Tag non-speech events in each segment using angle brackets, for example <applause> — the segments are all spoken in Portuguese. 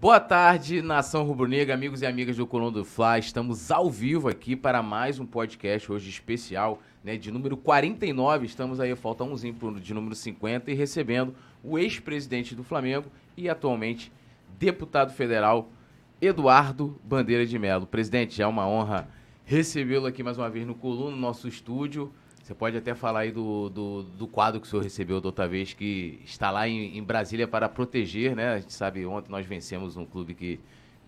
Boa tarde, nação rubro-negra, amigos e amigas do Coluna do Fla. Estamos ao vivo aqui para mais um podcast hoje especial, né, de número 49. Estamos aí, falta umzinho de número 50 e recebendo o ex-presidente do Flamengo e atualmente deputado federal Eduardo Bandeira de Melo. Presidente, é uma honra recebê-lo aqui mais uma vez no Coluna, no nosso estúdio. Você pode até falar aí do, do, do, quadro que o senhor recebeu da outra vez, que está lá em, em, Brasília para proteger, né? A gente sabe, ontem nós vencemos um clube que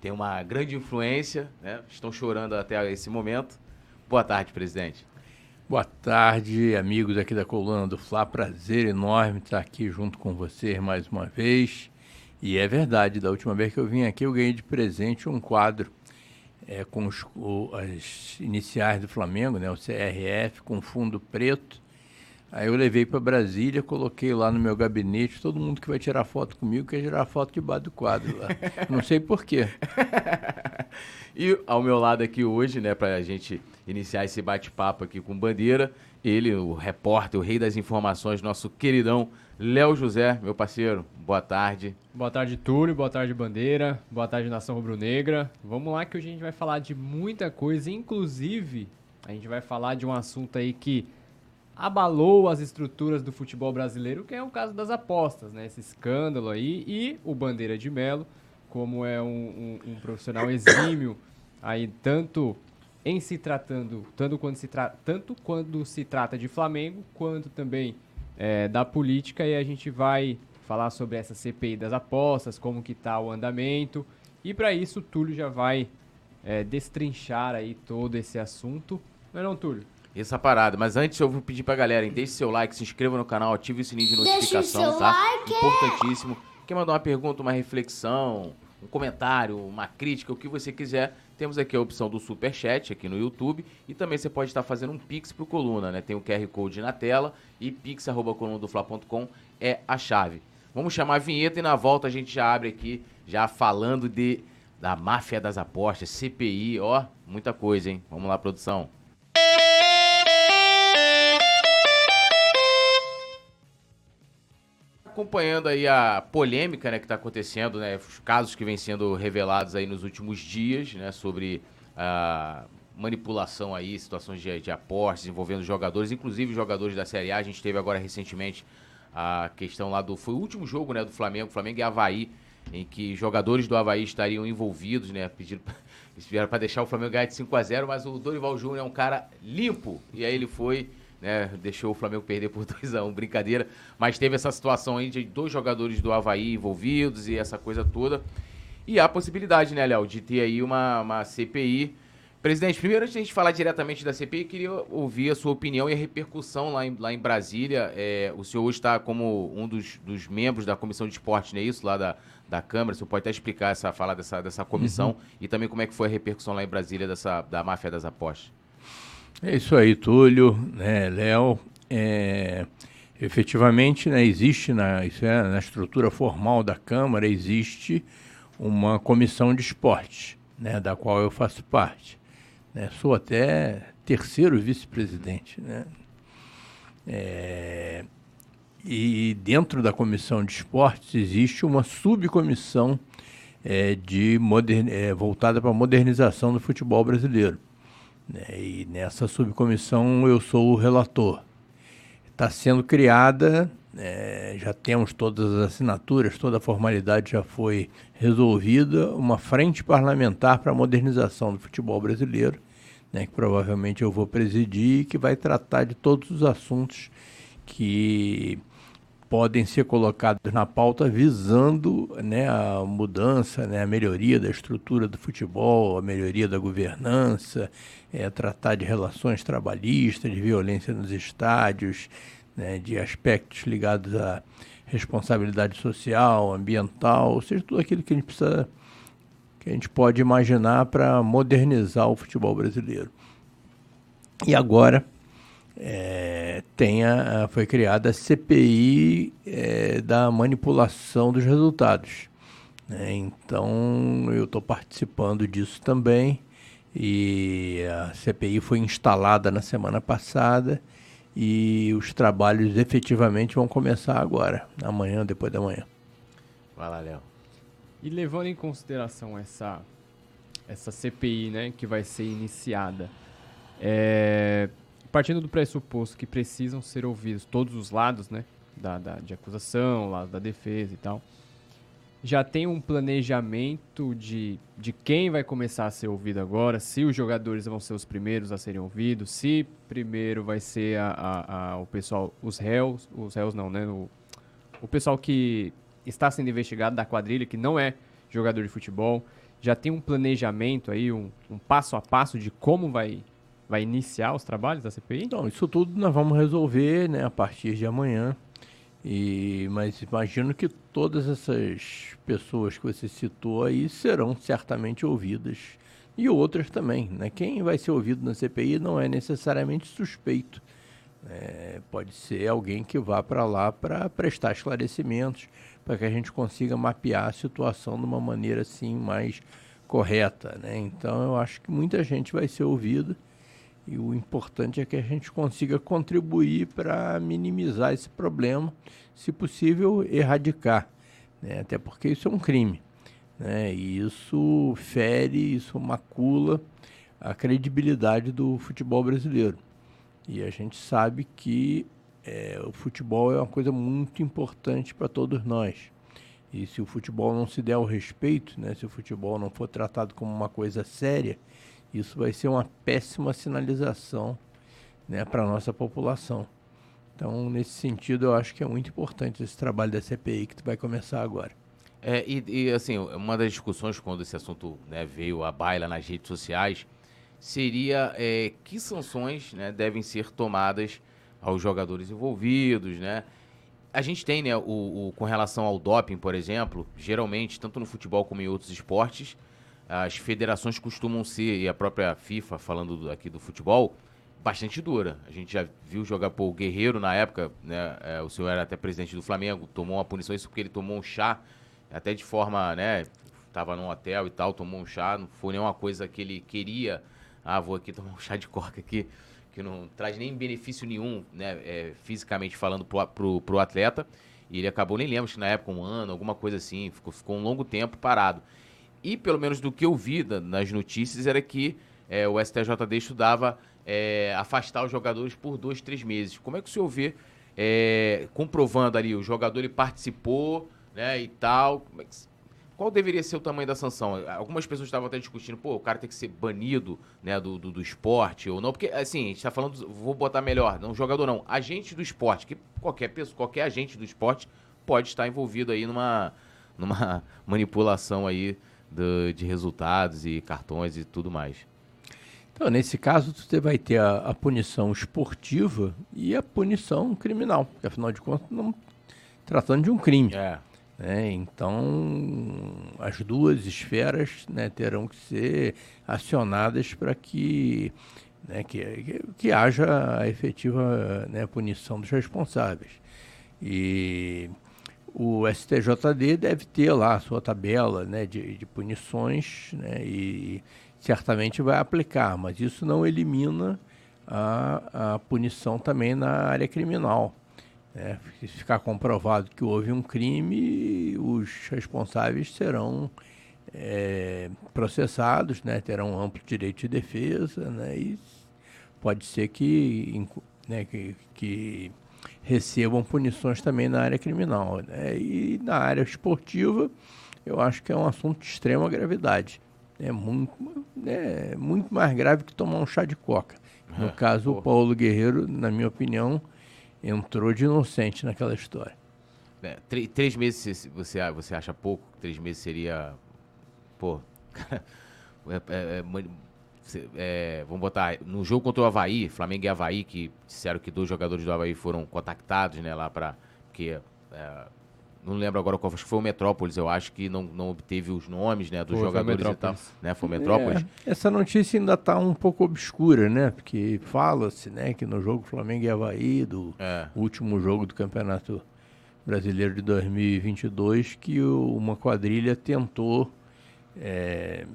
tem uma grande influência, né? Estão chorando até esse momento. Boa tarde, presidente. Boa tarde, amigos aqui da coluna do Fla. Prazer enorme estar aqui junto com vocês mais uma vez. E é verdade, da última vez que eu vim aqui, eu ganhei de presente um quadro é, com os, o, as iniciais do Flamengo, né, o CRF, com fundo preto. Aí eu levei para Brasília, coloquei lá no meu gabinete, todo mundo que vai tirar foto comigo quer tirar foto debaixo do quadro lá. <laughs> Não sei porquê. e ao meu lado aqui hoje, né, para a gente iniciar esse bate-papo aqui com Bandeira, ele, o repórter, o rei das informações, nosso queridão Léo José, meu parceiro, boa tarde. Boa tarde, Túlio, boa tarde, Bandeira, boa tarde, Nação Rubro-Negra. Vamos lá que hoje a gente vai falar de muita coisa, inclusive a gente vai falar de um assunto aí que abalou as estruturas do futebol brasileiro, que é o caso das apostas, né? Esse escândalo aí e o Bandeira de Melo, como é um, um, um profissional exímio aí tanto em se tratando, tanto quando se, tra tanto quando se trata de Flamengo, quanto também é, da política e a gente vai falar sobre essa CPI das apostas, como que tá o andamento. E para isso o Túlio já vai é, destrinchar aí todo esse assunto. Não é não, Túlio? Essa parada, mas antes eu vou pedir pra galera, hein, deixe seu like, se inscreva no canal, ative o sininho de notificação, tá? Like. Importantíssimo. Quer mandar uma pergunta, uma reflexão, um comentário, uma crítica, o que você quiser, temos aqui a opção do Super Chat aqui no YouTube e também você pode estar fazendo um Pix pro Coluna, né? Tem o QR Code na tela e pix.colunadofla.com é a chave. Vamos chamar a vinheta e na volta a gente já abre aqui, já falando de da máfia das apostas, CPI, ó, muita coisa, hein? Vamos lá, produção. Acompanhando aí a polêmica né, que está acontecendo, né, os casos que vêm sendo revelados aí nos últimos dias, né, sobre a manipulação aí, situações de, de apostas envolvendo jogadores, inclusive jogadores da Série A. A gente teve agora recentemente a questão lá do. Foi o último jogo né, do Flamengo, Flamengo e Havaí, em que jogadores do Havaí estariam envolvidos, né? Pediram para deixar o Flamengo ganhar de 5 a 0 mas o Dorival Júnior é um cara limpo. E aí ele foi né? Deixou o Flamengo perder por <laughs> 2x1, um, brincadeira. Mas teve essa situação aí de dois jogadores do Havaí envolvidos e essa coisa toda. E há a possibilidade, né, Léo, de ter aí uma, uma CPI. Presidente, primeiro antes de a gente falar diretamente da CPI, queria ouvir a sua opinião e a repercussão lá em, lá em Brasília. É, o senhor hoje está como um dos, dos membros da comissão de esporte, não é isso? Lá da, da Câmara. O senhor pode até explicar essa falar dessa, dessa comissão uhum. e também como é que foi a repercussão lá em Brasília dessa, da máfia das apostas. É isso aí, Túlio, né, Léo. É, efetivamente, né, existe na, isso é, na estrutura formal da Câmara, existe uma comissão de esporte, né, da qual eu faço parte. Né, sou até terceiro vice-presidente. Né, é, e dentro da comissão de esportes existe uma subcomissão é, de é, voltada para a modernização do futebol brasileiro. Né? E nessa subcomissão eu sou o relator. Está sendo criada, é, já temos todas as assinaturas, toda a formalidade já foi resolvida, uma frente parlamentar para a modernização do futebol brasileiro, né, que provavelmente eu vou presidir e que vai tratar de todos os assuntos que podem ser colocados na pauta visando né, a mudança, né, a melhoria da estrutura do futebol, a melhoria da governança, é, tratar de relações trabalhistas, de violência nos estádios, né, de aspectos ligados à responsabilidade social, ambiental, ou seja, tudo aquilo que a gente precisa, que a gente pode imaginar para modernizar o futebol brasileiro. E agora é, tenha, foi criada a CPI é, da manipulação dos resultados. Né? Então, eu estou participando disso também. E a CPI foi instalada na semana passada e os trabalhos efetivamente vão começar agora, amanhã, depois da manhã. Vai lá, Léo. E levando em consideração essa, essa CPI né, que vai ser iniciada, é, partindo do pressuposto que precisam ser ouvidos todos os lados né, da, da, de acusação, lado da defesa e tal, já tem um planejamento de, de quem vai começar a ser ouvido agora, se os jogadores vão ser os primeiros a serem ouvidos, se primeiro vai ser a, a, a o pessoal, os réus, os réus não, né? O, o pessoal que está sendo investigado da quadrilha, que não é jogador de futebol, já tem um planejamento aí, um, um passo a passo de como vai, vai iniciar os trabalhos da CPI? Então, isso tudo nós vamos resolver né, a partir de amanhã. E, mas imagino que todas essas pessoas que você citou aí serão certamente ouvidas. E outras também. Né? Quem vai ser ouvido na CPI não é necessariamente suspeito. É, pode ser alguém que vá para lá para prestar esclarecimentos, para que a gente consiga mapear a situação de uma maneira assim mais correta. Né? Então eu acho que muita gente vai ser ouvida e o importante é que a gente consiga contribuir para minimizar esse problema, se possível, erradicar. Né? Até porque isso é um crime. Né? E isso fere, isso macula a credibilidade do futebol brasileiro. E a gente sabe que é, o futebol é uma coisa muito importante para todos nós. E se o futebol não se der o respeito, né, se o futebol não for tratado como uma coisa séria, isso vai ser uma péssima sinalização né, para a nossa população. Então, nesse sentido, eu acho que é muito importante esse trabalho da CPI que vai começar agora. É, e, e, assim, uma das discussões quando esse assunto né, veio à baila nas redes sociais seria é, que sanções né, devem ser tomadas aos jogadores envolvidos, né? A gente tem, né, o, o, com relação ao doping, por exemplo, geralmente, tanto no futebol como em outros esportes, as federações costumam ser, e a própria FIFA, falando aqui do futebol, bastante dura. A gente já viu jogar por Guerreiro na época, né? É, o senhor era até presidente do Flamengo, tomou uma punição, isso porque ele tomou um chá, até de forma, né? Tava num hotel e tal, tomou um chá, não foi nenhuma coisa que ele queria. Ah, vou aqui tomar um chá de coca aqui, que não traz nem benefício nenhum, né? É, fisicamente falando pro, pro, pro atleta. E ele acabou, nem lembro, que na época, um ano, alguma coisa assim, ficou, ficou um longo tempo parado. E pelo menos do que eu vi nas notícias era que é, o STJD estudava é, afastar os jogadores por dois, três meses. Como é que o senhor vê, é, comprovando ali, o jogador ele participou né, e tal, é que, qual deveria ser o tamanho da sanção? Algumas pessoas estavam até discutindo, pô, o cara tem que ser banido né, do, do, do esporte ou não, porque assim, a gente está falando, vou botar melhor, não jogador não, agente do esporte, que qualquer pessoa, qualquer agente do esporte pode estar envolvido aí numa, numa <laughs> manipulação aí do, de resultados e cartões e tudo mais. Então, nesse caso, você vai ter a, a, punição esportiva e a punição criminal, porque afinal de contas, não tratando de um crime. É. Né? Então, as duas esferas né, terão que ser acionadas para que, né, que, que, que, haja a efetiva né, punição dos responsáveis. E o STJD deve ter lá a sua tabela né, de, de punições né, e certamente vai aplicar, mas isso não elimina a, a punição também na área criminal. Né? Se ficar comprovado que houve um crime, os responsáveis serão é, processados, né? terão amplo direito de defesa né? e pode ser que, né, que, que recebam punições também na área criminal. Né? E na área esportiva, eu acho que é um assunto de extrema gravidade. É muito, é muito mais grave que tomar um chá de coca. No é, caso, o Paulo Guerreiro, na minha opinião, entrou de inocente naquela história. É, três meses você, você acha pouco? Três meses seria. Pô. <laughs> é, é, é vamos botar, no jogo contra o Havaí, Flamengo e Havaí, que disseram que dois jogadores do Havaí foram contactados, né, lá para porque é, não lembro agora qual foi, foi o Metrópolis, eu acho que não, não obteve os nomes, né, dos foi, jogadores foi e tal, né, foi o Metrópolis. É, essa notícia ainda está um pouco obscura, né, porque fala-se, né, que no jogo Flamengo e Havaí, do é. último jogo do Campeonato Brasileiro de 2022, que o, uma quadrilha tentou é,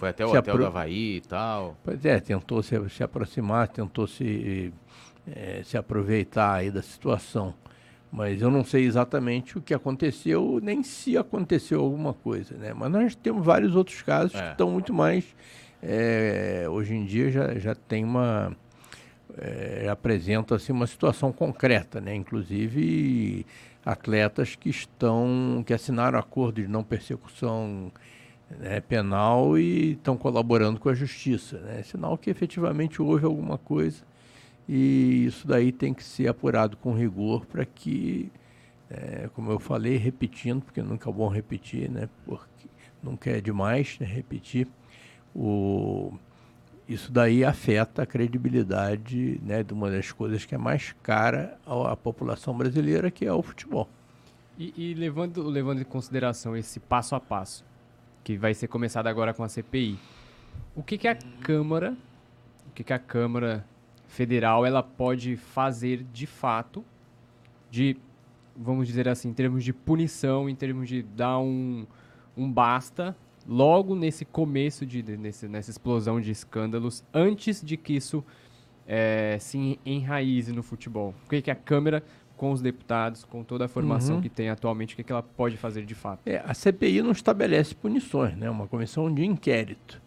foi até o hotel apro... do Havaí e tal. Pois é, tentou se, se aproximar, tentou se, é, se aproveitar aí da situação. Mas eu não sei exatamente o que aconteceu, nem se aconteceu alguma coisa, né? Mas nós temos vários outros casos é. que estão muito mais... É, hoje em dia já, já tem uma... É, apresenta assim, uma situação concreta, né? Inclusive atletas que estão que assinaram acordo de não persecução né, penal e estão colaborando com a justiça. Né? Sinal que efetivamente houve alguma coisa e isso daí tem que ser apurado com rigor para que, é, como eu falei, repetindo, porque nunca é bom repetir, né? porque nunca é demais né, repetir, o, isso daí afeta a credibilidade né, de uma das coisas que é mais cara à, à população brasileira, que é o futebol. E, e, levando, levando em consideração esse passo a passo, que vai ser começado agora com a CPI, o que, que a Câmara, o que, que a Câmara Federal ela pode fazer de fato, de, vamos dizer assim, em termos de punição, em termos de dar um, um basta, logo nesse começo, de, nesse, nessa explosão de escândalos, antes de que isso é, se enraize no futebol? O que, que a Câmara com os deputados, com toda a formação uhum. que tem atualmente, o que, que ela pode fazer de fato? É, a CPI não estabelece punições, né? uma comissão de inquérito.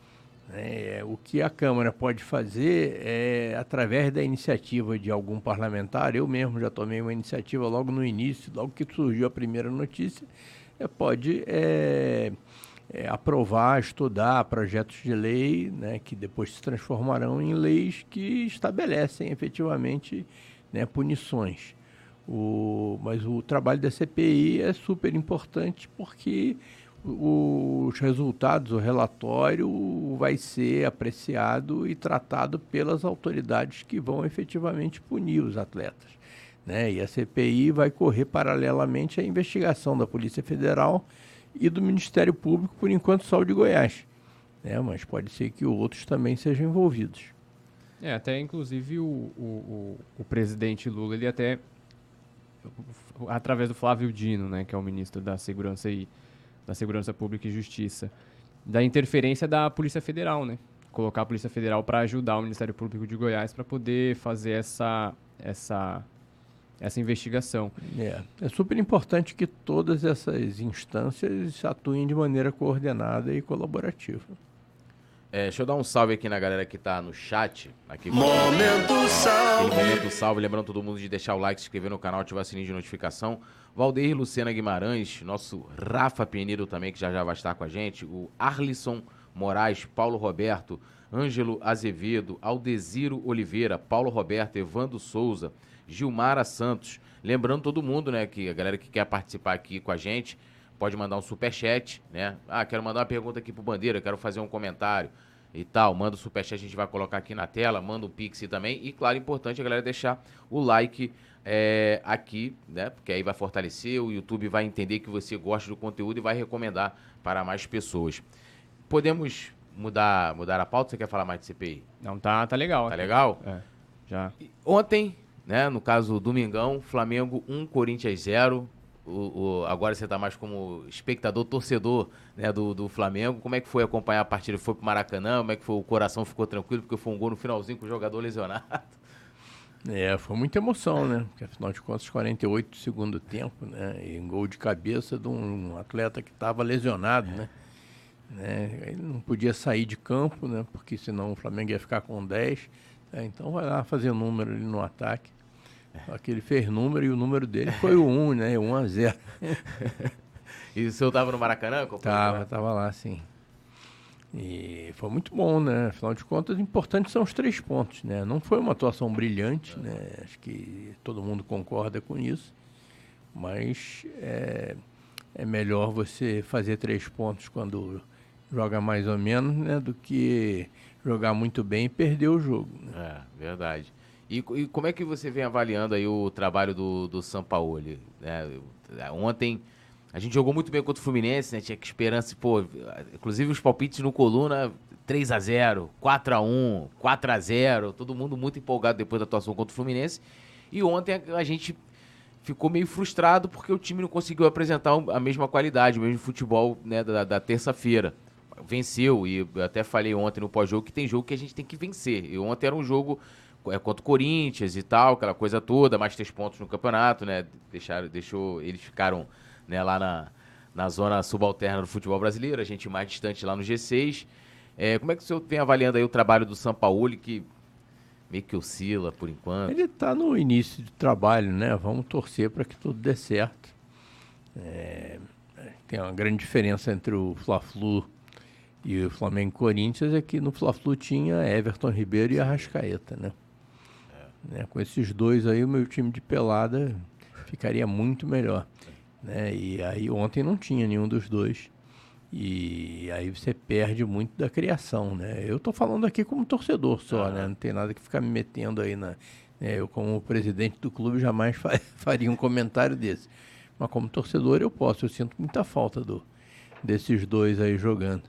É, o que a Câmara pode fazer é, através da iniciativa de algum parlamentar, eu mesmo já tomei uma iniciativa logo no início, logo que surgiu a primeira notícia, é, pode é, é aprovar, estudar projetos de lei né, que depois se transformarão em leis que estabelecem efetivamente né, punições. O, mas o trabalho da CPI é super importante porque os resultados, o relatório vai ser apreciado e tratado pelas autoridades que vão efetivamente punir os atletas. Né? E a CPI vai correr paralelamente à investigação da Polícia Federal e do Ministério Público, por enquanto só o de Goiás. Né? Mas pode ser que outros também sejam envolvidos. É, até inclusive o, o, o, o presidente Lula, ele até através do Flávio Dino, né, que é o ministro da Segurança e da Segurança Pública e Justiça, da interferência da Polícia Federal, né? Colocar a Polícia Federal para ajudar o Ministério Público de Goiás para poder fazer essa essa essa investigação. É, é super importante que todas essas instâncias atuem de maneira coordenada e colaborativa. É, deixa eu dar um salve aqui na galera que tá no chat. Aqui, momento ó, salve! Momento salve. Lembrando todo mundo de deixar o like, se inscrever no canal, ativar o sininho de notificação. Valdeir Lucena Guimarães, nosso Rafa Penido também, que já já vai estar com a gente. O Arlisson Moraes, Paulo Roberto, Ângelo Azevedo, Aldeziro Oliveira, Paulo Roberto, Evandro Souza, Gilmara Santos. Lembrando todo mundo, né, que a galera que quer participar aqui com a gente pode mandar um superchat, né? Ah, quero mandar uma pergunta aqui pro Bandeira, quero fazer um comentário e tal. Manda o superchat, a gente vai colocar aqui na tela, manda o Pix também. E, claro, importante a galera deixar o like é, aqui, né? Porque aí vai fortalecer, o YouTube vai entender que você gosta do conteúdo e vai recomendar para mais pessoas. Podemos mudar, mudar a pauta? Você quer falar mais de CPI? Não, tá, tá legal. Tá legal? É, já. Ontem, né, no caso Domingão, Flamengo 1, Corinthians 0 o, o, agora você está mais como espectador, torcedor né, do, do Flamengo. Como é que foi acompanhar a partida? Foi pro Maracanã? Como é que foi? O coração ficou tranquilo porque foi um gol no finalzinho com o jogador lesionado? É, foi muita emoção, né? Porque afinal de contas, 48 do segundo tempo, né? E um gol de cabeça de um atleta que estava lesionado, né? né? Ele não podia sair de campo, né? Porque senão o Flamengo ia ficar com 10. Né? Então vai lá fazer número ali no ataque. Só que ele fez número e o número dele foi o 1, né? 1 a 0. <laughs> e o senhor estava no Maracanã? Tava, tava lá, sim. E foi muito bom, né? Afinal de contas, importantes são os três pontos, né? Não foi uma atuação brilhante, né? Acho que todo mundo concorda com isso. Mas é, é melhor você fazer três pontos quando joga mais ou menos, né? Do que jogar muito bem e perder o jogo. Né? É, verdade. E, e, como é que você vem avaliando aí o trabalho do, do Sampaoli? Né? Ontem a gente jogou muito bem contra o Fluminense, né? Tinha que esperança, pô, inclusive os palpites no coluna 3 a 0 4 a 1 4 a 0 todo mundo muito empolgado depois da atuação contra o Fluminense. E ontem a, a gente ficou meio frustrado porque o time não conseguiu apresentar a mesma qualidade, o mesmo futebol né, da, da terça-feira. Venceu, e até falei ontem no pós-jogo que tem jogo que a gente tem que vencer. E ontem era um jogo é, contra o Corinthians e tal, aquela coisa toda, mais três pontos no campeonato, né? Deixaram, deixou, eles ficaram né, lá na, na zona subalterna do futebol brasileiro, a gente mais distante lá no G6. É, como é que o senhor vem avaliando aí o trabalho do São Paulo, que meio que oscila por enquanto? Ele está no início de trabalho, né? Vamos torcer para que tudo dê certo. É, tem uma grande diferença entre o Fla-Flu e o Flamengo Corinthians é que no Fla-Flu tinha Everton Ribeiro e Arrascaeta, né? Né? Com esses dois aí, o meu time de pelada ficaria muito melhor. Né? E aí ontem não tinha nenhum dos dois. E aí você perde muito da criação, né? Eu tô falando aqui como torcedor só, né? Não tem nada que ficar me metendo aí na... Né? Eu como presidente do clube jamais <laughs> faria um comentário desse. Mas como torcedor eu posso, eu sinto muita falta do, desses dois aí jogando.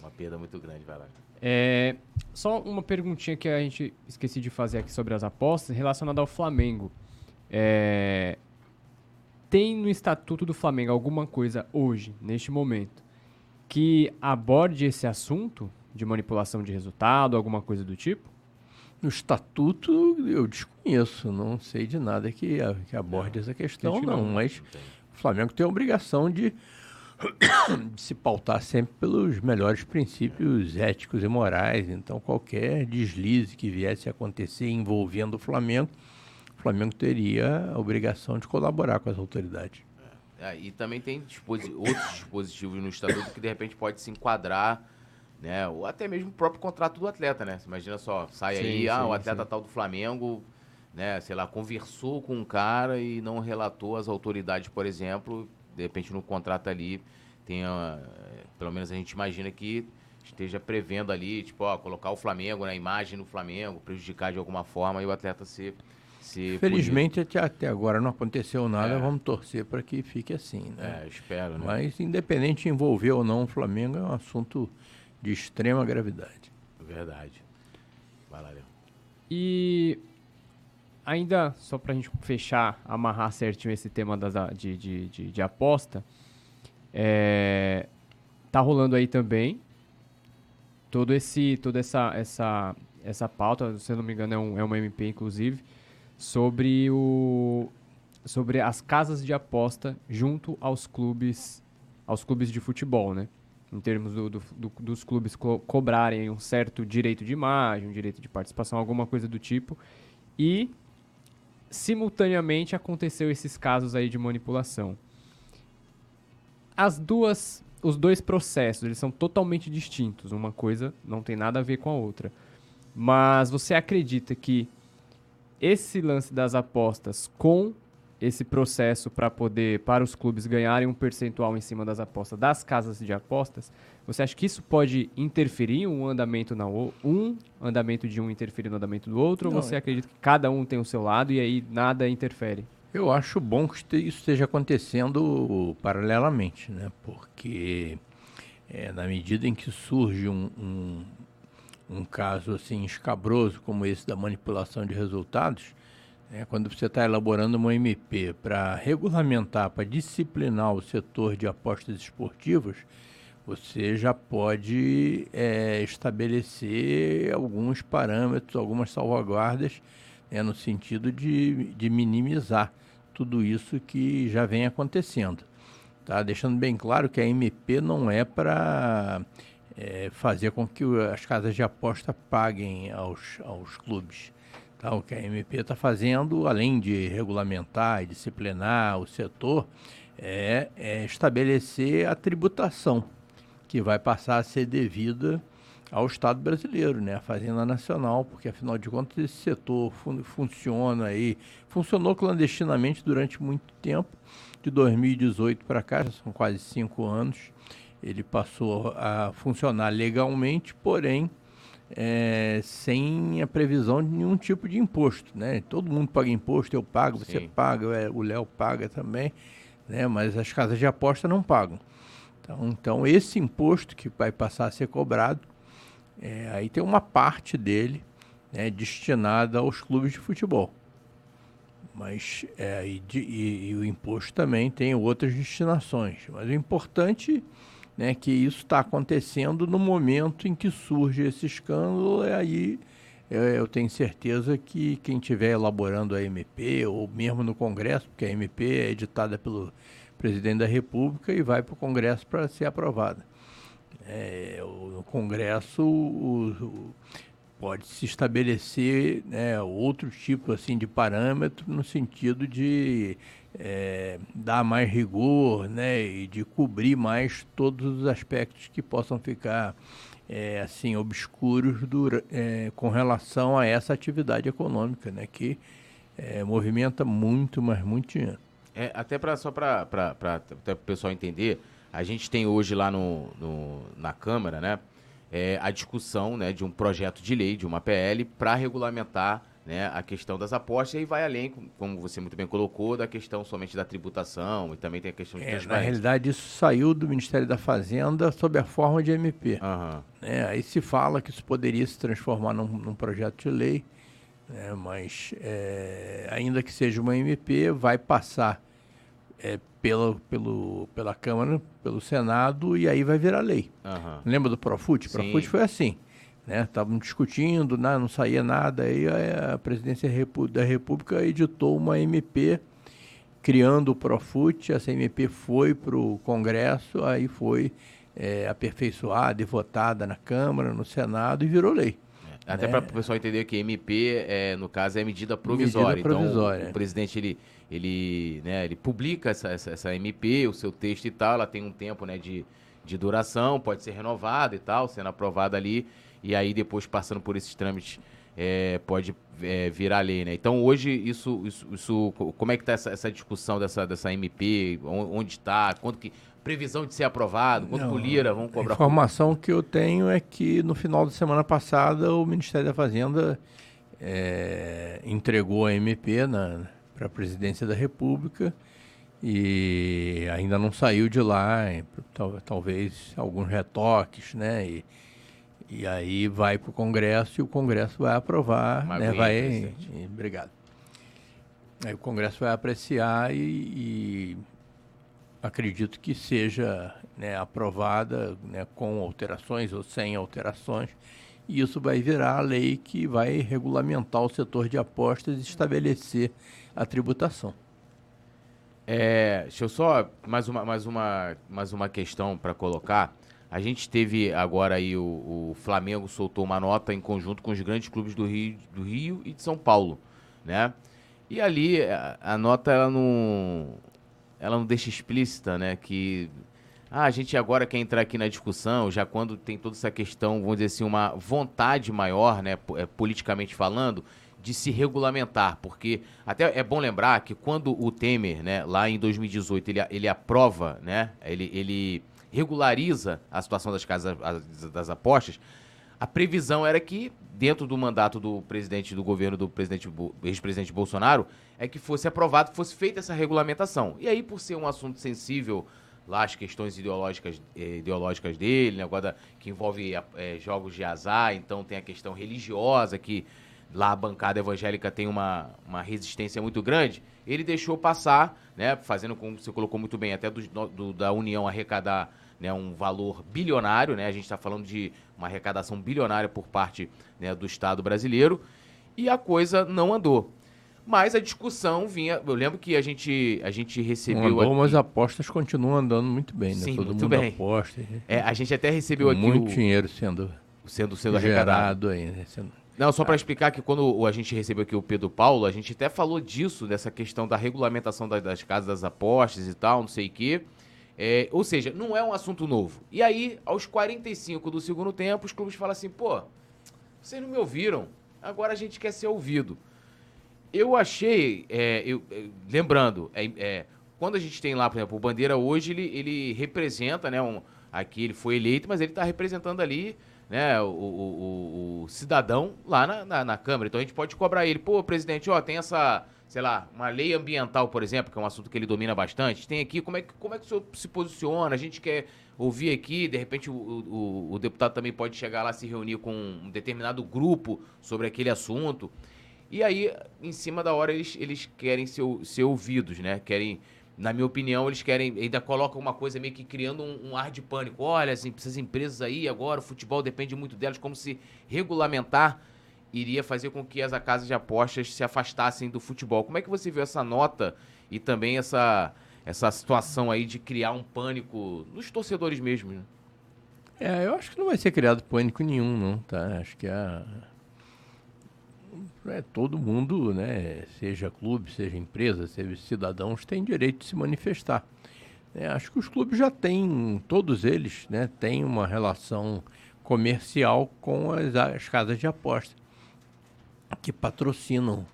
Uma perda muito grande, vai lá. É, só uma perguntinha que a gente esqueci de fazer aqui sobre as apostas relacionada ao Flamengo. É, tem no estatuto do Flamengo alguma coisa hoje, neste momento, que aborde esse assunto de manipulação de resultado, alguma coisa do tipo? No estatuto eu desconheço, não sei de nada que, que aborde não, essa questão, não, não, mas não o Flamengo tem a obrigação de, de, <coughs> se pautar sempre pelos melhores princípios éticos e morais. Então, qualquer deslize que viesse a acontecer envolvendo o Flamengo, o Flamengo teria a obrigação de colaborar com as autoridades. É, e também tem disposi outros dispositivos no estatuto que de repente pode se enquadrar, né? Ou até mesmo o próprio contrato do atleta, né? Você imagina só, sai sim, aí, sim, ah, o atleta sim. tal do Flamengo, né, sei lá, conversou com um cara e não relatou às autoridades, por exemplo, de repente no contrato ali tenha, pelo menos a gente imagina que esteja prevendo ali, tipo, ó, colocar o Flamengo na imagem do Flamengo, prejudicar de alguma forma e o atleta ser se Felizmente até, até, agora não aconteceu nada, é. vamos torcer para que fique assim, né? É, espero, né? Mas independente de envolver ou não o Flamengo, é um assunto de extrema gravidade. Verdade. Vai lá, Léo. E ainda, só para a gente fechar, amarrar certinho esse tema das, de, de, de, de aposta, é, tá rolando aí também todo esse, toda essa, essa, essa pauta, se eu não me engano é um, é uma MP inclusive, sobre o sobre as casas de aposta junto aos clubes aos clubes de futebol, né? Em termos do, do, do, dos clubes co cobrarem um certo direito de imagem, um direito de participação, alguma coisa do tipo. E simultaneamente aconteceu esses casos aí de manipulação. As duas, os dois processos, eles são totalmente distintos. Uma coisa não tem nada a ver com a outra. Mas você acredita que esse lance das apostas com esse processo para poder para os clubes ganharem um percentual em cima das apostas das casas de apostas, você acha que isso pode interferir um andamento na um andamento de um interferir no andamento do outro Não, ou você é... acredita que cada um tem o seu lado e aí nada interfere? Eu acho bom que isso esteja acontecendo paralelamente, né? Porque é, na medida em que surge um, um, um caso assim escabroso como esse da manipulação de resultados, é, quando você está elaborando uma MP para regulamentar, para disciplinar o setor de apostas esportivas, você já pode é, estabelecer alguns parâmetros, algumas salvaguardas, né, no sentido de, de minimizar tudo isso que já vem acontecendo. Tá? Deixando bem claro que a MP não é para é, fazer com que as casas de aposta paguem aos, aos clubes. Tá? O que a MP está fazendo, além de regulamentar e disciplinar o setor, é, é, estabelecer a tributação, que vai passar a ser devida ao Estado brasileiro, né? a Fazenda Nacional, porque afinal de contas esse setor fun funciona aí, funcionou clandestinamente durante muito tempo, de 2018 para cá, já são quase cinco anos, ele passou a funcionar legalmente, porém é, sem a previsão de nenhum tipo de imposto, né? Todo mundo paga imposto, eu pago, você Sim. paga, é, o Léo paga também, né? Mas as casas de aposta não pagam. Então, então esse imposto que vai passar a ser cobrado, é, aí tem uma parte dele né, destinada aos clubes de futebol. Mas é, e, e, e o imposto também tem outras destinações. Mas o importante né, que isso está acontecendo no momento em que surge esse escândalo, e aí eu, eu tenho certeza que quem estiver elaborando a MP, ou mesmo no Congresso, porque a MP é editada pelo presidente da República e vai para o Congresso para ser aprovada. É, o, Congresso o, o, pode se estabelecer né, outro tipo assim de parâmetro no sentido de é, dar mais rigor né, e de cobrir mais todos os aspectos que possam ficar é, assim obscuros do, é, com relação a essa atividade econômica, né, que é, movimenta muito, mas muito dinheiro. É, até para só para o pessoal entender, a gente tem hoje lá no, no na Câmara, né, é, a discussão né, de um projeto de lei, de uma PL, para regulamentar né, a questão das apostas e aí vai além, como você muito bem colocou, da questão somente da tributação e também tem a questão de é, Na realidade, isso saiu do Ministério da Fazenda sob a forma de MP. Uhum. É, aí se fala que isso poderia se transformar num, num projeto de lei, né, mas é, ainda que seja uma MP, vai passar é, pelo, pelo, pela Câmara, pelo Senado e aí vai virar lei. Uhum. Lembra do Profut? Profut foi assim estavam né? discutindo, não, não saía nada, aí a, presidência da República editou uma MP criando o Profut, essa MP foi para o Congresso, aí foi é, aperfeiçoada e votada na Câmara, no Senado e virou lei. É, até né? para o pessoal entender que MP, é, no caso, é medida provisória. Medida provisória. Então, o, o presidente, ele, ele, né, ele publica essa, essa, essa, MP, o seu texto e tal, ela tem um tempo né, de, de duração, pode ser renovada e tal, sendo aprovada ali e aí depois passando por esses trâmites é, pode é, virar lei, né? Então hoje isso, isso, isso como é que está essa, essa, discussão dessa, dessa MP, onde está, quanto que previsão de ser aprovado, quanto Não, Lira vão cobrar? A informação que eu tenho é que no final da semana passada o Ministério da Fazenda é, entregou a MP para a Presidência da República e ainda não saiu de lá, talvez alguns retoques, né? E, e aí vai para o Congresso e o Congresso vai aprovar, né? Vai, e, obrigado. Aí o Congresso vai apreciar e, e acredito que seja né, aprovada né, com alterações ou sem alterações. E isso vai virar a lei que vai regulamentar o setor de apostas e estabelecer a tributação. É, deixa eu só mais uma, mais uma, mais uma questão para colocar. A gente teve agora aí o, o, Flamengo soltou uma nota em conjunto com os grandes clubes do Rio, do Rio e de São Paulo, né? E ali a, a nota ela não ela não deixa explícita, né, que ah, a gente agora quer entrar aqui na discussão, já quando tem toda essa questão, vamos dizer assim, uma vontade maior, né, é, politicamente falando, de se regulamentar, porque até é bom lembrar que quando o Temer, né, lá em 2018, ele, ele aprova, né, ele, ele regulariza a situação das casas das apostas, a previsão era que, dentro do mandato do presidente do governo do presidente ex-presidente Bolsonaro, é que fosse aprovado, fosse feita essa regulamentação. E aí, por ser um assunto sensível lá as questões ideológicas, eh, ideológicas dele, né, da, que envolve eh, jogos de azar, então tem a questão religiosa, que lá a bancada evangélica tem uma, uma resistência muito grande, ele deixou passar, né, fazendo como você colocou muito bem, até do, do da União arrecadar né, um valor bilionário, né, a gente está falando de uma arrecadação bilionária por parte né, do Estado brasileiro, e a coisa não andou. Mas a discussão vinha. Eu lembro que a gente, a gente recebeu. Não andou, aqui... mas as apostas continuam andando muito bem, né? Sim, Todo muito mundo bem. aposta. É, a gente até recebeu aqui. Muito dinheiro sendo, sendo, sendo arrecadado. aí, né? Sendo... Não, só para explicar que quando a gente recebeu aqui o Pedro Paulo, a gente até falou disso, dessa questão da regulamentação das, das casas das apostas e tal, não sei o quê. É, ou seja, não é um assunto novo. E aí, aos 45 do segundo tempo, os clubes falam assim: pô, vocês não me ouviram, agora a gente quer ser ouvido. Eu achei, é, eu, é, lembrando, é, é, quando a gente tem lá, por exemplo, o Bandeira hoje, ele, ele representa, né, um, aqui ele foi eleito, mas ele está representando ali né, o, o, o, cidadão lá na, na, na, Câmara. Então a gente pode cobrar ele, pô, presidente, ó, tem essa sei lá, uma lei ambiental, por exemplo, que é um assunto que ele domina bastante, tem aqui como é que, como é que o senhor se posiciona, a gente quer ouvir aqui, de repente o, o, o deputado também pode chegar lá se reunir com um determinado grupo sobre aquele assunto. E aí, em cima da hora, eles, eles querem ser, ser ouvidos, né? Querem, na minha opinião, eles querem, ainda colocam uma coisa meio que criando um, um ar de pânico. Olha, essas empresas aí agora, o futebol depende muito delas, como se regulamentar iria fazer com que as casas de apostas se afastassem do futebol. Como é que você viu essa nota e também essa, essa situação aí de criar um pânico nos torcedores mesmo? Né? É, eu acho que não vai ser criado pânico nenhum, não, tá? Acho que a é, todo mundo, né, seja clube, seja empresa, seja cidadãos, tem direito de se manifestar. É, acho que os clubes já têm, todos eles, né, têm uma relação comercial com as, as casas de aposta que patrocinam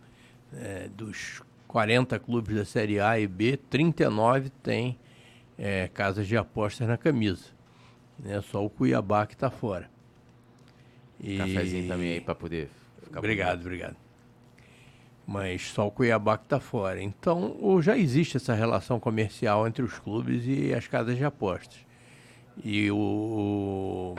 é, dos 40 clubes da Série A e B, 39 têm é, casas de apostas na camisa. Né? Só o Cuiabá que está fora. E... Cafézinho também aí para poder Obrigado, obrigado. Mas só o Cuiabá que está fora. Então, já existe essa relação comercial entre os clubes e as casas de apostas. E o,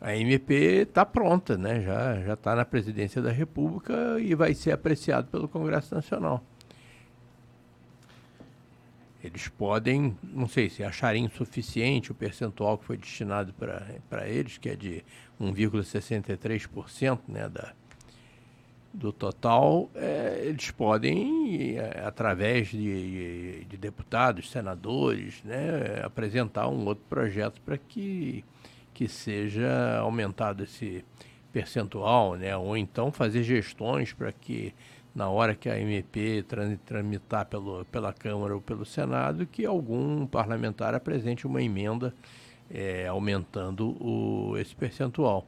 a MP está pronta, né? já está na presidência da República e vai ser apreciado pelo Congresso Nacional. Eles podem, não sei se acharem insuficiente o percentual que foi destinado para eles, que é de 1,63% né, da, do total, é, eles podem, é, através de, de, deputados, senadores, né, apresentar um outro projeto para que, que seja aumentado esse percentual, né, ou então fazer gestões para que na hora que a MP tramitar pelo, pela Câmara ou pelo Senado, que algum parlamentar apresente uma emenda é, aumentando o, esse percentual.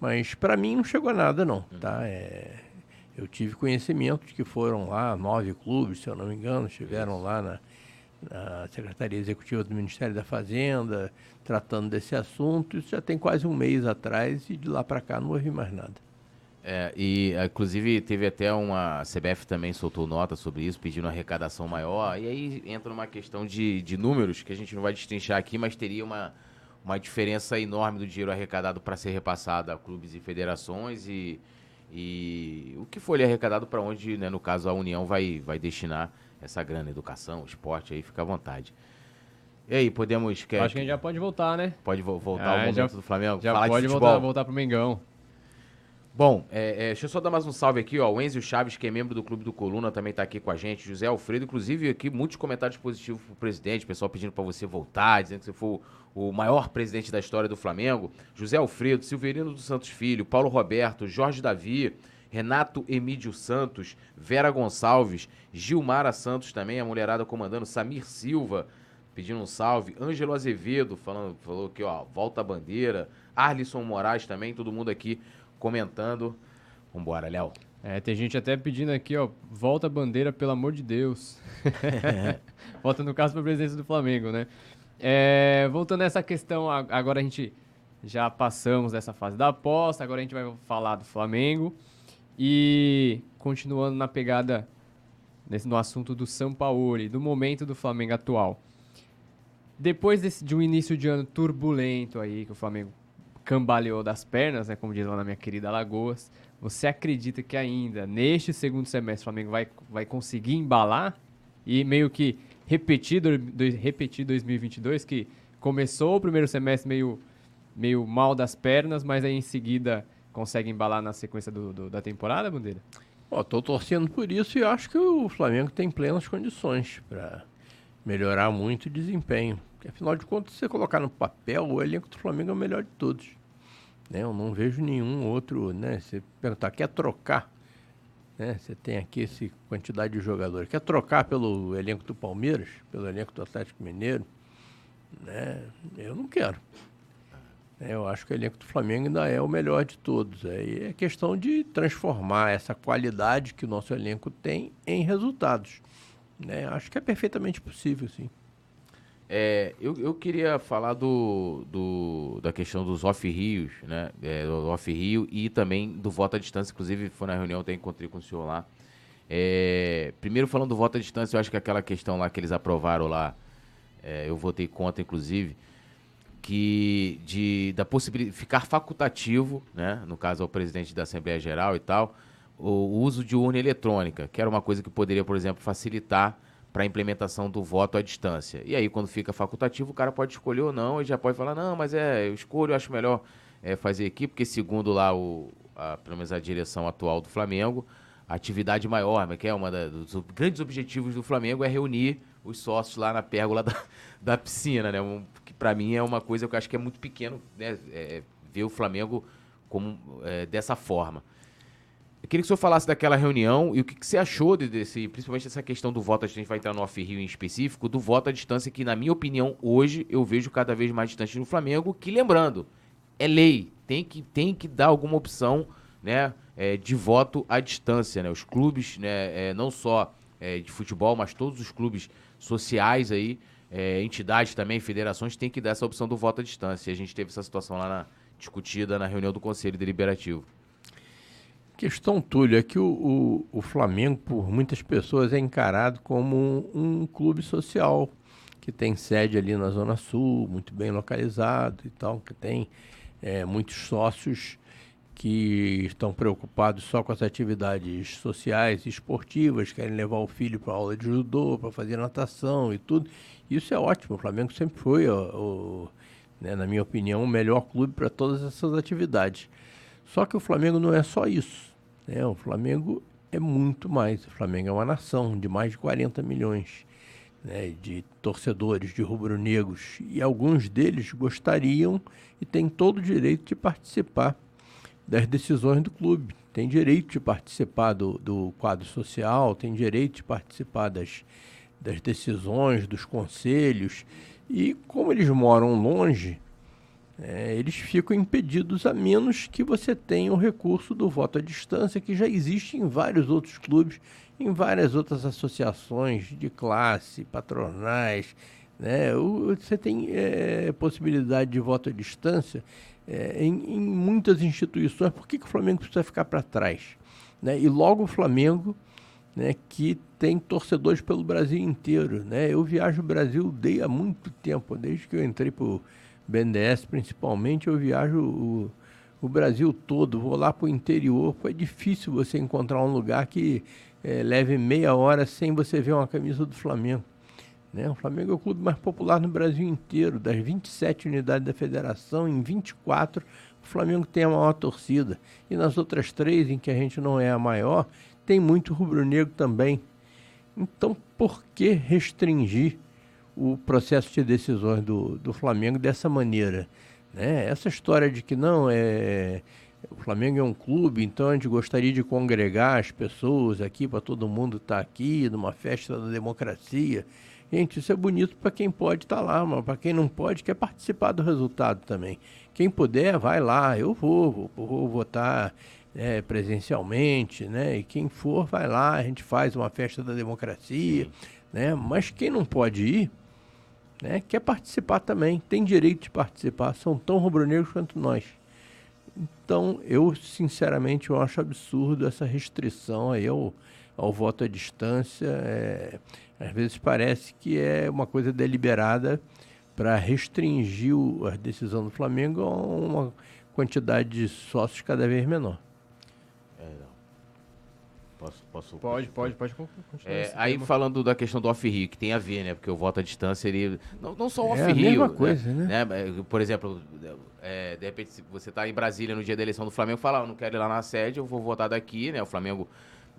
Mas para mim não chegou a nada não, tá? É, eu tive conhecimento de que foram lá nove clubes, se eu não me engano, estiveram lá na, na Secretaria Executiva do Ministério da Fazenda, tratando desse assunto. Isso já tem quase um mês atrás e de lá para cá não ouvi mais nada. É, e inclusive teve até uma. A CBF também soltou nota sobre isso, pedindo arrecadação maior. E aí entra uma questão de, de números que a gente não vai destrinchar aqui, mas teria uma, uma diferença enorme do dinheiro arrecadado para ser repassado a clubes e federações e, e o que foi arrecadado para onde, né, no caso, a União vai, vai destinar essa grana, educação, esporte, aí fica à vontade. E aí, podemos. Quer, Acho que a gente já pode voltar, né? Pode vo voltar é, ao momento já, do Flamengo? Já Falar pode voltar, voltar pro Mengão. Bom, é, é, deixa eu só dar mais um salve aqui, ó. O Enzo Chaves, que é membro do Clube do Coluna, também está aqui com a gente. José Alfredo, inclusive, aqui muitos comentários positivos pro presidente, pessoal pedindo para você voltar, dizendo que você foi o maior presidente da história do Flamengo. José Alfredo, Silverino dos Santos Filho, Paulo Roberto, Jorge Davi, Renato Emídio Santos, Vera Gonçalves, Gilmara Santos também, a mulherada comandando, Samir Silva, pedindo um salve, Ângelo Azevedo, falando, falou que, ó, volta a bandeira, Arlisson Moraes também, todo mundo aqui comentando. Vambora, Léo. É, tem gente até pedindo aqui, ó, volta a bandeira, pelo amor de Deus. <laughs> <laughs> volta no caso para a presidência do Flamengo, né? É, voltando a essa questão, agora a gente já passamos dessa fase da aposta, agora a gente vai falar do Flamengo. E continuando na pegada nesse, no assunto do Sampaoli, do momento do Flamengo atual. Depois desse, de um início de ano turbulento aí, que o Flamengo cambaleou das pernas, né, como diz lá na minha querida Lagoas, você acredita que ainda neste segundo semestre o Flamengo vai, vai conseguir embalar e meio que repetir, do, repetir 2022, que começou o primeiro semestre meio, meio mal das pernas, mas aí em seguida consegue embalar na sequência do, do da temporada, Bandeira? Estou torcendo por isso e acho que o Flamengo tem plenas condições para melhorar muito o desempenho. Porque, afinal de contas, se você colocar no papel, o elenco do Flamengo é o melhor de todos. Né? Eu não vejo nenhum outro, né? Você perguntar, quer trocar? Né? Você tem aqui essa quantidade de jogadores. Quer trocar pelo elenco do Palmeiras? Pelo elenco do Atlético Mineiro? Né? Eu não quero. Eu acho que o elenco do Flamengo ainda é o melhor de todos. Aí é questão de transformar essa qualidade que o nosso elenco tem em resultados. Né? Acho que é perfeitamente possível, sim. É, eu, eu queria falar do, do, da questão dos off-rios, né? É, do off-rio e também do voto à distância. Inclusive, foi na reunião, até encontrei com o senhor lá. É, primeiro, falando do voto à distância, eu acho que aquela questão lá que eles aprovaram lá, é, eu votei contra, inclusive, que de, da possibilidade de ficar facultativo, né? No caso, ao presidente da Assembleia Geral e tal, o, o uso de urna eletrônica, que era uma coisa que poderia, por exemplo, facilitar para a implementação do voto à distância. E aí, quando fica facultativo, o cara pode escolher ou não, e já pode falar, não, mas é, eu escolho, eu acho melhor é, fazer aqui, porque segundo lá o, a, pelo menos a direção atual do Flamengo, a atividade maior, né, que é da, dos grandes objetivos do Flamengo, é reunir os sócios lá na pérgola <laughs> da, da piscina, né? Um, que para mim é uma coisa que eu acho que é muito pequeno, né? É, ver o Flamengo como é, dessa forma. Eu queria que o senhor falasse daquela reunião e o que, que você achou de, desse, principalmente dessa questão do voto, a gente vai entrar no off-rio em específico, do voto à distância, que na minha opinião, hoje, eu vejo cada vez mais distante no Flamengo, que lembrando, é lei, tem que, tem que dar alguma opção né, é, de voto à distância. Né? Os clubes, né, é, não só é, de futebol, mas todos os clubes sociais aí, é, entidades também, federações, têm que dar essa opção do voto à distância. A gente teve essa situação lá na, discutida na reunião do Conselho Deliberativo. Questão, Túlio, é que o, o, o Flamengo, por muitas pessoas, é encarado como um, um, clube social, que tem sede ali na Zona Sul, muito bem localizado e tal, que tem é, muitos sócios que estão preocupados só com as atividades sociais e esportivas, querem levar o filho para aula de judô, para fazer natação e tudo. Isso é ótimo, o Flamengo sempre foi o, né, na minha opinião, o melhor clube para todas essas atividades. Só que o Flamengo não é só isso. Né? O Flamengo é muito mais. O Flamengo é uma nação de mais de 40 milhões né, de torcedores, de rubro-negros. E alguns deles gostariam e têm todo o direito de participar das decisões do clube. Tem direito de participar do, do quadro social, tem direito de participar das, das decisões, dos conselhos. E como eles moram longe, é, eles ficam impedidos a menos que você tenha o recurso do voto à distância, que já existe em vários outros clubes, em várias outras associações de classe, patronais. Né? O, você tem é, possibilidade de voto à distância é, em, em, muitas instituições. Por que, que o Flamengo precisa ficar para trás? Né? E logo o Flamengo né, que tem torcedores pelo Brasil inteiro. Né? Eu viajo o Brasil há muito tempo, desde que eu entrei para BNDES principalmente, eu viajo o, o Brasil todo, vou lá para o interior. É difícil você encontrar um lugar que é, leve meia hora sem você ver uma camisa do Flamengo. Né? O Flamengo é o clube mais popular no Brasil inteiro. Das 27 unidades da federação, em 24, o Flamengo tem a maior torcida. E nas outras três, em que a gente não é a maior, tem muito rubro-negro também. Então, por que restringir o processo de decisões do, do Flamengo dessa maneira? Né? Essa história de que não é o Flamengo é um clube, então a gente gostaria de congregar as pessoas aqui para todo mundo estar tá aqui numa festa da democracia. Gente, isso é bonito para quem pode estar tá lá, mas para quem não pode, quer participar do resultado também. Quem puder, vai lá. Eu vou, vou, vou votar é, presencialmente, né? E quem for vai lá, a gente faz uma festa da democracia, Sim. né? Mas quem não pode ir, né? Quer participar também, tem direito de participar, são tão rubro-negros quanto nós. Então, eu sinceramente eu acho absurdo essa restrição aí ao, ao voto à distância. É, às vezes parece que é uma coisa deliberada para restringir a decisão do Flamengo a uma quantidade de sócios cada vez menor. Posso, posso, pode, pode, pode, pode continuar. É, aí tema. falando da questão do off-rio, que tem a ver, né? Porque o voto à distância, ele. Não, não só o off-rio. É a mesma né? coisa, né? né? Por exemplo, é, de repente, se você está em Brasília no dia da eleição do Flamengo, fala, ah, não quero ir lá na sede, eu vou votar daqui, né? O Flamengo.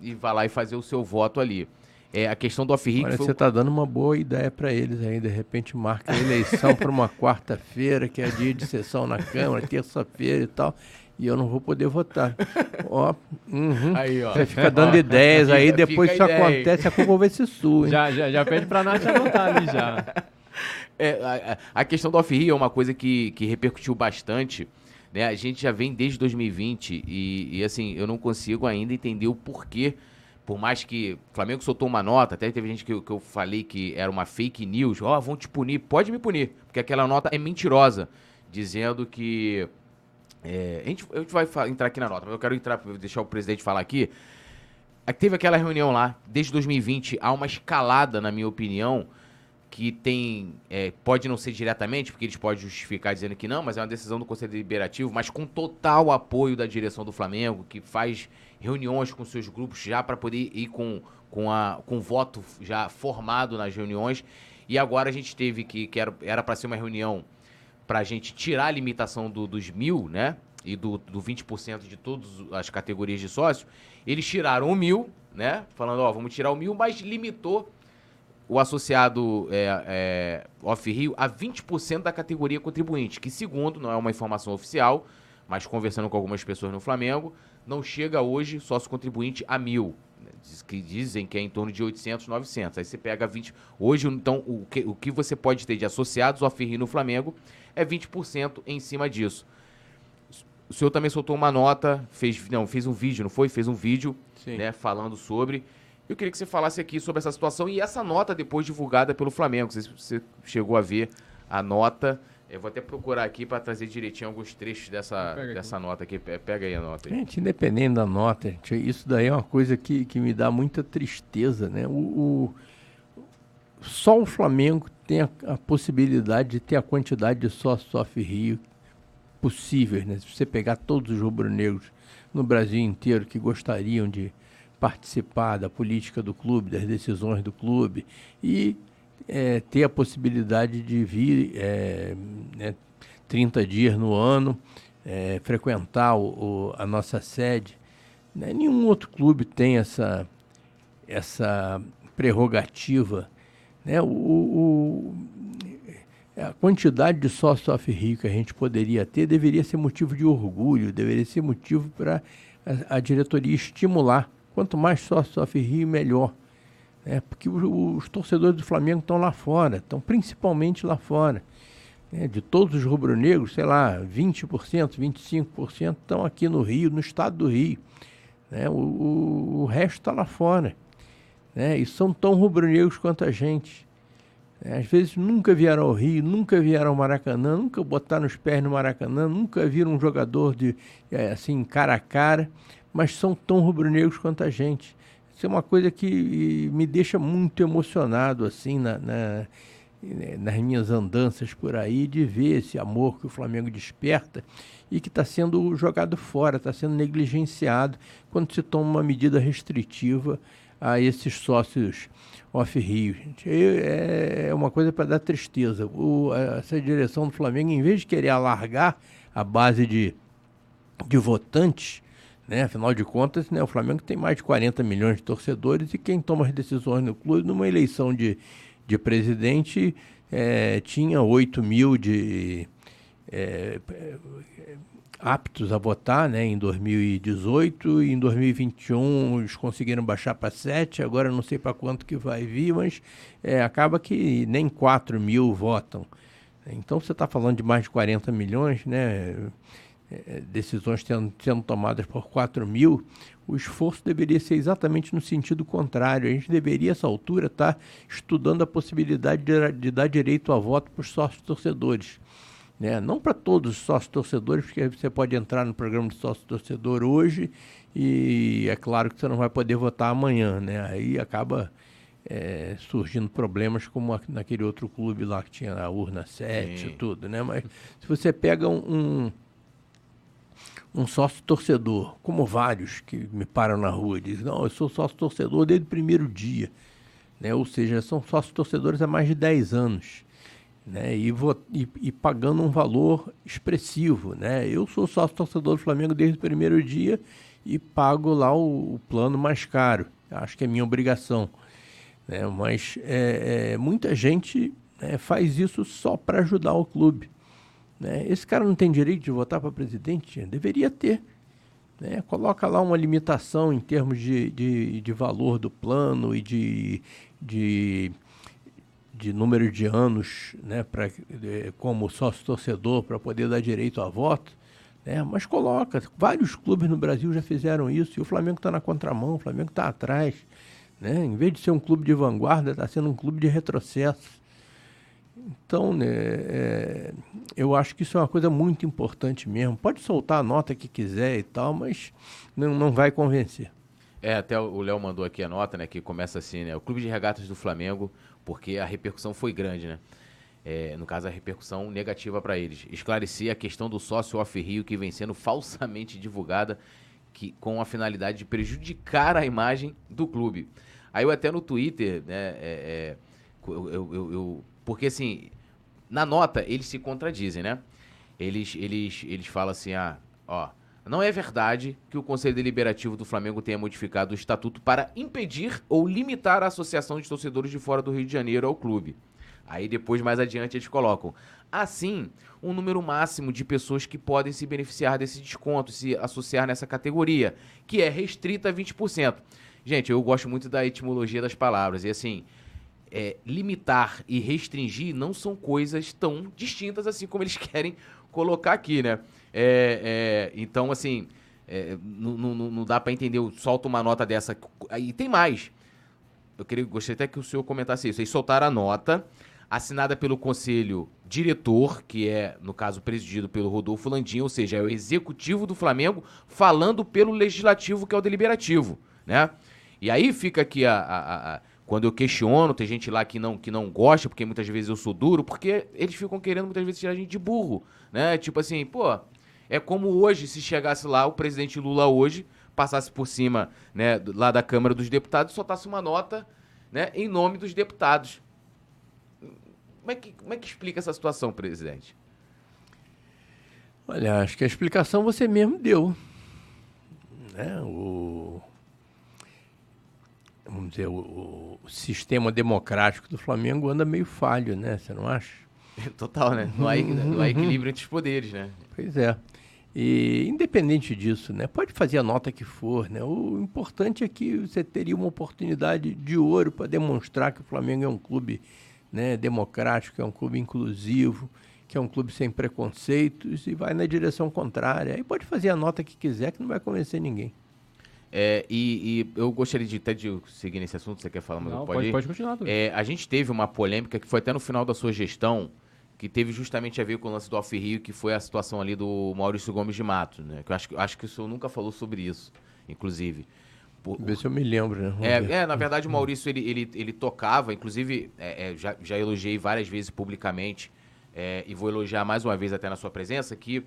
E vai lá e fazer o seu voto ali. É, a questão do off-rio. Olha, você está dando uma boa ideia para eles aí. De repente, marca a eleição para uma <laughs> quarta-feira, que é dia de sessão na Câmara, terça-feira e tal e eu não vou poder votar. <laughs> ó, uhum. Aí, ó. Você fica dando ideias aí, depois isso acontece, a culpa vai ser sua. Hein? Já, já, já pede pra Nath anotar ali já. <laughs> É, a, a, questão do off-rio é uma coisa que, que repercutiu bastante. Né? A gente já vem desde 2020 e, e, assim, eu não consigo ainda entender o porquê. Por mais que o Flamengo soltou uma nota, até teve gente que, que eu falei que era uma fake news. Ó, oh, vão te punir. Pode me punir, porque aquela nota é mentirosa. Dizendo que é, a, gente, a gente vai entrar aqui na nota, mas eu quero entrar, deixar o presidente falar aqui. É teve aquela reunião lá, desde 2020, há uma escalada, na minha opinião, que tem. É, pode não ser diretamente, porque eles podem justificar dizendo que não, mas é uma decisão do Conselho Deliberativo, mas com total apoio da direção do Flamengo, que faz reuniões com seus grupos já para poder ir com, com, a, com voto já formado nas reuniões. E agora a gente teve que, que era para ser uma reunião para a gente tirar a limitação do, dos mil, né? E do, do 20% de todas as categorias de sócio, eles tiraram o mil, né? Falando, ó, vamos tirar o mil, mas limitou o associado é, é, off-rio a 20% da categoria contribuinte, que segundo, não é uma informação oficial, mas conversando com algumas pessoas no Flamengo, não chega hoje sócio contribuinte a mil. Diz, que dizem que é em torno de 800, 900. Aí você pega 20. Hoje, então, o que, o que você pode ter de associados off-rio no Flamengo é 20% em cima disso. O senhor também soltou uma nota, fez, não, fez um vídeo, não foi? Fez um vídeo, né, falando sobre. Eu queria que você falasse aqui sobre essa situação e essa nota depois divulgada pelo Flamengo. Se você chegou a ver a nota. Eu vou até procurar aqui para trazer direitinho alguns trechos dessa, dessa nota aqui. Pega aí a nota. Aí. Gente, independente da nota, isso daí é uma coisa que, que me dá muita tristeza, né? O, o só o Flamengo tem a, a, possibilidade de ter a quantidade de sócios off-rio possíveis, né? Se você pegar todos os rubro-negros no Brasil inteiro que gostariam de participar da política do clube, das decisões do clube e é, ter a possibilidade de vir é, né, 30 dias no ano, é, frequentar o, o, a nossa sede. Né? Nenhum outro clube tem essa, essa prerrogativa. Né? O, o, a quantidade de sócios off-rio que a gente poderia ter deveria ser motivo de orgulho, deveria ser motivo para a, a diretoria estimular Quanto mais sócios off-Rio, melhor. É, porque os, torcedores do Flamengo estão lá fora, estão principalmente lá fora. É, de todos os rubro-negros, sei lá, 20%, 25% estão aqui no Rio, no estado do Rio. Né? O, o, o resto está lá fora. Né? E são tão rubro-negros quanto a gente. É, às vezes nunca vieram ao Rio, nunca vieram ao Maracanã, nunca botaram os pés no Maracanã, nunca viram um jogador de é, assim cara a cara mas são tão rubro-negros quanto a gente. Isso é uma coisa que me deixa muito emocionado, assim, na, na, nas minhas andanças por aí, de ver esse amor que o Flamengo desperta e que está sendo jogado fora, está sendo negligenciado quando se toma uma medida restritiva a esses sócios off-Rio. É, é uma coisa para dar tristeza. O, essa direção do Flamengo, em vez de querer alargar a base de, de votantes, né? Afinal de contas, né, o Flamengo tem mais de 40 milhões de torcedores e quem toma as decisões no clube, numa eleição de, de presidente, é, tinha 8 mil de é, aptos a votar né, em 2018 e em 2021 eles conseguiram baixar para 7, agora não sei para quanto que vai vir, mas é, acaba que nem 4 mil votam. Então você está falando de mais de 40 milhões, né? É, decisões tendo, sendo tomadas por 4 mil, o esforço deveria ser exatamente no sentido contrário. A gente deveria, essa altura, estar tá estudando a possibilidade de, de dar direito a voto para os sócios torcedores. Né? Não para todos os sócios torcedores, porque você pode entrar no programa de sócio torcedor hoje e é claro que você não vai poder votar amanhã. Né? Aí acaba é, surgindo problemas como naquele outro clube lá que tinha a urna 7 e tudo. Né? Mas se você pega um, um um sócio torcedor, como vários que me param na rua e dizem, não, eu sou sócio torcedor desde o primeiro dia. Né? Ou seja, são sócios torcedores há mais de 10 anos. Né? E, vou, e, e, pagando um valor expressivo. Né? Eu sou sócio torcedor do Flamengo desde o primeiro dia e pago lá o, o plano mais caro. Acho que é minha obrigação. Né? Mas é, é, muita gente né, faz isso só para ajudar o clube. Né? Esse cara não tem direito de votar para presidente? Deveria ter. Né? Coloca lá uma limitação em termos de, de, de valor do plano e de, de, de número de anos né? pra, de, como sócio torcedor para poder dar direito a voto. Né? Mas coloca. Vários clubes no Brasil já fizeram isso e o Flamengo está na contramão, o Flamengo está atrás. Né? Em vez de ser um clube de vanguarda, está sendo um clube de retrocesso. Então, né, é, eu acho que isso é uma coisa muito importante mesmo. Pode soltar a nota que quiser e tal, mas não, não vai convencer. É, até o Léo mandou aqui a nota, né, que começa assim, né, o Clube de Regatas do Flamengo, porque a repercussão foi grande, né? É, no caso, a repercussão negativa para eles. Esclarecer a questão do sócio off-rio que vem sendo falsamente divulgada que, com a finalidade de prejudicar a imagem do clube. Aí eu até no Twitter, né, é, é, eu, eu, eu porque, assim, na nota, eles se contradizem, né? Eles, eles, eles falam assim, ah, ó, não é verdade que o Conselho Deliberativo do Flamengo tenha modificado o estatuto para impedir ou limitar a associação de torcedores de fora do Rio de Janeiro ao clube. Aí depois, mais adiante, eles colocam. Assim, um número máximo de pessoas que podem se beneficiar desse desconto, se associar nessa categoria, que é restrita a 20%. Gente, eu gosto muito da etimologia das palavras. E assim, é, limitar e restringir não são coisas tão distintas assim como eles <laughs> querem colocar aqui, né? É, é, então, assim, é, não, não, dá para entender, solta uma nota dessa. E tem mais. Eu queria, gostaria até que o senhor comentasse isso. Eles soltaram a nota, assinada pelo conselho diretor, que é, no caso, presidido pelo Rodolfo Landim, ou seja, é o executivo do Flamengo falando pelo legislativo, que é o deliberativo, né? E aí fica aqui a, a, a quando eu questiono, tem gente lá que não, que não gosta, porque muitas vezes eu sou duro, porque eles ficam querendo muitas vezes tirar a gente de burro, né? Tipo assim, pô, é como hoje, se chegasse lá, o presidente Lula hoje, passasse por cima, né, lá da Câmara dos Deputados, soltasse uma nota, né, em nome dos deputados. Como é que, como é que explica essa situação, presidente? Olha, acho que a explicação você mesmo deu. Né? O, vamos dizer, o, o, sistema democrático do Flamengo anda meio falho, né? Você não acha? <laughs> Total, né? Não há, não há equilíbrio entre os poderes, né? Pois é. E independente disso, né? Pode fazer a nota que for, né? O importante é que você teria uma oportunidade de ouro para demonstrar que o Flamengo é um clube né, democrático, é um clube inclusivo, que é um clube sem preconceitos e vai na direção contrária. Aí pode fazer a nota que quiser, que não vai convencer ninguém. É, e, e, eu gostaria de até de seguir nesse assunto, você quer falar, mas não, pode, pode, pode continuar. É, a gente teve uma polêmica que foi até no final da sua gestão, que teve justamente a ver com o lance do Alf Rio, que foi a situação ali do Maurício Gomes de Mato, né? Que eu acho, acho que o senhor nunca falou sobre isso, inclusive. Por, Ver se eu me lembro, né? É, é, na verdade o Maurício ele, ele, ele tocava, inclusive é, é, já, já elogiei várias vezes publicamente, é, e vou elogiar mais uma vez até na sua presença, que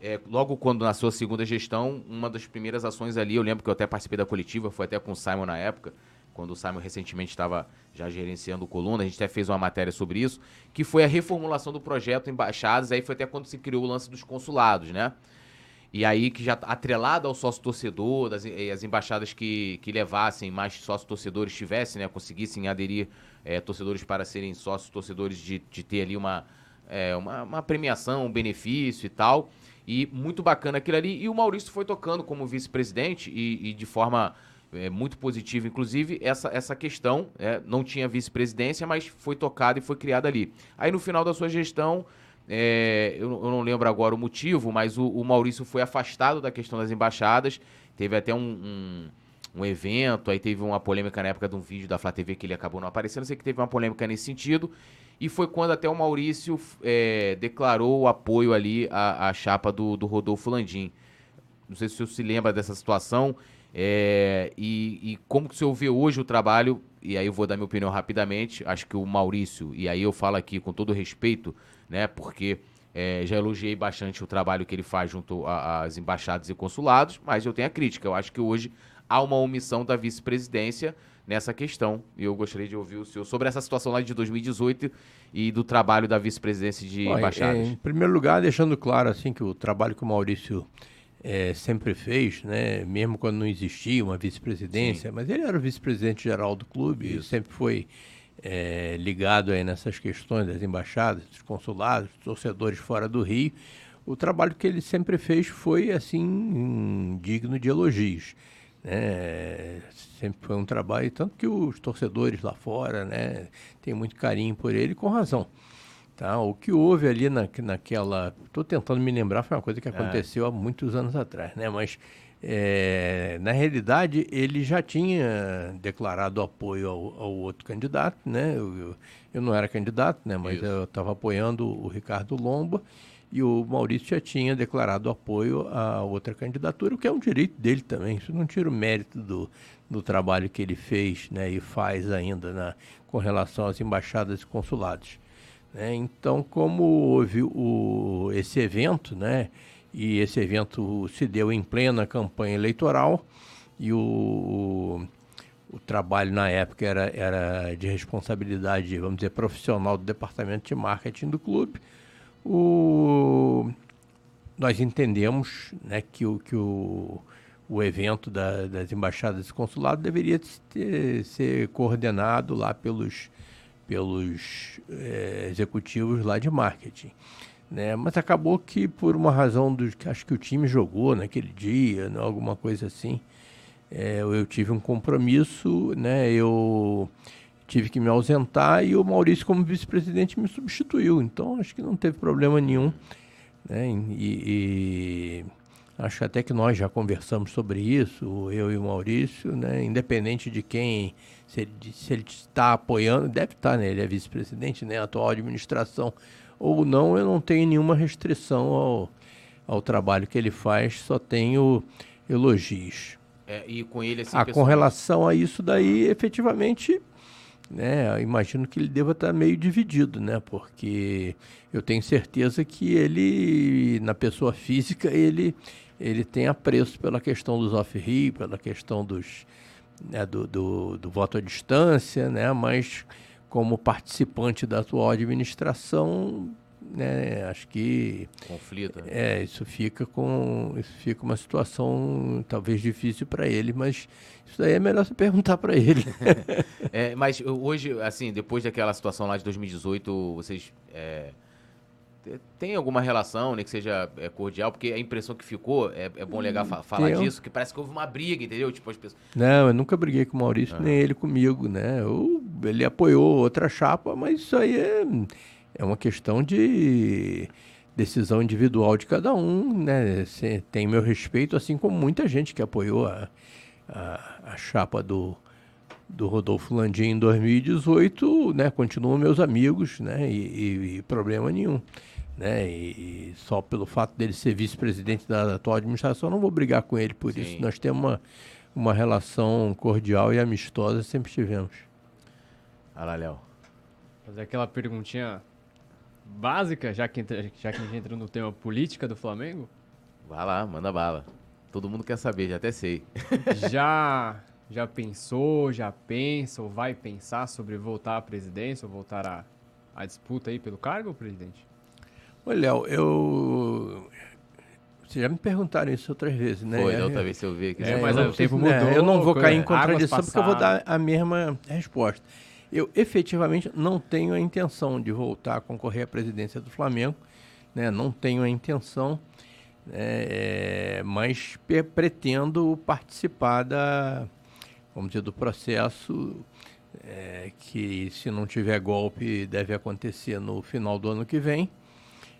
é, logo quando na sua segunda gestão, uma das primeiras ações ali, eu lembro que eu até participei da coletiva, foi até com o Simon na época, quando o Simon recentemente estava já gerenciando o Coluna, a gente até fez uma matéria sobre isso, que foi a reformulação do projeto Embaixadas, aí foi até quando se criou o lance dos consulados, né? E aí que já atrelado ao sócio torcedor, das, as embaixadas que, que levassem mais sócios torcedores tivessem, né? Conseguissem aderir é, torcedores para serem sócios torcedores de, de ter ali uma, é, uma, uma premiação, um benefício e tal. E muito bacana aquilo ali. E o Maurício foi tocando como vice-presidente e, e, de forma é, muito positiva, inclusive, essa, essa questão. É, não tinha vice-presidência, mas foi tocada e foi criada ali. Aí no final da sua gestão, é, eu, eu, não lembro agora o motivo, mas o, o, Maurício foi afastado da questão das embaixadas. Teve até um, um, um, evento, aí teve uma polêmica na época de um vídeo da Flá TV que ele acabou não aparecendo. Sei que teve uma polêmica nesse sentido. E foi quando até o Maurício é, declarou o apoio ali à, à chapa do, do, Rodolfo Landim. Não sei se o senhor se lembra dessa situação. É, e, e, como que o senhor vê hoje o trabalho, e aí eu vou dar minha opinião rapidamente, acho que o Maurício, e aí eu falo aqui com todo respeito, né, porque é, já elogiei bastante o trabalho que ele faz junto às embaixadas e consulados, mas eu tenho a crítica. Eu acho que hoje há uma omissão da vice-presidência nessa questão. E eu gostaria de ouvir o senhor sobre essa situação lá de 2018 e do trabalho da vice-presidência de embaixadas. Em primeiro lugar, deixando claro assim que o trabalho que o Maurício é, sempre fez, né, mesmo quando não existia uma vice-presidência, mas ele era o vice-presidente geral do clube Isso. e sempre foi é, ligado aí nessas questões das embaixadas, dos consulados, dos torcedores fora do Rio. O trabalho que ele sempre fez foi assim digno de elogios. Né? Sempre foi um trabalho, tanto que os torcedores lá fora né, têm muito carinho por ele, com razão. Tá? O que houve ali na, naquela. Estou tentando me lembrar, foi uma coisa que é. aconteceu é. há muitos anos atrás, né? Mas é, na realidade ele já tinha declarado apoio ao, ao outro candidato, né? Eu, eu, eu, não era candidato, né? Mas Isso. eu estava apoiando o Ricardo Lomba e o Maurício já tinha declarado apoio a outra candidatura, o que é um direito dele também. Isso não tira o mérito do, do trabalho que ele fez né, e faz ainda na, com relação às embaixadas e consulados. Né? Então, como houve o, esse evento, né, e esse evento se deu em plena campanha eleitoral, e o, o trabalho na época era, era de responsabilidade, vamos dizer, profissional do departamento de marketing do clube. O, nós entendemos né, que, o, que o, o evento da, das embaixadas e consulados deveria ter, ser coordenado lá pelos, pelos é, executivos lá de marketing. Né? Mas acabou que por uma razão do que acho que o time jogou naquele dia, né, alguma coisa assim, é, eu tive um compromisso, né? Eu tive que me ausentar e o Maurício, como vice-presidente, me substituiu. Então, acho que não teve problema nenhum. Né? E, e, acho até que nós já conversamos sobre isso, eu e o Maurício, né? independente de quem, se ele, se ele está apoiando, deve estar, né? ele é vice-presidente, né? atual administração, ou não, eu não tenho nenhuma restrição ao, ao trabalho que ele faz, só tenho elogios. É, e com ele assim. Ah, com relação a isso daí, efetivamente, né? Imagino que ele deva estar meio dividido, né? Porque eu tenho certeza que ele, na pessoa física, ele ele tem apreço pela questão dos off-rio, pela questão dos né, do, do, do, voto à distância, né? Mas como participante da atual administração, né? Acho que conflito. Né? É, isso fica com isso fica uma situação talvez difícil para ele, mas isso aí é melhor você <laughs> perguntar para ele. <laughs> é, mas hoje, assim, depois daquela situação lá de 2018, vocês é, tem alguma relação, né, que seja é, cordial? Porque a impressão que ficou, é, é bom legal fa falar disso, que parece que houve uma briga, entendeu? Tipo, as pessoas... Não, eu nunca briguei com o Maurício, ah. nem ele comigo, né? Eu, ele apoiou outra chapa, mas isso aí é é uma questão de decisão individual de cada um, né? Cê tem meu respeito, assim como muita gente que apoiou a, a, a chapa do, do Rodolfo Landim em 2018, né? Continuam meus amigos, né? E, e, e problema nenhum. Né? E, e, só pelo fato dele ser vice-presidente da atual administração, não vou brigar com ele por Sim. isso. Nós temos uma, uma relação cordial e amistosa, sempre tivemos. Fala, Léo. Fazer aquela perguntinha básica, já que, já que a gente entra no tema política do Flamengo? Vai lá, manda bala. Todo mundo quer saber, já até sei. <laughs> já, já pensou, já pensa ou vai pensar sobre voltar à presidência ou voltar à, à disputa aí pelo cargo, presidente? Olha, Léo, eu vocês já me perguntaram isso outras vezes, né? Foi, da outra vez eu vi aqui. É, mas o tempo mudou. É, eu não vou cair em contradição porque eu vou dar a mesma resposta. Eu efetivamente não tenho a intenção de voltar a concorrer à presidência do Flamengo, né? não tenho a intenção, é, mas pretendo participar da, vamos dizer, do processo é, que, se não tiver golpe, deve acontecer no final do ano que vem.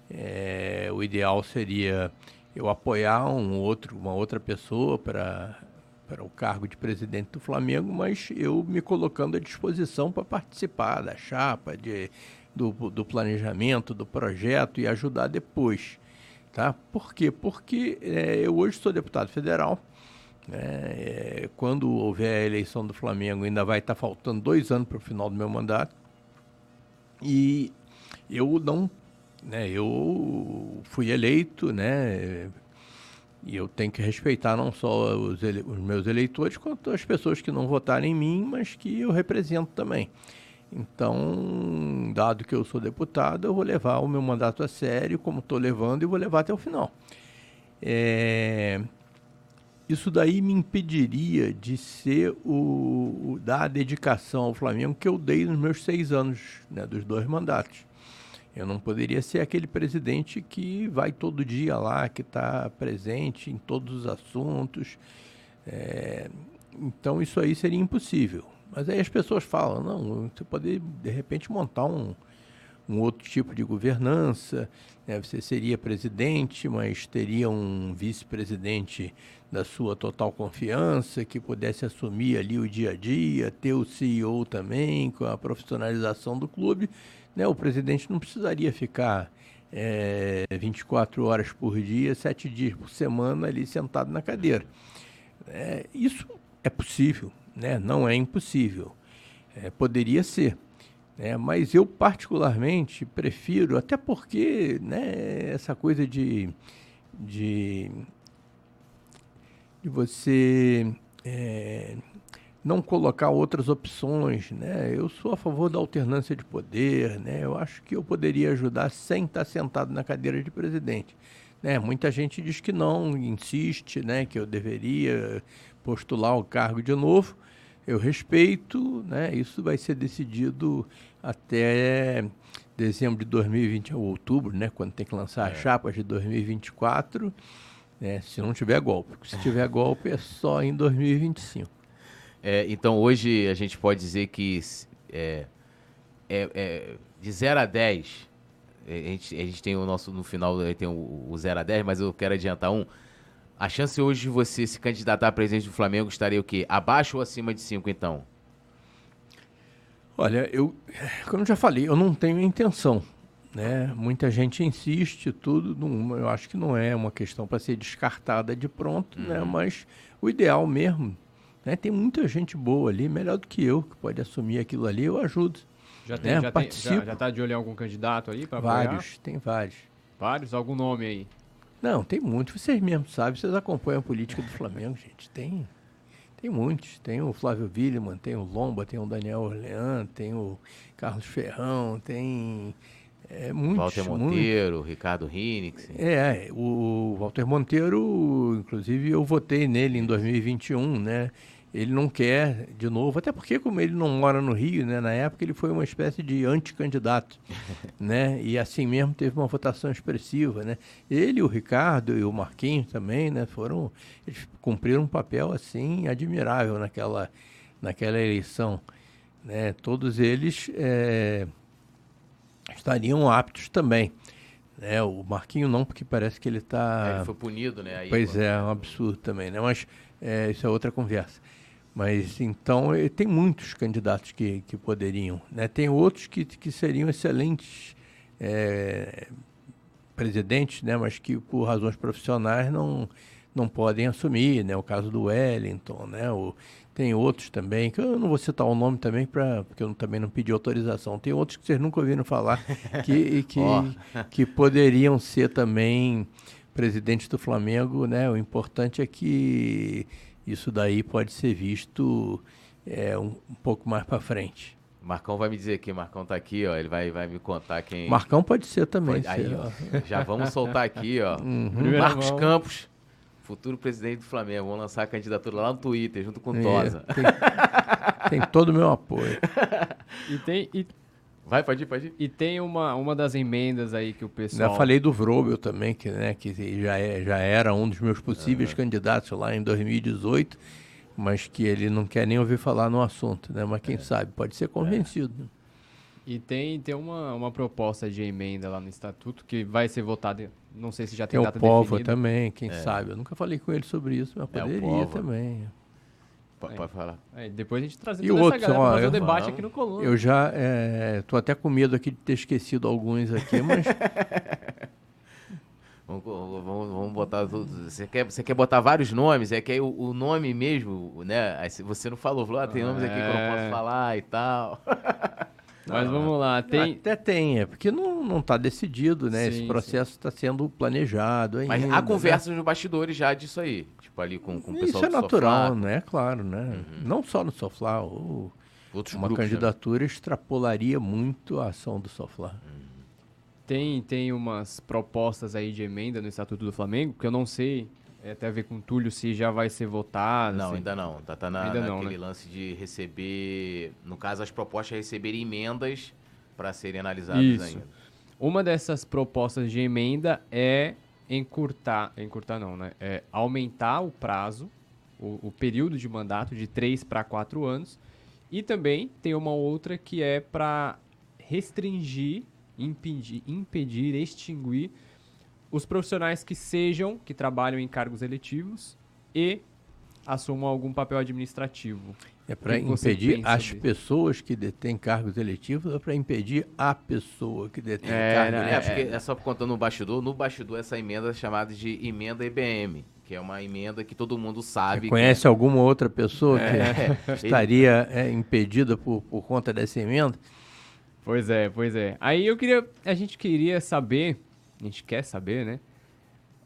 É, o ideal seria eu apoiar um outro, uma outra pessoa para para o cargo de presidente do Flamengo, mas eu me colocando à disposição para participar da chapa, de, do, do, planejamento, do projeto e ajudar depois. Tá? Por quê? Porque é, eu hoje sou deputado federal. Né? É, quando houver a eleição do Flamengo, ainda vai estar tá faltando dois anos para o final do meu mandato. E eu não. Né, eu fui eleito né, e eu tenho que respeitar não só os, os, meus eleitores, quanto as pessoas que não votaram em mim, mas que eu represento também. Então, dado que eu sou deputado, eu vou levar o meu mandato a sério, como estou levando, e vou levar até o final. É... Isso daí me impediria de ser o, o dar a dedicação ao Flamengo que eu dei nos meus seis anos, né, dos dois mandatos. Eu não poderia ser aquele presidente que vai todo dia lá, que está presente em todos os assuntos. É, então isso aí seria impossível. Mas aí as pessoas falam, não, você pode de repente montar um, um outro tipo de governança, né? você seria presidente, mas teria um vice-presidente da sua total confiança, que pudesse assumir ali o dia a dia, ter o CEO também, com a profissionalização do clube né, o presidente não precisaria ficar é, 24 horas por dia, sete dias por semana ali sentado na cadeira. É, isso é possível, né? não é impossível. É, poderia ser. Né? Mas eu, particularmente, prefiro, até porque né, essa coisa de, de, de você é, não colocar outras opções, né? Eu sou a favor da alternância de poder, né? Eu acho que eu poderia ajudar sem estar sentado na cadeira de presidente. Né? Muita gente diz que não, insiste, né? Que eu deveria postular o cargo de novo. Eu respeito, né? Isso vai ser decidido até dezembro de 2020 ou outubro, né? Quando tem que lançar é. as chapas de 2024, né? Se não tiver golpe. Se tiver golpe é só em 2025. É, então hoje a gente pode dizer que é, é, é de 0 a 10, é, a gente, a gente, tem o nosso, no final tem o, o 0 a 10, mas eu quero adiantar um. A chance hoje de você se candidatar a presidente do Flamengo estaria o quê? Abaixo ou acima de 5, então? Olha, eu, como eu já falei, eu não tenho intenção. Né? Muita gente insiste, tudo. Não, eu acho que não é uma questão para ser descartada de pronto, né? uhum. né? mas o ideal mesmo né? Tem muita gente boa ali, melhor do que eu, que pode assumir aquilo ali, eu ajudo. Já tem, né? já, tem, já, já tá de olho em algum candidato aí para Vários, tem vários. Vários? Algum nome aí? Não, tem muitos. Vocês mesmos sabem, vocês acompanham a política do Flamengo, gente. Tem, tem muitos. Tem o Flávio Williman, tem o Lomba, tem o Daniel Orlean, tem o Carlos Ferrão, tem é, muitos. Walter Monteiro, muitos. Ricardo Rinix. É, o Walter Monteiro, inclusive eu votei nele em 2021, né? ele não quer de novo, até porque como ele não mora no Rio, né, na época ele foi uma espécie de anticandidato, <laughs> né, e assim mesmo teve uma votação expressiva, né. Ele, o Ricardo e o Marquinhos também, né, foram, eles cumpriram um papel assim admirável naquela, naquela eleição, né, todos eles é, estariam aptos também. né o Marquinho não, porque parece que ele está. É, ele foi punido, né? Aí, pois é, é, um absurdo também, né? Mas é, isso é outra conversa. Mas então tem muitos candidatos que, que poderiam. Né? Tem outros que, que seriam excelentes é, presidentes, né? mas que por razões profissionais não, não podem assumir. Né? O caso do Wellington, né? O, tem outros também, que eu não vou citar o nome também, pra, porque eu também não pedi autorização. Tem outros que vocês nunca ouviram falar <laughs> que, que, oh. que poderiam ser também presidentes do Flamengo. Né? O importante é que isso daí pode ser visto é, um, um pouco mais para frente. Marcão vai me dizer que Marcão tá aqui, ó. Ele vai, vai me contar quem. Marcão pode ser também. Pode... Aí, ó, já vamos soltar aqui, ó. Uhum. Marcos Campos, futuro presidente do Flamengo. Vamos lançar a candidatura lá no Twitter, junto com o é, Tosa. Tem, tem todo o meu apoio. E tem, e Vai, pode ir, pode ir. E tem uma, uma das emendas aí que o pessoal. Já falei do Vrobel também, que, né, que já, é, já era um dos meus possíveis uhum. candidatos lá em 2018, mas que ele não quer nem ouvir falar no assunto, né? Mas quem é. sabe, pode ser convencido. É. E tem, tem uma, uma proposta de emenda lá no Estatuto que vai ser votada, não sei se já tem, tem data o Povo definida. também, quem é. sabe. Eu nunca falei com ele sobre isso, mas é, poderia também. Pode, pode falar. É, depois a gente traz e outros, essa ó, fazer o debate aqui no Coluna. Eu já estou é, até com medo aqui de ter esquecido alguns aqui, mas... <laughs> <laughs> vamos, vamos, vamos, botar Você quer, você quer botar vários nomes? É que aí o, o nome mesmo, né? Você não falou, falou, ah, tem nomes aqui que eu não posso é. falar e tal. <laughs> Mas vamos lá, tem... Até tem, é porque não está decidido, né? Sim, Esse processo está sendo planejado ainda. Mas há conversas né? nos bastidores já disso aí tipo, ali com, com o pessoal Isso é natural, Soflá. né? Claro, né? Uhum. Não só no Soflá, ou Outros uma grupos, né? candidatura né? extrapolaria muito a ação do Soflá. Uhum. Tem, tem umas propostas aí de emenda no Estatuto do Flamengo, que eu não sei, é até a ver com o Túlio, se já vai ser votado. Não, assim. ainda não. Tá, tá na, ainda naquele não, né? lance de receber, no caso, as propostas receberem emendas para serem analisadas Isso. ainda. Uma dessas propostas de emenda é encurtar, encurtar não, né? É aumentar o prazo, o, o período de mandato de 3 para 4 anos. E também tem uma outra que é para restringir, impedir, impedir, extinguir os profissionais que sejam, que trabalham em cargos eletivos e assumam algum papel administrativo. É para impedir as pessoas que detêm cargos eletivos ou para impedir a pessoa que detém é, cargo eletivo? É, porque é só contando no bastidor, no bastidor essa emenda é chamada de emenda IBM, que é uma emenda que todo mundo sabe. Você conhece alguma outra pessoa que é. <laughs> estaria é, impedida por, por conta dessa emenda? Pois é, pois é. Aí eu queria, a gente queria saber, a gente quer saber, né?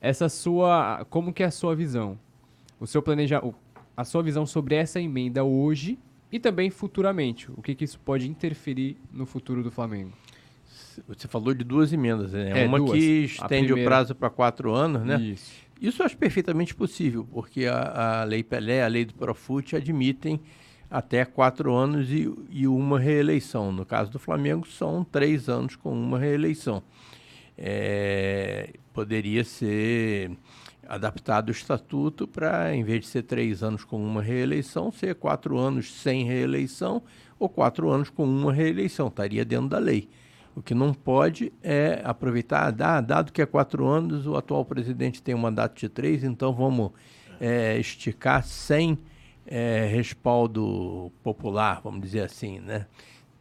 Essa sua, como que é a sua visão? O seu planejamento, a sua visão sobre essa emenda hoje e também futuramente. O que, que isso pode interferir no futuro do Flamengo? Você falou de duas emendas, né? É, Uma duas. que estende primeira- o prazo para quatro anos, né? Isso. Isso eu acho perfeitamente possível, porque a, a Lei Pelé, a Lei do Profut admitem até quatro anos e, e uma reeleição. No caso do Flamengo, são três anos com uma reeleição. É, poderia ser adaptado o estatuto para, em vez de ser três anos com uma reeleição, ser quatro anos sem reeleição ou quatro anos com uma reeleição. Estaria dentro da lei. O que não pode é aproveitar, ah, dado que é quatro anos, o atual presidente tem um mandato de três, então vamos é, esticar sem é, respaldo popular, vamos dizer assim, né?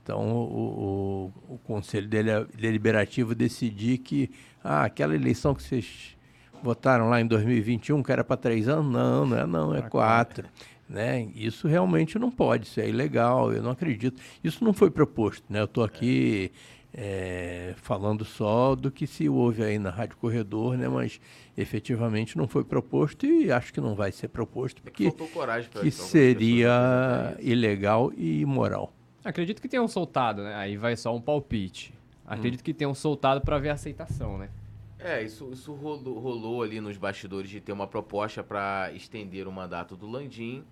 Então, o, o, o Conselho Dele- Deliberativo decidir que ah, aquela eleição que vocês votaram lá em 2021, que era para três anos, não, não é não, é quatro. Né? Isso realmente não pode, isso é ilegal, eu não acredito. Isso não foi proposto, né? Eu estou aqui é, falando só do que se ouve aí na Rádio Corredor, né? Mas efetivamente não foi proposto e acho que não vai ser proposto, É que porque pra que algumas seria isso. ilegal e imoral. Acredito que tenham soltado, né? Aí vai só um palpite. Acredito que tenham soltado para ver a aceitação, né? É, isso, isso rolou, rolou ali nos bastidores de ter uma proposta para estender o mandato do Landim,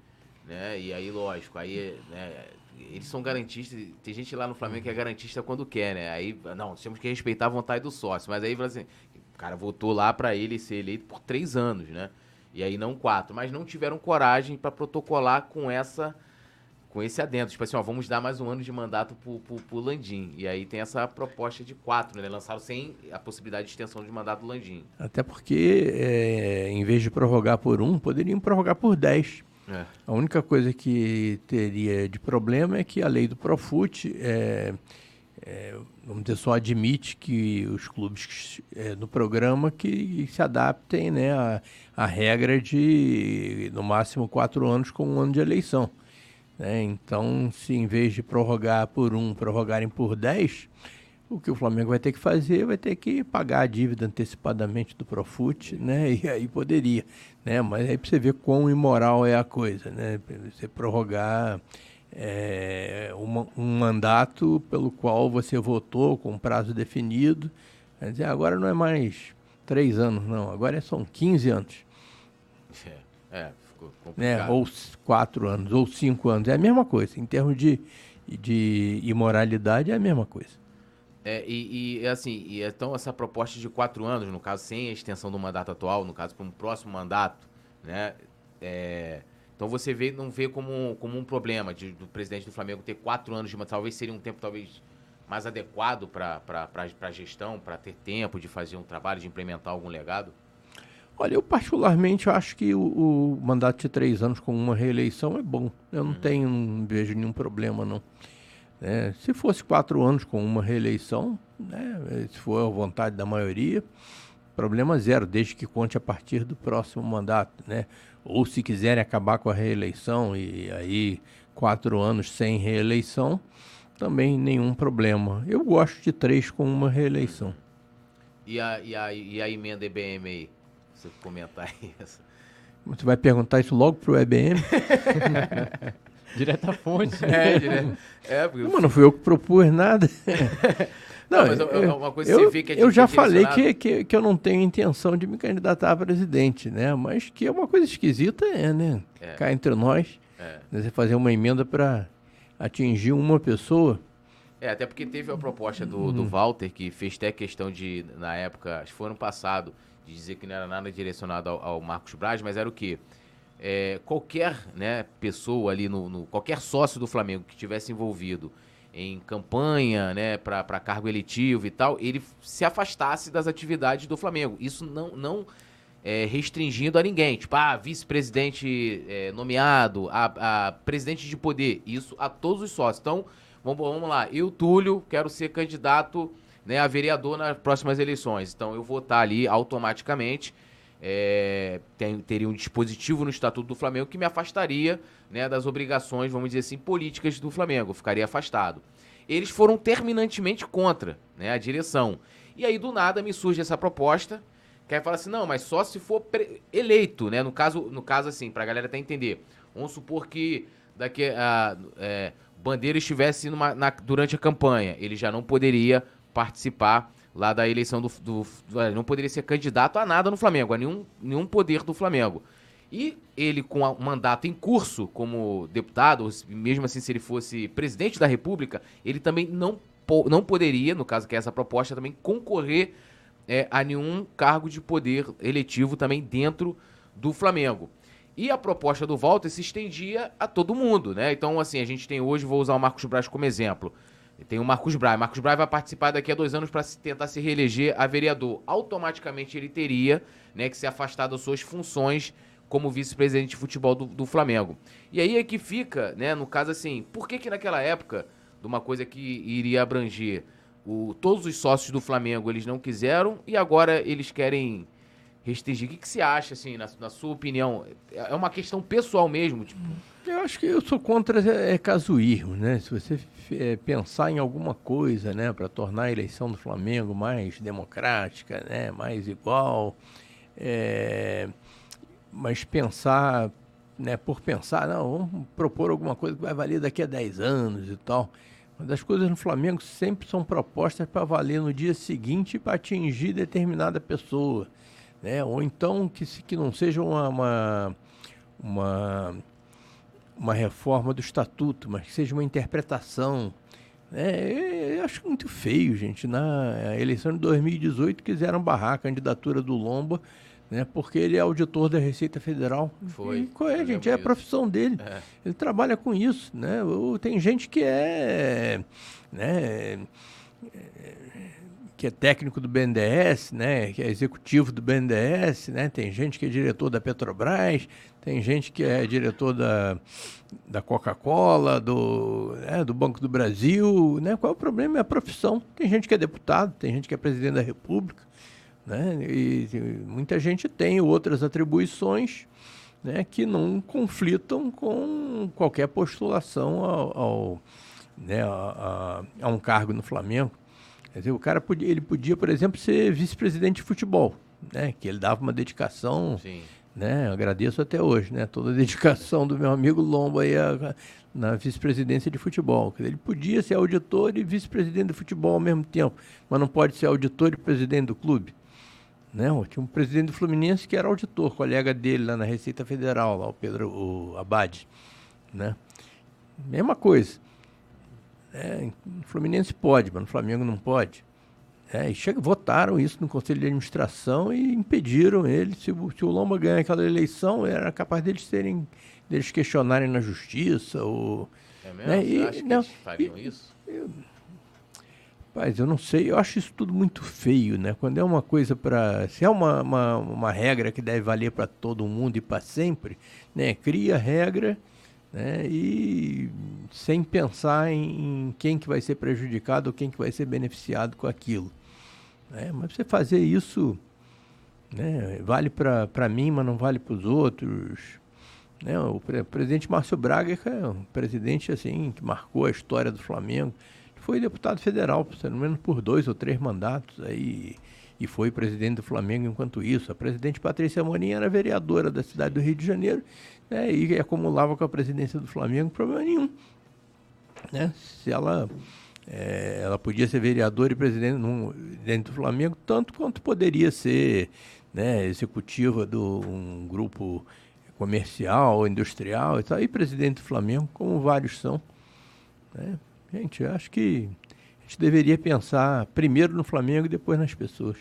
né? E aí, lógico, aí né, eles são garantistas. Tem gente lá no Flamengo que é garantista quando quer, né? Aí, não, temos que respeitar a vontade do sócio. Mas aí, assim, o cara votou lá para ele ser eleito por três anos, né? E aí não quatro. Mas não tiveram coragem para protocolar com essa com esse adendo. Tipo assim, ó, vamos dar mais um ano de mandato pro, pro, pro Landim. E aí tem essa proposta de quatro, né? Lançaram sem a possibilidade de extensão de mandato do Landim. Até porque, é, em vez de prorrogar por um, poderiam prorrogar por dez. É. A única coisa que teria de problema é que a lei do Profut, é, é, vamos dizer, só admite que os clubes é, no programa que se adaptem né, à, à regra de, no máximo, quatro anos com um ano de eleição. Né? Então, se em vez de prorrogar por um, prorrogarem por dez, o que o Flamengo vai ter que fazer vai ter que pagar a dívida antecipadamente do Profut, né? E aí poderia, né? Mas aí pra você ver quão imoral é a coisa, né? Você prorrogar é, uma- um mandato pelo qual você votou com prazo definido, quer dizer, agora não é mais três anos, não, agora são 15 anos, É, é, né? Ou quatro anos, ou cinco anos, é a mesma coisa. Em termos de, de imoralidade, é a mesma coisa. É, e, e, assim, e então essa proposta de quatro anos, no caso, sem a extensão do mandato atual, no caso, para um próximo mandato, né? é, então você vê, não vê como, como um problema de, do presidente do Flamengo ter quatro anos de mandato. Talvez seria um tempo talvez mais adequado para a gestão, para ter tempo de fazer um trabalho, de implementar algum legado. Olha, eu particularmente acho que o, o mandato de três anos com uma reeleição é bom. Eu não tenho, não vejo nenhum problema, não. É, se fosse quatro anos com uma reeleição, né, se for a vontade da maioria, problema zero, desde que conte a partir do próximo mandato, né? Ou se quiserem acabar com a reeleição e aí quatro anos sem reeleição, também nenhum problema. Eu gosto de três com uma reeleição. E a, e a, e a emenda EBM aí? Você comentar <laughs> isso. Você vai perguntar isso logo pro EBM? <laughs> Direta fonte. É, direto. É, porque Mas não fui eu que propus nada. <laughs> Não, mas é- é uma coisa que eu, você vê que é eu já falei que, que, que eu não tenho intenção de me candidatar a presidente, né? Mas que é uma coisa esquisita, é, né? É. Cá entre nós, É. né? você fazer uma emenda para atingir uma pessoa. É, até porque teve a proposta do, do Walter, que fez até questão de, na época, acho que foi ano passado, de dizer que não era nada direcionado ao, ao Marcos Braz, mas era o quê? É, qualquer né, pessoa ali, no, no- qualquer sócio do Flamengo que tivesse envolvido em campanha né, para cargo eletivo e tal, ele se afastasse das atividades do Flamengo. Isso não, não é, restringindo a ninguém. Tipo, ah, vice-presidente é, nomeado, a, a presidente de poder. Isso a todos os sócios. Então, vamos, vamos lá. Eu, Túlio, quero ser candidato né, a vereador nas próximas eleições. Então, eu vou estar ali automaticamente. É, tem- teria um dispositivo no Estatuto do Flamengo que me afastaria né, das obrigações, vamos dizer assim, políticas do Flamengo. Ficaria afastado. Eles foram terminantemente contra né, a direção. E aí, do nada, me surge essa proposta que aí fala assim, não, mas só se for eleito, né? No caso, no caso assim, pra galera até entender. Vamos supor que daqui a é, Bandeira estivesse numa, na, durante a campanha, ele já não poderia participar lá da eleição do, do, do, não poderia ser candidato a nada no Flamengo, a nenhum, nenhum poder do Flamengo. E ele, com o mandato em curso como deputado, mesmo assim se ele fosse presidente da República, ele também não, não poderia, no caso que é essa proposta, também concorrer é, a nenhum cargo de poder eletivo também dentro do Flamengo. E a proposta do Walter se estendia a todo mundo, né? Então, assim, a gente tem hoje, vou usar o Marcos Braz como exemplo. Tem o Marcos Braz. Marcos Braz vai participar daqui a dois anos para tentar se reeleger a vereador. Automaticamente ele teria né, que se afastar das suas funções como vice-presidente de futebol do, do, Flamengo. E aí é que fica, né, no caso assim, por que que naquela época, de uma coisa que iria abranger o, todos os sócios do Flamengo, eles não quiseram e agora eles querem restringir? O que, que você acha, assim, na, na sua opinião? É uma questão pessoal mesmo, tipo... Eu acho que eu sou contra é, é casuísmo, né? Se você é, pensar em alguma coisa, né, para tornar a eleição do Flamengo mais democrática, né, mais igual, é, mas pensar, né, por pensar, não, vamos propor alguma coisa que vai valer daqui a 10 anos e tal. Mas as coisas no Flamengo sempre são propostas para valer no dia seguinte para atingir determinada pessoa, né? Ou então que, que não seja uma, uma, uma, uma reforma do estatuto, mas que seja uma interpretação. É, eu acho muito feio, gente. Na eleição de 2018 quiseram barrar a candidatura do Lomba né? Porque ele é auditor da Receita Federal. Foi. E, qual é, gente? É a profissão dele. É. Ele trabalha com isso, né? Tem gente que é, né? Que é técnico do BNDES, né, que é executivo do BNDES, né, tem gente que é diretor da Petrobras, tem gente que é diretor da, da Coca-Cola, do, né, do Banco do Brasil, né, qual é o problema? É a profissão. Tem gente que é deputado, tem gente que é presidente da República, né? E, e muita gente tem outras atribuições né, que não conflitam com qualquer postulação ao, ao né, a, a, a, um cargo no Flamengo. Quer dizer, o cara podia, ele podia, por exemplo, ser vice-presidente de futebol, né, que ele dava uma dedicação, Sim. né, agradeço até hoje, né, toda a <laughs> dedicação do meu amigo Lomba aí a, na vice-presidência de futebol. Ele podia ser auditor e vice-presidente de futebol ao mesmo tempo, mas não pode ser auditor e presidente do clube. Né? Tinha um presidente do Fluminense que era auditor, colega dele lá na Receita Federal, lá, o Pedro o Abad. Né? Mesma coisa. É, no Fluminense pode, mas no Flamengo não pode. É, e chega, votaram isso no Conselho de Administração e impediram ele. Se, se o Lomba ganhar aquela eleição, era capaz deles serem deles questionarem na justiça. Ou, é mesmo? Né? Você e, acha não, que eles fariam e, isso? Eu, Rapaz, eu não sei, eu acho isso tudo muito feio, né? Quando é uma coisa para. Se é uma, uma, uma, regra que deve valer para todo mundo e para sempre, né? Cria regra né? e sem pensar em, em, quem que vai ser prejudicado ou quem que vai ser beneficiado com aquilo. Né? Mas você fazer isso né? vale para mim, mas não vale para os outros. Né? O, pre presidente Márcio Braga é um presidente assim que marcou a história do Flamengo foi deputado federal, pelo menos por dois ou três mandatos aí e foi presidente do Flamengo enquanto isso. A presidente Patrícia Morim era vereadora da cidade do Rio de Janeiro né, e acumulava com a presidência do Flamengo problema nenhum. Né? Se ela, é, ela podia ser vereadora e presidente num, dentro do Flamengo, tanto quanto poderia ser né, executiva de um grupo comercial, industrial e tal, e presidente do Flamengo, como vários são. Né? Gente, eu acho que a gente deveria pensar primeiro no Flamengo e depois nas pessoas.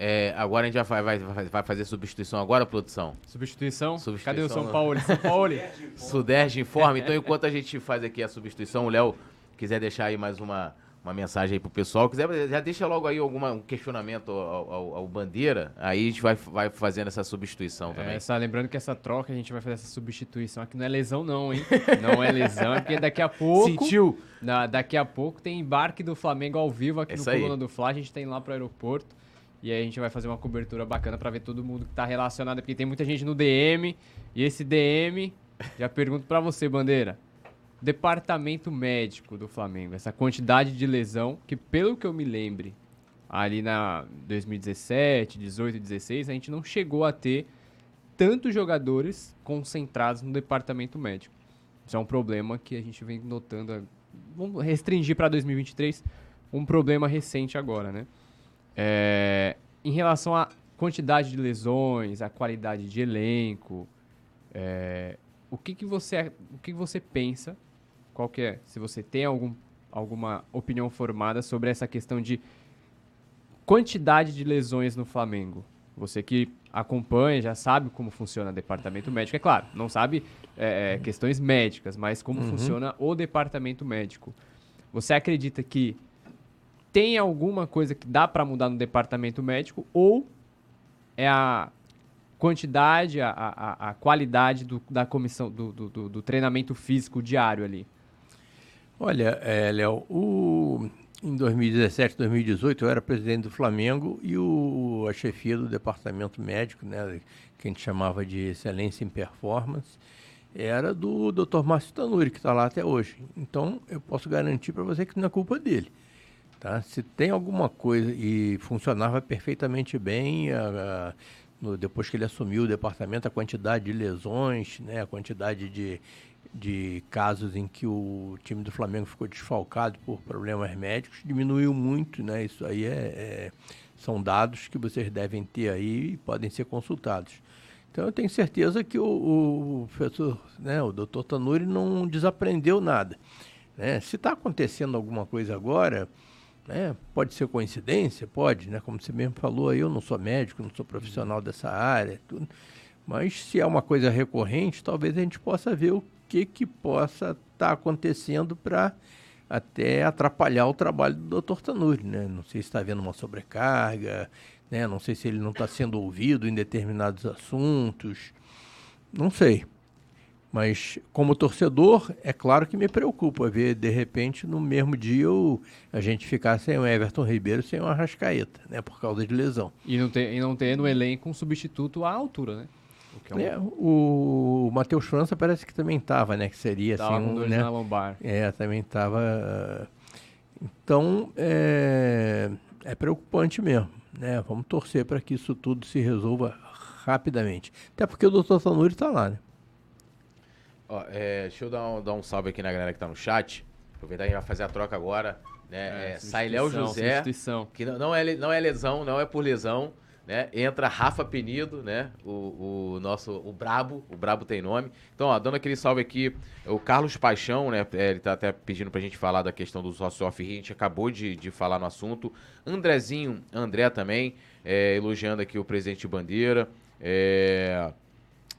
É, agora a gente já vai, vai, vai fazer substituição agora, produção? Substituição? substituição Cadê o São Paulo? São Paulo? <laughs> Sudeste informa. Então, enquanto a gente faz aqui a substituição, o Léo quiser deixar aí mais uma, uma mensagem aí pro pessoal. Quiser, já deixa logo aí alguma, um questionamento ao, ao, ao, Bandeira, aí a gente vai, vai fazendo essa substituição também. É, só lembrando que essa troca, a gente vai fazer essa substituição aqui, não é lesão não, hein? <laughs> Não é lesão, é porque daqui a pouco... Sentiu? Na, daqui a pouco tem embarque do Flamengo ao vivo aqui Essa no Coluna do Fla, a gente tem lá pro aeroporto. E aí a gente vai fazer uma cobertura bacana para ver todo mundo que tá relacionado, porque tem muita gente no DM, e esse DM, já pergunto para você, Bandeira, departamento médico do Flamengo, essa quantidade de lesão, que pelo que eu me lembre, ali na 2017, 18, 16, a gente não chegou a ter tantos jogadores concentrados no departamento médico. Isso é um problema que a gente vem notando. Vamos restringir para 2023 um problema recente agora, né? É, em relação à quantidade de lesões, a qualidade de elenco, é, o que, que você o que, que você pensa? Qual que é? Se você tem algum, alguma opinião formada sobre essa questão de quantidade de lesões no Flamengo? Você que acompanha, já sabe como funciona o departamento médico. É claro, não sabe é, é, questões médicas, mas como uhum. funciona o departamento médico. Você acredita que tem alguma coisa que dá para mudar no departamento médico ou é a quantidade, a, a, a qualidade do, da comissão, do, do, do, treinamento físico diário ali? Olha, é, Léo, o, em 2017, 2018, eu era presidente do Flamengo e o, a chefia do departamento médico, né, que a gente chamava de excelência em performance, era do Dr. Márcio Tanuri, que está lá até hoje. Então, eu posso garantir para você que não é culpa dele. Tá? Se tem alguma coisa e funcionava perfeitamente bem, a, a, no, depois que ele assumiu o departamento, a quantidade de lesões, né, a quantidade de, de casos em que o time do Flamengo ficou desfalcado por problemas médicos diminuiu muito, né? Isso aí é, é, são dados que vocês devem ter aí e podem ser consultados. Então eu tenho certeza que o, o professor, né, o doutor Tanuri não desaprendeu nada. Né? Se está acontecendo alguma coisa agora, né, pode ser coincidência, pode, né? Como você mesmo falou, eu não sou médico, não sou profissional dessa área, tudo. Mas se é uma coisa recorrente, talvez a gente possa ver o que, que possa estar tá acontecendo para até atrapalhar o trabalho do Dr. Tanuri, né? Não sei se está havendo uma sobrecarga, né? Não sei se ele não está sendo ouvido em determinados assuntos, não sei. Mas como torcedor, é claro que me preocupa ver de repente no mesmo dia o, a gente ficar sem o Everton Ribeiro, sem o Arrascaeta, né? Por causa de lesão. E não ter, e não ter no elenco um substituto à altura, né? É um... é, o Matheus França parece que também estava, né? Que seria tava assim. Um, né? na lombar. É, também estava. Então, é, é preocupante mesmo. Né? Vamos torcer para que isso tudo se resolva rapidamente. Até porque o doutor Tanuri está lá, né? Ó, é, deixa eu dar um, dar um salve aqui na galera que está no chat. Aproveitar que a gente vai fazer a troca agora. Né? É, é, sai Léo José, que não, não, é, não é lesão, não é por lesão. Né? Entra Rafa Penido, né? O, o, nosso, o Brabo, o Brabo tem nome. Então, ó, dando aquele salve aqui, o Carlos Paixão, né? É, ele tá até pedindo pra gente falar da questão do sócio off a gente acabou de, de falar no assunto. Andrezinho, André também, é, elogiando aqui o presidente Bandeira, é,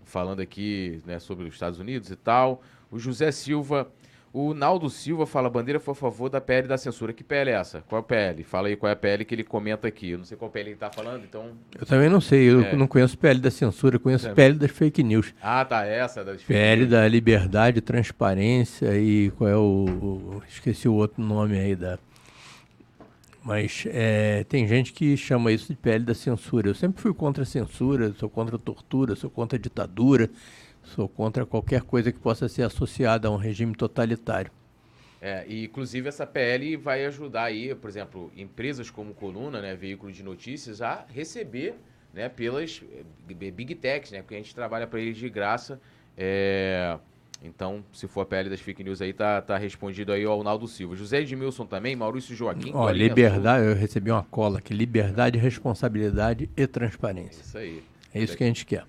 falando aqui né, sobre os Estados Unidos e tal. O José Silva o Naldo Silva fala: bandeira foi a favor da PL da censura. Que PL é essa? Qual é a PL? Fala aí qual é a PL que ele comenta aqui. Eu não sei qual PL ele está falando, então. Eu também não sei. Eu é. não conheço PL da censura, eu conheço é. PL das fake news. Ah, tá. Essa das fake PL da liberdade, transparência e qual é o, o. Esqueci o outro nome aí da. Mas é, tem gente que chama isso de PL da censura. Eu sempre fui contra a censura, sou contra a tortura, sou contra a ditadura. Sou contra qualquer coisa que possa ser associada a um regime totalitário. É, e inclusive essa PL vai ajudar aí, por exemplo, empresas como Coluna, né, veículo de notícias, a receber né, pelas eh, big techs, né, porque a gente trabalha para eles de graça. É, então, se for a PL das fake news aí, tá, tá respondido aí ao Naldo Silva. José Edmilson também, Maurício Joaquim. Ó, liberdade, eu recebi uma cola aqui, liberdade, responsabilidade e transparência. Isso aí. É isso que a gente quer.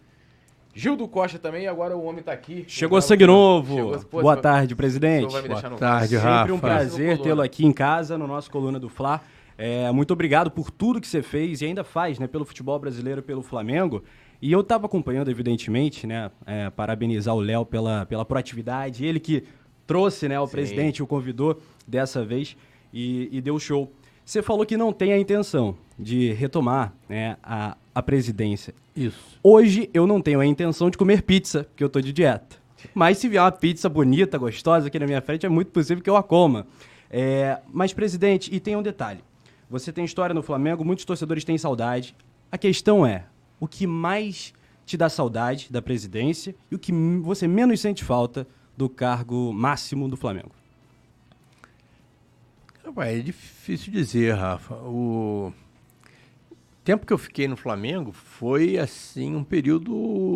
Gildo Costa também, agora o homem está aqui. Chegou sangue novo. Chegou, pô, Boa tarde, presidente. Boa tarde, Rafa. Sempre um prazer tê-lo aqui em casa, no nosso Coluna do Fla. É, muito obrigado por tudo que você fez e ainda faz né, pelo futebol brasileiro, pelo Flamengo. E eu estava acompanhando, evidentemente, né, é, parabenizar o Léo pela, pela proatividade. Ele que trouxe né, o Sim. presidente, o convidou dessa vez e, e deu show. Você falou que não tem a intenção de retomar né, a, a presidência. Isso. Hoje eu não tenho a intenção de comer pizza, porque eu estou de dieta. Mas se vier uma pizza bonita, gostosa aqui na minha frente, é muito possível que eu a coma. É, mas, presidente, e tem um detalhe. Você tem história no Flamengo, muitos torcedores têm saudade. A questão é, o que mais te dá saudade da presidência e o que você menos sente falta do cargo máximo do Flamengo? É difícil dizer, Rafa. O... tempo que eu fiquei no Flamengo foi assim um período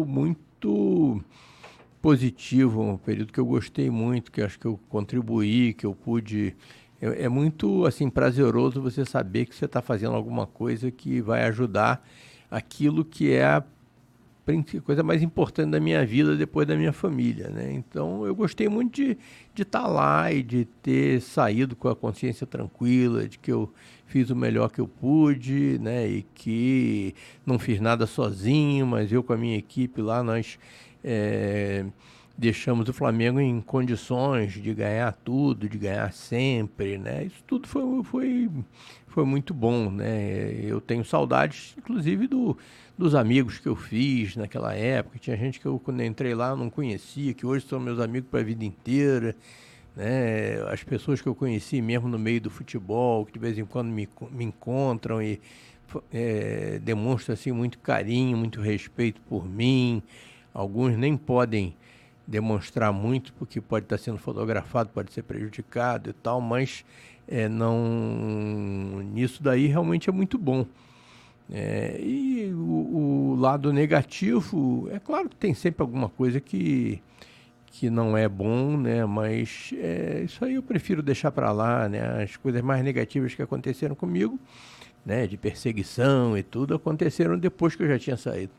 muito positivo, um período que eu gostei muito, que acho que eu contribuí, que eu pude. É, é muito assim prazeroso você saber que você está fazendo alguma coisa que vai ajudar aquilo que é a coisa mais importante da minha vida depois da minha família, né? Então eu gostei muito de estar tá lá e de ter saído com a consciência tranquila, de que eu fiz o melhor que eu pude, né? E que não fiz nada sozinho, mas eu com a minha equipe lá nós é, deixamos o Flamengo em condições de ganhar tudo, de ganhar sempre, né? Isso tudo foi, foi, foi muito bom, né? Eu tenho saudades, inclusive, do, dos amigos que eu fiz naquela época. Tinha gente que eu, quando eu entrei lá, não conhecia, que hoje são meus amigos para a vida inteira. Né? As pessoas que eu conheci mesmo no meio do futebol, que de vez em quando me, me encontram e é, demonstram assim, muito carinho, muito respeito por mim. Alguns nem podem demonstrar muito, porque pode estar sendo fotografado, pode ser prejudicado e tal, mas é, não nisso daí realmente é muito bom. É, e o, o, lado negativo, é claro que tem sempre alguma coisa que, que não é bom, né? Mas é, isso aí eu prefiro deixar para lá, né? As coisas mais negativas que aconteceram comigo, né? De perseguição e tudo, aconteceram depois que eu já tinha saído.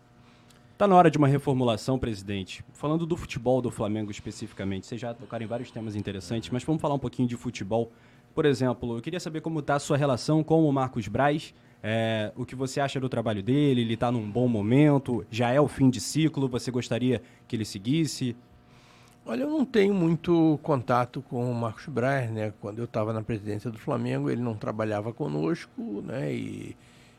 Tá na hora de uma reformulação, presidente. Falando do futebol do Flamengo especificamente, vocês já tocaram em vários temas interessantes, mas vamos falar um pouquinho de futebol. Por exemplo, eu queria saber como está a sua relação com o Marcos Braz, é, o que você acha do trabalho dele, ele está num bom momento, já é o fim de ciclo, você gostaria que ele seguisse? Olha, eu não tenho muito contato com o Marcos Braz, né? Quando eu estava na presidência do Flamengo, ele não trabalhava conosco, né? E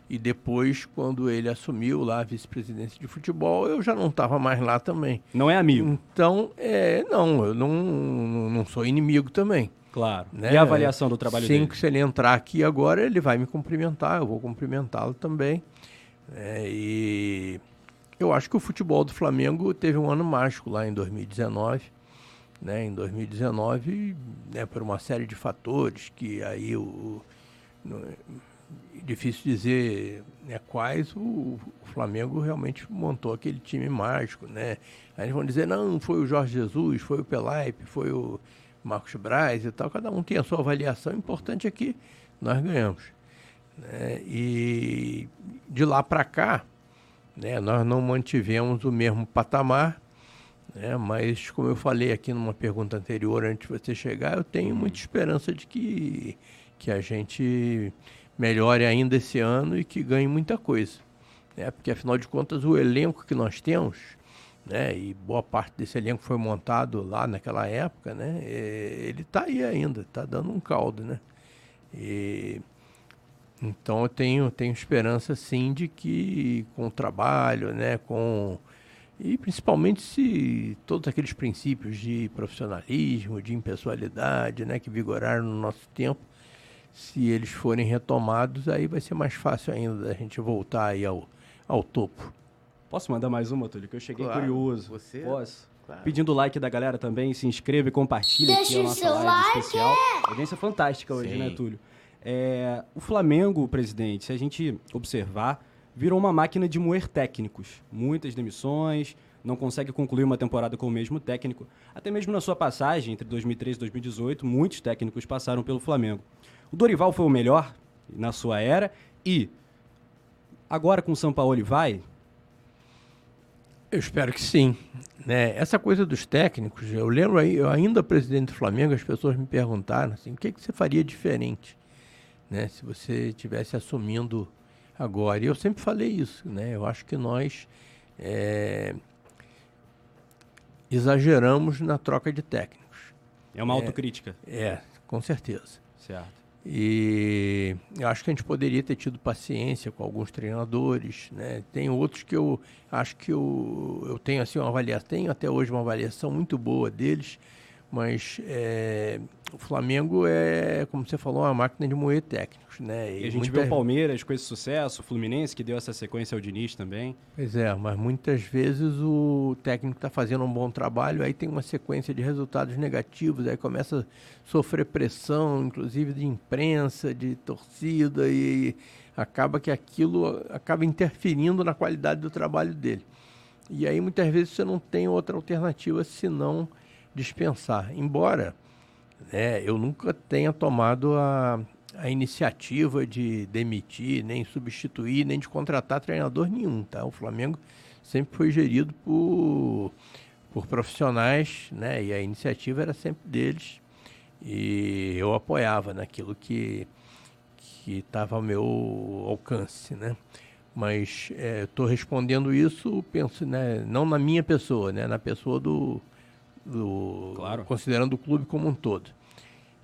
e depois, quando ele assumiu lá a vice-presidência de futebol, eu já não estava mais lá também. Não é amigo? Então, é, não, eu não, não sou inimigo também. Claro. Né? E a avaliação do trabalho Sim, dele? Se ele entrar aqui agora, ele vai me cumprimentar, eu vou cumprimentá-lo também. É, e eu acho que o futebol do Flamengo teve um ano mágico lá em 2019. Né? Em 2019, né, por uma série de fatores que aí o, difícil dizer né, quais o, Flamengo realmente montou aquele time mágico, né? Aí eles vão dizer, não, foi o Jorge Jesus, foi o Pelaipe, foi o Marcos Braz e tal. Cada um tem a sua avaliação. O importante é que nós ganhamos. Né? E de lá para cá, né, nós não mantivemos o mesmo patamar, né? mas como eu falei aqui numa pergunta anterior, antes de você chegar, eu tenho muita esperança de que, que a gente melhore ainda esse ano e que ganhe muita coisa. Né? Porque, afinal de contas, o elenco que nós temos, né? e boa parte desse elenco foi montado lá naquela época, né? ele está aí ainda, está dando um caldo. Né? E, então, eu tenho, tenho esperança, sim, de que com o trabalho, né? com e principalmente se todos aqueles princípios de profissionalismo, de impessoalidade, né, que vigoraram no nosso tempo, se eles forem retomados, aí vai ser mais fácil ainda da gente voltar aí ao, ao topo. Posso mandar mais uma, Túlio? Que eu cheguei claro, curioso. Você? Posso? Claro. Pedindo o like da galera também, se inscreva e compartilha Deixa aqui a nossa live like. especial. Audiência fantástica hoje, Sim. né, Túlio? É, o Flamengo, presidente, se a gente observar, virou uma máquina de moer técnicos. Muitas demissões, não consegue concluir uma temporada com o mesmo técnico. Até mesmo na sua passagem entre 2013 e 2018, muitos técnicos passaram pelo Flamengo. O Dorival foi o melhor na sua era e agora com o São Paulo vai? Eu espero que sim. Né? Essa coisa dos técnicos, eu lembro aí, eu ainda presidente do Flamengo, as pessoas me perguntaram assim, o que, que você faria diferente, né? Se você tivesse assumindo agora. E eu sempre falei isso, né? Eu acho que nós é, exageramos na troca de técnicos. É uma autocrítica. É, com certeza. Certo. E eu acho que a gente poderia ter tido paciência com alguns treinadores, né? Tem outros que eu acho que eu, eu tenho assim uma avaliação, tenho até hoje uma avaliação muito boa deles, Mas é, o Flamengo é, como você falou, uma máquina de moer técnicos, né? E, e a gente muita... vê o Palmeiras com esse sucesso, o Fluminense que deu essa sequência ao Diniz também. Pois é, mas muitas vezes o técnico está fazendo um bom trabalho, aí tem uma sequência de resultados negativos, aí começa a sofrer pressão, inclusive de imprensa, de torcida, e acaba que aquilo acaba interferindo na qualidade do trabalho dele. E aí muitas vezes você não tem outra alternativa senão dispensar. Embora né, eu nunca tenha tomado a, a iniciativa de demitir, nem substituir, nem de contratar treinador nenhum. Tá? O Flamengo sempre foi gerido por, por profissionais, né? e a iniciativa era sempre deles. E eu apoiava naquilo que que estava ao meu alcance, né? Mas estou é, respondendo isso, penso, né, não na minha pessoa, né, na pessoa do, do claro. considerando o clube como um todo.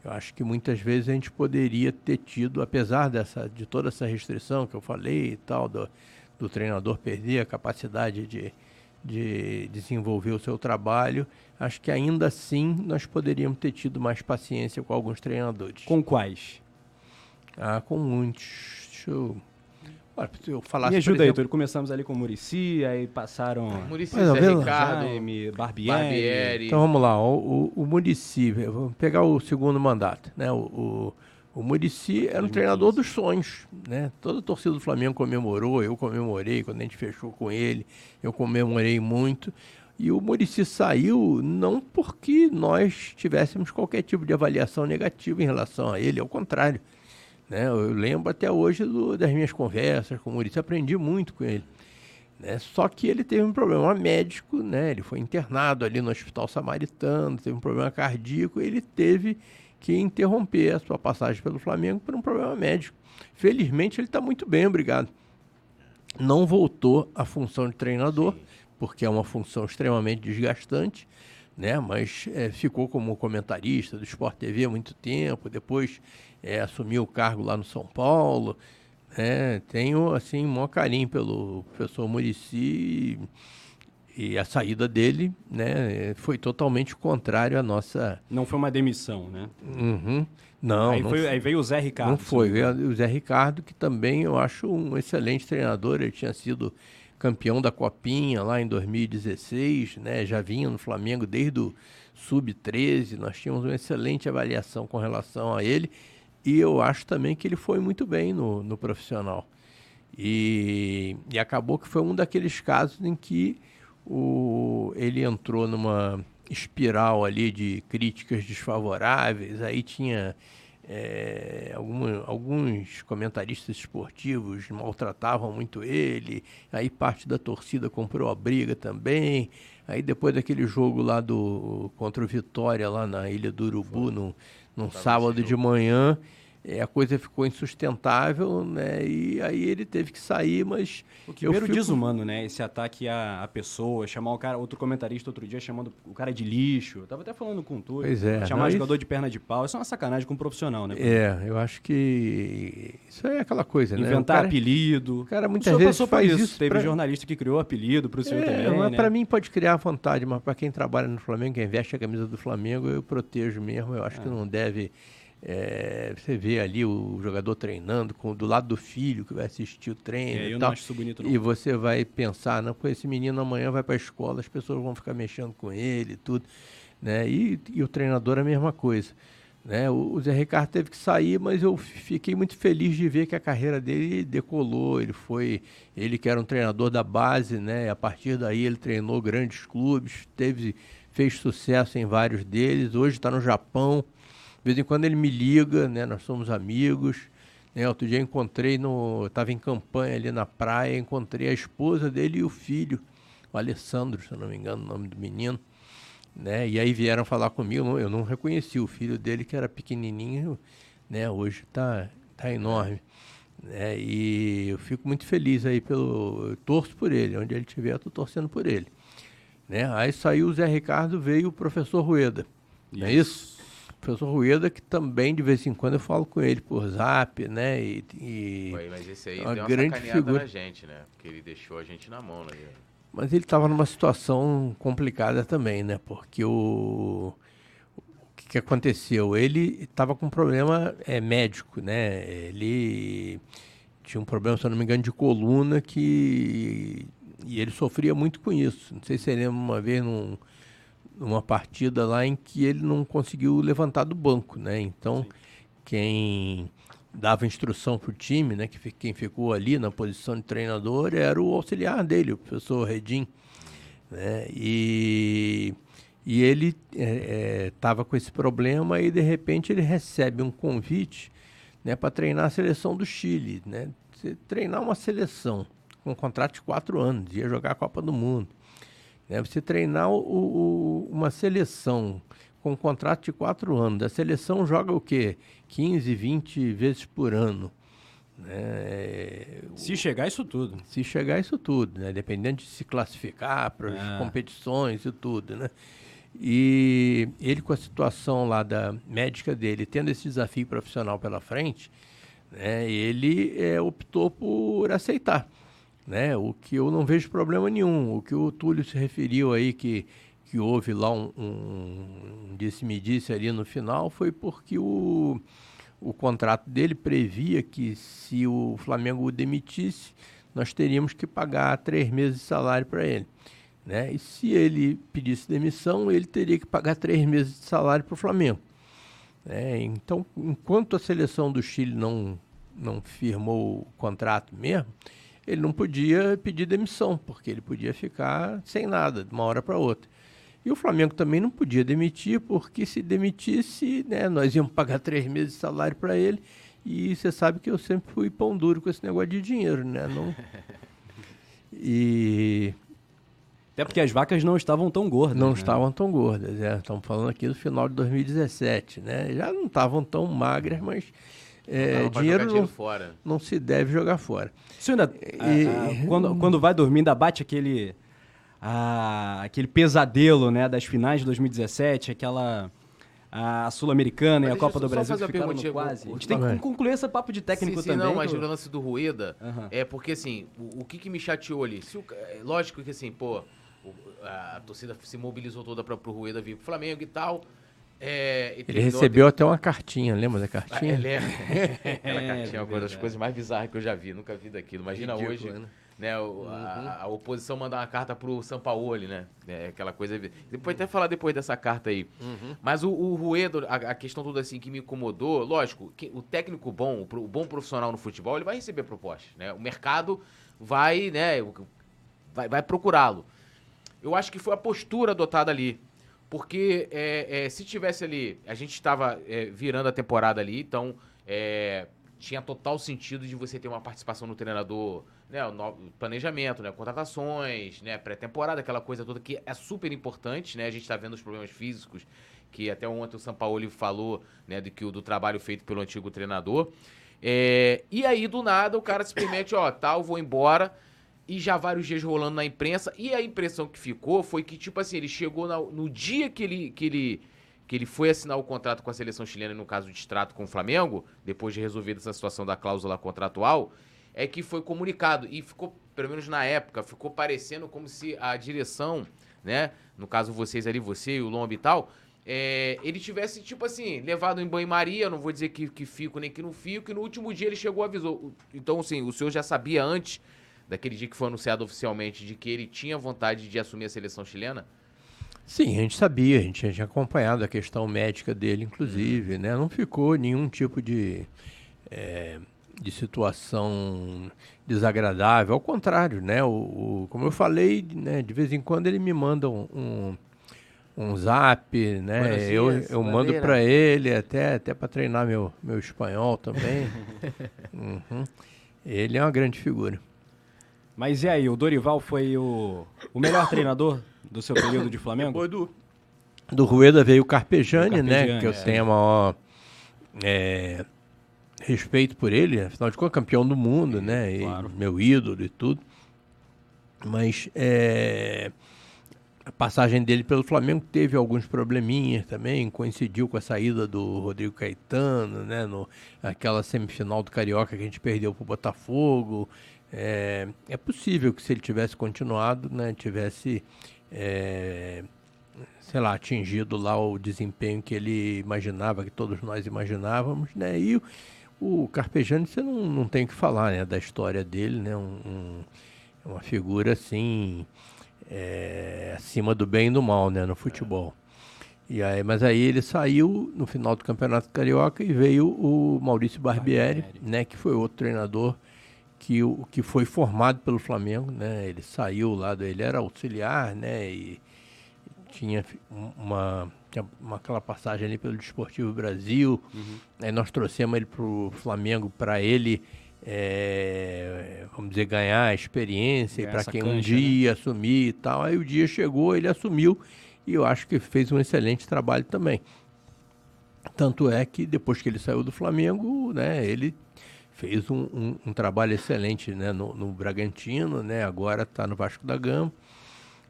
Eu acho que muitas vezes a gente poderia ter tido, apesar dessa, de toda essa restrição que eu falei e tal, do, do treinador perder a capacidade de, de desenvolver o seu trabalho, acho que ainda assim nós poderíamos ter tido mais paciência com alguns treinadores. Com quais? Ah, com muitos. Deixa eu eu falar Me ajuda exemplo... aí, Começamos ali com o Murici, aí passaram. Murici, Zé Ricardo, Jaime, Barbieri. Barbieri. Então vamos lá, o, o, o Murici, vamos pegar o segundo mandato. Né? O, o, o Murici era um treinador dos sonhos. Né? Toda a torcida do Flamengo comemorou, eu comemorei quando a gente fechou com ele, eu comemorei muito. E o Murici saiu não porque nós tivéssemos qualquer tipo de avaliação negativa em relação a ele, ao contrário. Né? Eu lembro até hoje do, das minhas conversas com o Maurício, aprendi muito com ele. Né? Só que ele teve um problema médico, né? ele foi internado ali no Hospital Samaritano, teve um problema cardíaco, ele teve que interromper a sua passagem pelo Flamengo por um problema médico. Felizmente ele está muito bem, obrigado. Não voltou à função de treinador, Sim. porque é uma função extremamente desgastante, né? mas é, ficou como comentarista do Sport TV há muito tempo, depois é, assumiu o cargo lá no São Paulo. É, tenho assim um maior carinho pelo professor Murici e, a saída dele né, foi totalmente contrário à nossa. Não foi uma demissão, né? Uhum. Não, aí, não foi, aí, veio o Zé Ricardo. Não foi, veio o Zé Ricardo, que também eu acho um excelente treinador. Ele tinha sido campeão da Copinha lá em 2016, né? Já vinha no Flamengo desde o sub-13. Nós tínhamos uma excelente avaliação com relação a ele e eu acho também que ele foi muito bem no, no profissional. E, e acabou que foi um daqueles casos em que o, ele entrou numa espiral ali de críticas desfavoráveis, aí tinha é, alguma, alguns comentaristas esportivos maltratavam muito ele, aí parte da torcida comprou a briga também, aí depois daquele jogo lá do contra o Vitória lá na Ilha do Urubu, no, num sábado de manhã, é, a coisa ficou insustentável, né? E aí ele teve que sair, mas. O que primeiro fico... desumano, né? Esse ataque à, à, pessoa, chamar o cara, outro comentarista outro dia chamando o cara de lixo. Eu tava até falando com tu. Pois é. Chamar não, jogador isso... de perna de pau. Isso é uma sacanagem com um profissional, né? É, eu acho que. Isso é aquela coisa, Inventar né? Inventar cara... apelido. O cara muitas vezes faz isso. isso Teve pra... jornalista que criou apelido pro senhor é, também. Mas né? pra mim pode criar vontade, mas para quem trabalha no Flamengo, quem veste a camisa do Flamengo, eu protejo mesmo. Eu acho que é. não deve é, você vê ali o jogador treinando com, do lado do filho que vai assistir o treino. É, eu e não tal, acho isso bonito, não. E você vai pensar, não, com esse menino amanhã vai para a escola, as pessoas vão ficar mexendo com ele tudo. Né? E, e o treinador a mesma coisa. Né? O, o, Zé Ricardo teve que sair, mas eu fiquei muito feliz de ver que a carreira dele decolou. Ele foi, ele que era um treinador da base, né? A partir daí ele treinou grandes clubes, teve, fez sucesso em vários deles. Hoje está no Japão, de vez em quando ele me liga, né? Nós somos amigos. Né? Outro dia encontrei no. Estava em campanha ali na praia, encontrei a esposa dele e o filho, o Alessandro, se eu não me engano, o nome do menino. Né? E aí vieram falar comigo, eu não reconheci o filho dele, que era pequenininho, né? Hoje está tá enorme. Né? E eu fico muito feliz aí pelo. Torço por ele, onde ele estiver, estou torcendo por ele. Né? Aí saiu o Zé Ricardo, veio o professor Rueda. Não é isso? Professor Rueda, que também de vez em quando eu falo com ele por zap, né? E, e mas esse aí uma deu uma grande figura na gente, né? Porque ele deixou a gente na mão, né? Mas ele estava numa situação complicada também, né? Porque o, que aconteceu? Ele estava com um problema é, médico, né? Ele tinha um problema, se eu não me engano, de coluna que e ele sofria muito com isso. Não sei se você lembra uma vez num, numa partida lá em que ele não conseguiu levantar do banco, né? Então, Sim. quem dava instrução para o time, né? Que quem ficou ali na posição de treinador era o auxiliar dele, o professor Redim, né? E e ele estava é, é, com esse problema e de repente ele recebe um convite né, para treinar a seleção do Chile. Né? Você treinar uma seleção com um contrato de quatro anos, ia jogar a Copa do Mundo. Né? Você treinar o, o, uma seleção com um contrato de quatro anos. A seleção joga o quê? 15, 20 vezes por ano. Né? Se chegar isso tudo. Se chegar isso tudo, né? Dependendo de se classificar para as é. competições e tudo, né? E ele com a situação lá da médica dele, tendo esse desafio profissional pela frente, né, ele é, optou por aceitar né? O que eu não vejo problema nenhum. O que o Túlio se referiu aí que que houve lá um, um disse-me disse ali no final foi porque o, o contrato dele previa que se o Flamengo o demitisse, nós teríamos que pagar três meses de salário para ele. Né? E se ele pedisse demissão, ele teria que pagar três meses de salário para o Flamengo. É, então, enquanto a seleção do Chile não, não firmou o contrato mesmo, ele não podia pedir demissão, porque ele podia ficar sem nada, de uma hora para outra. E o Flamengo também não podia demitir, porque se demitisse, né, nós íamos pagar três meses de salário para ele. E você sabe que eu sempre fui pão duro com esse negócio de dinheiro, né? Não... <laughs> E. Até porque as vacas não estavam tão gordas. Não né? estavam tão gordas, é. Estamos falando aqui do final de 2017, né? Já não estavam tão magras, mas é, dinheiro não, fora. não se deve jogar fora. Isso ainda, e, a, a, quando, quando vai dormir, ainda bate aquele, a, aquele pesadelo né, das finais de 2017, aquela a Sul-Americana e a Copa do Brasil que ficaram no quase. A gente tem que concluir esse papo de técnico sim, sim, também. Não, mas o lance do Rueda uhum. é porque, assim, o, o que, que me chateou ali? O, é, lógico que, assim, pô, a, a torcida se mobilizou toda para o Rueda vir pro Flamengo e tal. É, ele recebeu até uma cartinha, lembra da cartinha? Ah, é, Aquela <laughs> <laughs> é, cartinha é uma das coisas mais bizarras que eu já vi, nunca vi daquilo. Imagina Ridículo, hoje, né? né o, uhum. a, a, oposição mandar uma carta pro São Paulo, né? É, aquela coisa. Depois até falar depois dessa carta aí. Uhum. Mas o, o Ruedo, a, a, questão toda assim que me incomodou, lógico, que o técnico bom, o, o bom profissional no futebol, ele vai receber propostas, né? O mercado vai, né? Vai, vai procurá-lo. Eu acho que foi a postura adotada ali. Porque é, é, se tivesse ali, a gente estava é, virando a temporada ali, então é, tinha total sentido de você ter uma participação no treinador, né, o planejamento, né, contratações, né, pré-temporada, aquela coisa toda que é super importante, né, a gente está vendo os problemas físicos que até ontem o Sampaoli falou, né, de que do trabalho feito pelo antigo treinador. É, e aí do nada o cara se permite, ó, tal, vou embora e já vários dias rolando na imprensa. E a impressão que ficou foi que, tipo assim, ele chegou na, no dia que ele, que, ele, que ele foi assinar o contrato com a seleção chilena, no caso de extrato com o Flamengo, depois de resolver essa situação da cláusula contratual, é que foi comunicado. E ficou, pelo menos na época, ficou parecendo como se a direção, né? No caso, vocês ali, você e o Lomba e tal. É, ele tivesse, tipo assim, levado em banho-maria, não vou dizer que, que fico nem que não fico, e no último dia ele chegou e avisou. Então, assim, o senhor já sabia antes daquele dia que foi anunciado oficialmente de que ele tinha vontade de assumir a seleção chilena? Sim, a gente sabia, a gente tinha acompanhado a questão médica dele, inclusive, né? Não ficou nenhum tipo de, é, de situação desagradável, ao contrário, né? O, o, como eu falei, né, de vez em quando ele me manda um, um, um zap, né? eu eu mando para ele, até, até para treinar meu, meu espanhol também. <laughs> uhum. Ele é uma grande figura. Mas e aí, o Dorival foi o, o melhor treinador do seu período de Flamengo? Depois do, do Rueda veio o Carpejani, né? Que eu é. tenho a maior é, respeito por ele, afinal de contas, campeão do mundo, né? Claro. Meu ídolo e tudo. Mas é, a passagem dele pelo Flamengo teve alguns probleminhas também, coincidiu com a saída do Rodrigo Caetano, né? No, aquela semifinal do Carioca que a gente perdeu pro Botafogo. É, é possível que se ele tivesse continuado, né, tivesse é, sei lá, atingido lá o desempenho que ele imaginava, que todos nós imaginávamos, né? E o, o Carpegiani, você não, não tem o que falar, né? Da história dele, né? Um, um, uma figura, assim, é, acima do bem e do mal, né? No futebol. E aí, mas aí ele saiu no final do Campeonato Carioca e veio o Maurício Barbieri, Barbieri. né? Que foi outro treinador que, o, que foi formado pelo Flamengo, né? Ele saiu lá, do, ele era auxiliar, né? E tinha uma, tinha uma aquela passagem ali pelo Desportivo Brasil. Uhum. Aí nós trouxemos ele para o Flamengo para ele, é, vamos dizer, ganhar experiência para quem cancha, um dia né? assumir e tal. Aí o dia chegou, ele assumiu e eu acho que fez um excelente trabalho também. Tanto é que depois que ele saiu do Flamengo, né, ele fez um, um, um trabalho excelente né, no, no Bragantino, né, agora está no Vasco da Gama.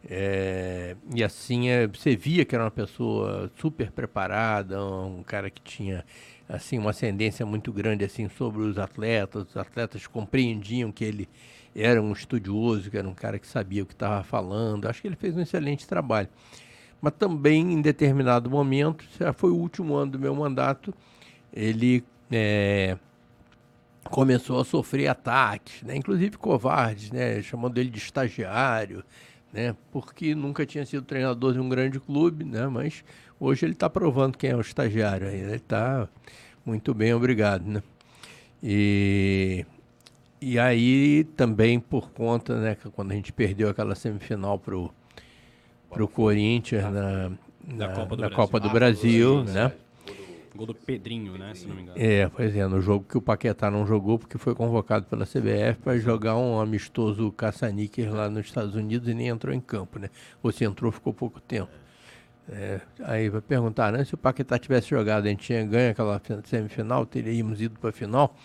É, e assim, é, você via que era uma pessoa super preparada, um cara que tinha assim uma ascendência muito grande assim sobre os atletas. Os atletas compreendiam que ele era um estudioso, que era um cara que sabia o que estava falando. Acho que ele fez um excelente trabalho. Mas também, em determinado momento, já foi o último ano do meu mandato, ele é, começou a sofrer ataques, né? inclusive covardes, né? chamando ele de estagiário né? Porque nunca tinha sido treinador de um grande clube, né? Mas hoje ele está provando quem é o estagiário aí. Né? Ele está muito bem, obrigado, né? E, e aí também por conta, né? Que quando a gente perdeu aquela semifinal pro pro Corinthians na, na, Copa do Brasil, Copa do Brasil ah, né? Gol do Pedrinho, né? Se não me engano. É, pois é, no jogo que o Paquetá não jogou, porque foi convocado pela CBF para jogar um amistoso caça-níquer lá nos Estados Unidos e nem entrou em campo, né? Ou se entrou, ficou pouco tempo. É, aí vai perguntar, né? Se o Paquetá tivesse jogado, a gente tinha ganho aquela semifinal, teríamos ido para a final.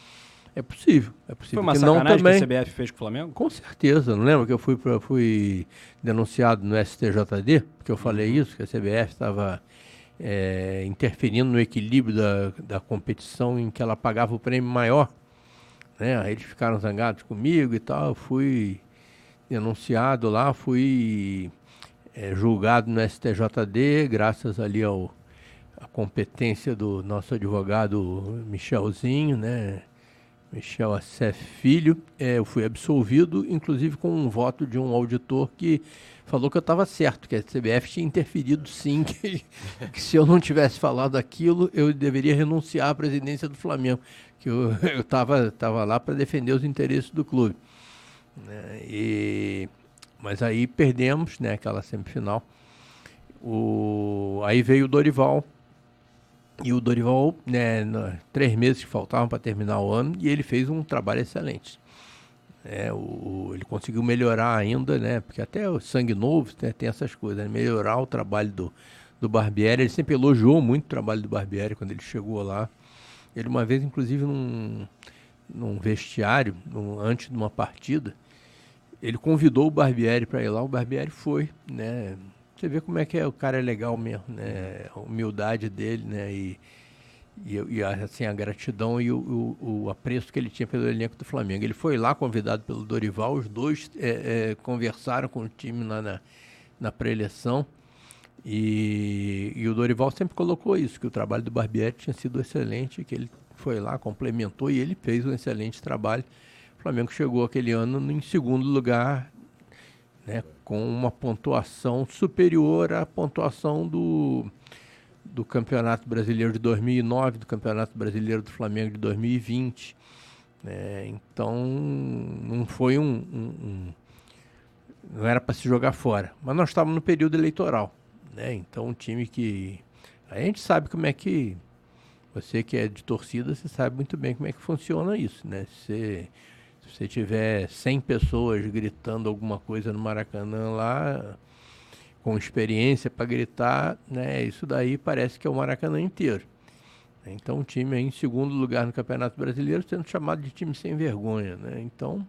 É possível, é possível. Foi uma sacanagem não também. que a CBF fez com o Flamengo? Com certeza, não lembra que eu fui, pra, fui denunciado no STJD, porque eu falei uhum. isso, que a CBF estava é, interferindo no equilíbrio da, da competição em que ela pagava o prêmio maior. Né? Aí eles ficaram zangados comigo e tal. Eu fui denunciado lá, fui é, julgado no STJD, graças ali ao a competência do nosso advogado Michelzinho, né? Michel Assef Filho. É, eu fui absolvido, inclusive com um voto de um auditor que falou que eu estava certo, que a CBF tinha interferido sim, que, <laughs> que, se eu não tivesse falado aquilo, eu deveria renunciar à presidência do Flamengo, que eu <laughs> estava tava lá para defender os interesses do clube. Né? E, mas aí perdemos né, aquela semifinal. O, aí veio o Dorival, e o Dorival, né, três meses que faltavam para terminar o ano, e ele fez um trabalho excelente. É, o, ele conseguiu melhorar ainda, né? Porque até o sangue novo né, tem essas coisas, né, melhorar o trabalho do, do Barbieri. Ele sempre elogiou muito o trabalho do Barbieri quando ele chegou lá. Ele uma vez, inclusive, num, num vestiário, num, antes de uma partida, ele convidou o Barbieri para ir lá, o Barbieri foi, né? Você vê como é que é, o cara é legal mesmo, né? A humildade dele, né? E, e, e, assim, a gratidão e o, o, o, apreço que ele tinha pelo elenco do Flamengo. Ele foi lá convidado pelo Dorival, os dois é, é, conversaram com o time lá na, na pré-eleição. E, e, o Dorival sempre colocou isso, que o trabalho do Barbieri tinha sido excelente, que ele foi lá, complementou e ele fez um excelente trabalho. O Flamengo chegou aquele ano em segundo lugar, né, com uma pontuação superior à pontuação do, do Campeonato Brasileiro de 2009, do Campeonato Brasileiro do Flamengo de 2020. Né? Então, não foi um, um, um não era para se jogar fora. Mas nós estávamos no período eleitoral, né? Então, um time que a gente sabe como é que você que é de torcida, você sabe muito bem como é que funciona isso, né? Se você tiver 100 pessoas gritando alguma coisa no Maracanã lá, com experiência para gritar, né? Isso daí parece que é o Maracanã inteiro. Então o time é em segundo lugar no Campeonato Brasileiro sendo chamado de time sem vergonha, né? Então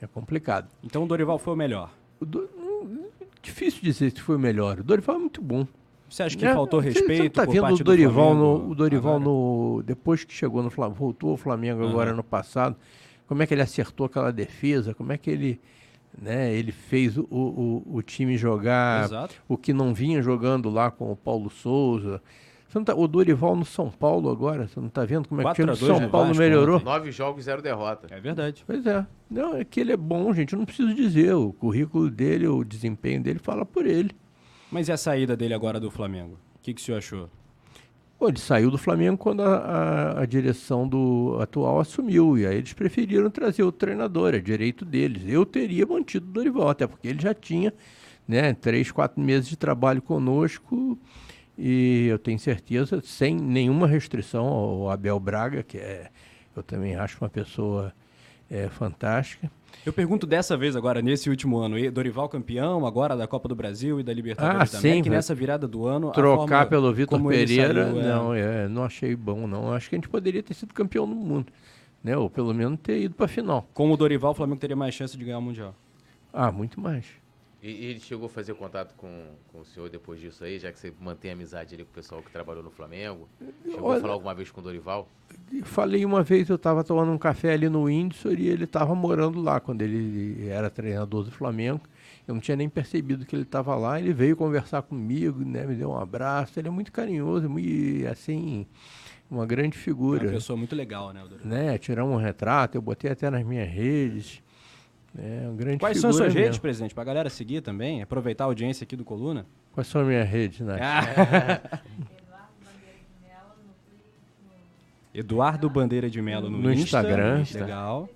é complicado. Então o Dorival foi o melhor? O do... Hum, difícil dizer se foi o melhor. O Dorival é muito bom. Você acha que é, faltou respeito? Você tá vendo o Dorival no, o Dorival no depois que chegou no Flamengo, voltou ao Flamengo uhum. agora no passado. Como é que ele acertou aquela defesa? Como é que ele Né? Ele fez o, o, o time jogar Exato. o que não vinha jogando lá com o Paulo Souza. Tá- o Dorival no São Paulo agora, você não está vendo como é que o time 4 a do 2 São Paulo Vasco melhorou? ontem. Nove jogos, zero derrota. É verdade. Pois é. Não, é que ele é bom, gente. Eu não preciso dizer. O currículo dele, o desempenho dele fala por ele. Mas e a saída dele agora do Flamengo? O que, que o senhor achou? Pô, ele saiu do Flamengo quando a, a- a direção do atual assumiu. E aí eles preferiram trazer o treinador, é direito deles. Eu teria mantido o Dorival, até porque ele já tinha né, três, quatro meses de trabalho conosco. E eu tenho certeza, sem nenhuma restrição ao Abel Braga, que é, eu também acho uma pessoa é, fantástica. Eu pergunto dessa vez agora, nesse último ano, Dorival campeão agora da Copa do Brasil e da Libertadores Ah, também, que vai nessa virada do ano... a Trocar pelo Vitor Pereira, saiu, é- não, é, não achei bom, não. Acho que a gente poderia ter sido campeão do mundo, né? Ou pelo menos ter ido para a final. Com o Dorival, o Flamengo teria mais chance de ganhar o Mundial. Ah, muito mais. E, e ele chegou a fazer contato com, com o senhor depois disso aí, já que você mantém amizade ali com o pessoal que trabalhou no Flamengo? Chegou Olha- a falar alguma vez com o Dorival? Falei uma vez, eu estava tomando um café ali no Windsor e ele estava morando lá quando ele era treinador do Flamengo. Eu não tinha nem percebido que ele estava lá. Ele veio conversar comigo, né? Me deu um abraço. Ele é muito carinhoso, muito, assim, uma grande É figura. uma pessoa muito legal, né, o Dorival? Né? Tiramos um retrato, eu botei até nas minhas redes. É uma grande Quais são as suas mesmo. redes, presidente? Pra galera seguir também, aproveitar a audiência aqui do Coluna. Quais são as minhas redes, né? <laughs> Eduardo Bandeira de Melo no, No Insta. Instagram. Legal.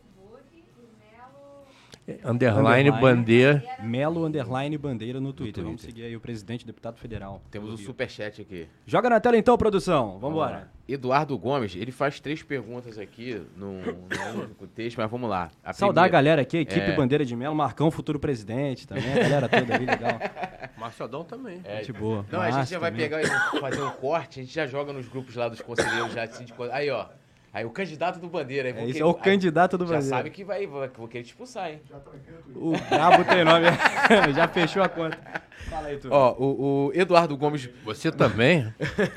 Underline, Underline. bandeira. Melo Underline Bandeira no Twitter. Vamos seguir aí o presidente, deputado federal. Temos um superchat aqui. Joga na tela então, produção. Vambora. Eduardo Gomes, ele faz três perguntas aqui num, num único texto, mas vamos lá. A Saudar a primeira- galera aqui, a equipe É. Bandeira de Melo, Marcão, futuro presidente também, a galera toda ali, legal. <laughs> Marçadão também. É, Gente boa. Não, a gente Márcio já vai também. pegar e fazer um corte, a gente já joga nos grupos lá dos conselheiros já assim, Aí, ó. Aí o candidato do Bandeira. É, esse querer- é o aí candidato do Já Bandeira. sabe que vai, vai, vou querer te expulsar, hein? O Brabo tem nome. <laughs> já fechou a conta. Fala aí, tu. Ó, o, o Eduardo Gomes Você também?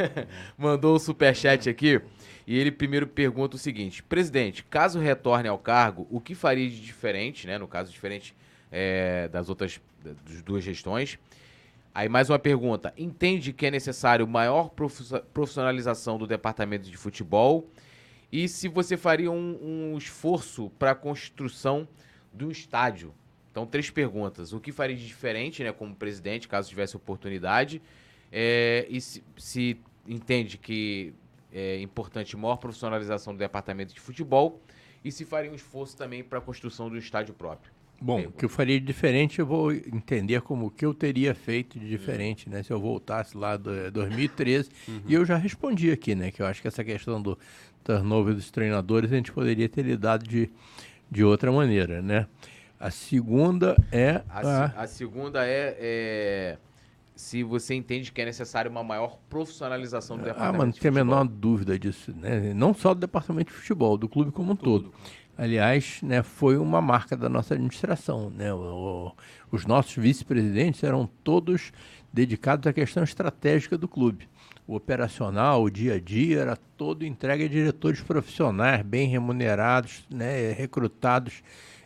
<laughs> mandou o superchat aqui e ele primeiro pergunta o seguinte: Presidente, caso retorne ao cargo, o que faria de diferente, né? No caso, diferente é, das outras das duas gestões. Aí mais uma pergunta: entende que é necessário maior profiss- profissionalização do departamento de futebol? E se você faria um, um esforço para a construção do estádio? Então, três perguntas. O que faria de diferente, né, como presidente, caso tivesse oportunidade? É, e se, se entende que é importante maior profissionalização do departamento de futebol? E se faria um esforço também para a construção do estádio próprio? Bom, o que eu faria de diferente, eu vou entender como o que eu teria feito de diferente, né? Se eu voltasse lá do 2013. E eu já respondi aqui, né? Que eu acho que essa questão do turnover dos treinadores a gente poderia ter lidado de, de outra maneira, né? A segunda é A, a, se- a segunda é, é se você entende que é necessário uma maior profissionalização do Ah, departamento não tem a menor dúvida disso, né? Não só do departamento de futebol, do clube como um todo. Aliás, né, foi uma marca da nossa administração, né? O- os nossos vice-presidentes eram todos dedicados à questão estratégica do clube. O operacional, o dia a dia, era todo entregue a diretores profissionais, bem remunerados, né, recrutados,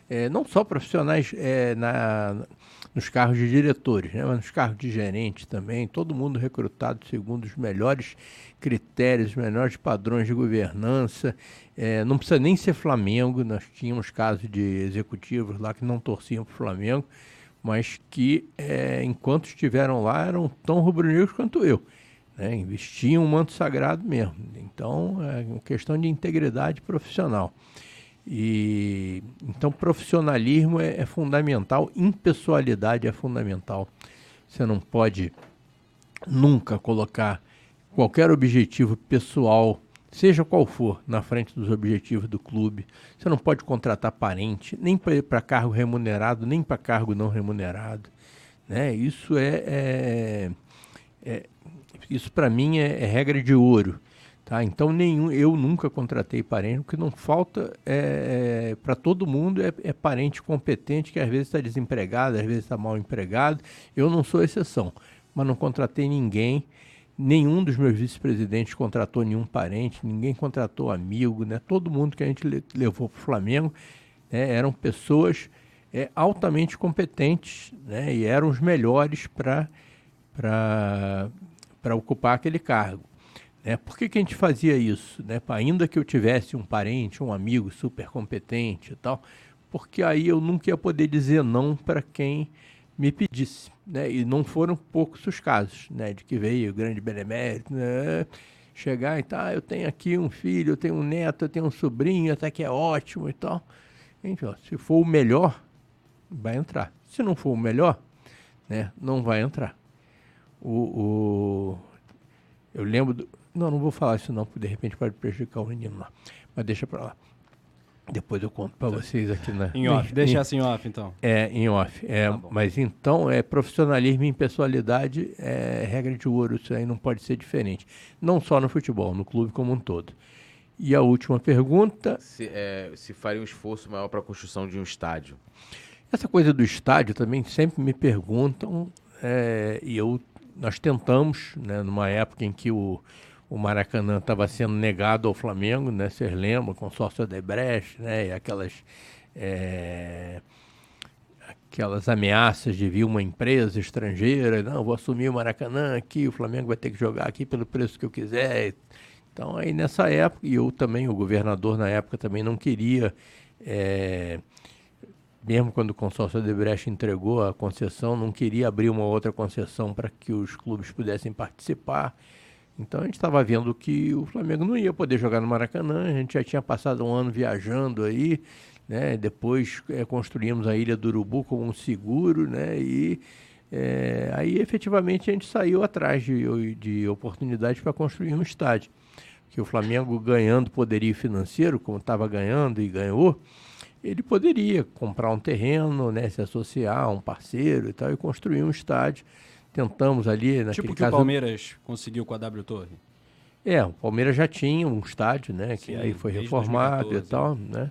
eh, não só profissionais eh, na, nos cargos de diretores, né, mas nos cargos de gerente também, todo mundo recrutado segundo os melhores critérios, os melhores padrões de governança. Eh, não precisa nem ser Flamengo, nós tínhamos casos de executivos lá que não torciam para o Flamengo, mas que, enquanto estiveram lá, eram tão rubro-negros quanto eu. Né? Investiam um manto sagrado mesmo. Então, é uma questão de integridade profissional. E então profissionalismo é, é fundamental, impessoalidade é fundamental. Você não pode nunca colocar qualquer objetivo pessoal, seja qual for, na frente dos objetivos do clube. Você não pode contratar parente, nem para cargo remunerado, nem para cargo não remunerado. Né? Isso é, é- é- isso para mim é, é regra de ouro. Tá? Então nenhum, eu nunca contratei parente, o que não falta é, para todo mundo é, é parente competente que às vezes está desempregado, às vezes está mal empregado. Eu não sou exceção, mas não contratei ninguém. Nenhum dos meus vice-presidentes contratou nenhum parente, ninguém contratou amigo, né? Todo mundo que a gente le- levou para o Flamengo né, eram pessoas é, altamente competentes né, e eram os melhores para ocupar aquele cargo. Né? Por que, que a gente fazia isso? Né? Ainda que eu tivesse um parente, um amigo super competente e tal, porque aí eu nunca ia poder dizer não para quem me pedisse. Né? E não foram poucos os casos né? de que veio o grande benemérito, né? chegar e tal, ah, eu tenho aqui um filho, eu tenho um neto, eu tenho um sobrinho, até que é ótimo e tal. Gente, ó, se for o melhor, vai entrar. Se não for o melhor, né, não vai entrar. O, o eu lembro do, não, não vou falar isso não, porque de repente pode prejudicar o menino lá. Mas deixa para lá. Depois eu conto para vocês aqui na. Em off, <laughs> deixa assim em off então. É, em off. É, tá mas então, é profissionalismo e impessoalidade é regra de ouro, isso aí não pode ser diferente. Não só no futebol, no clube como um todo. E a última pergunta. Se, é, se faria um esforço maior para a construção de um estádio? Essa coisa do estádio também sempre me perguntam, é, e eu, nós tentamos, né, numa época em que o o Maracanã estava sendo negado ao Flamengo, né? Vocês lembram, consórcio Odebrecht, né? E aquelas, é, aquelas ameaças de vir uma empresa estrangeira, não, vou assumir o Maracanã aqui, o Flamengo vai ter que jogar aqui pelo preço que eu quiser. Então aí nessa época, e eu também, o governador na época também não queria, é, mesmo quando o consórcio Odebrecht entregou a concessão, não queria abrir uma outra concessão para que os clubes pudessem participar. Então a gente estava vendo que o Flamengo não ia poder jogar no Maracanã, a gente já tinha passado um ano viajando aí, né? Depois é, construímos a Ilha do Urubu como um seguro, né? E é, aí efetivamente a gente saiu atrás de, de oportunidades para construir um estádio. Que o Flamengo ganhando poderio financeiro, como estava ganhando e ganhou, ele poderia comprar um terreno, né, se associar a um parceiro e tal, e construir um estádio tentamos ali naquele tipo que caso... o Palmeiras conseguiu com a W Torre. É, o Palmeiras já tinha um estádio, né? Que Sim, aí foi reformado 2014. e tal, né?